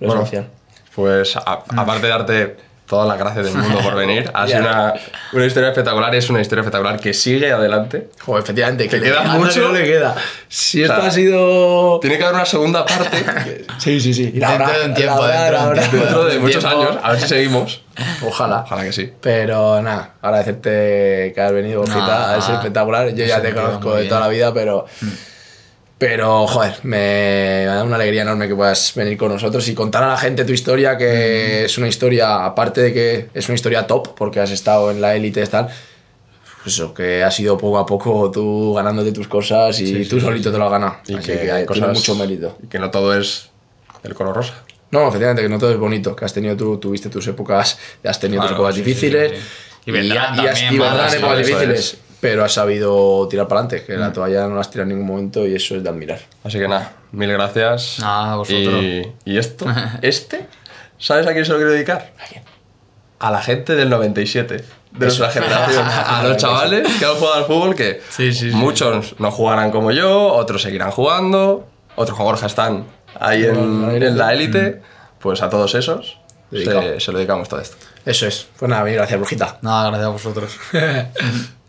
Bueno, esencial. Pues a- aparte de darte todas las gracias del mundo por venir, ha sido una, una historia espectacular, es una historia espectacular que sigue adelante. Joder, efectivamente, que ¿Te le queda anda mucho? no le queda. Si O sea, esto ha sido. Tiene que haber una segunda parte Sí, sí, sí. Y la Dentro habrá, de un tiempo, habrá, dentro de la un habrá. tiempo. dentro de muchos tiempo. años, a ver si seguimos. Ojalá. Ojalá que sí. Pero nada, agradecerte que has venido, Ojita. Nada, es espectacular. Yo ya te conozco de toda la vida, pero. Pero, joder, me da una alegría enorme que puedas venir con nosotros y contar a la gente tu historia, que es una historia, aparte de que es una historia top, porque has estado en la élite y tal, pues eso, que ha sido poco a poco tú ganándote tus cosas y tú solito te lo has ganado. Y Así que, que, hay cosas. mucho mérito. Y que no todo es el color rosa. No, efectivamente, que no todo es bonito, que has tenido tú, tuviste tus épocas, has tenido Claro, tus épocas sí, sí, difíciles. sí, sí. Y vendrán has- también y malas, épocas difíciles, es. Pero has sabido tirar para adelante, que la toalla no la has tirado en ningún momento y eso es de admirar. Así que nada, mil gracias. Nada, a vosotros. Y, y esto, este, ¿sabes a quién se lo quiero dedicar? ¿A la gente del 97, de nuestra generación. A los chavales que han jugado al fútbol, que Sí, sí, sí. muchos no jugarán como yo, otros seguirán jugando, otros como Borja están ahí en, en la élite. Pues a todos esos se, se lo dedicamos todo esto. Eso es. Pues nada, mil gracias, Brujita. Nada, gracias a vosotros.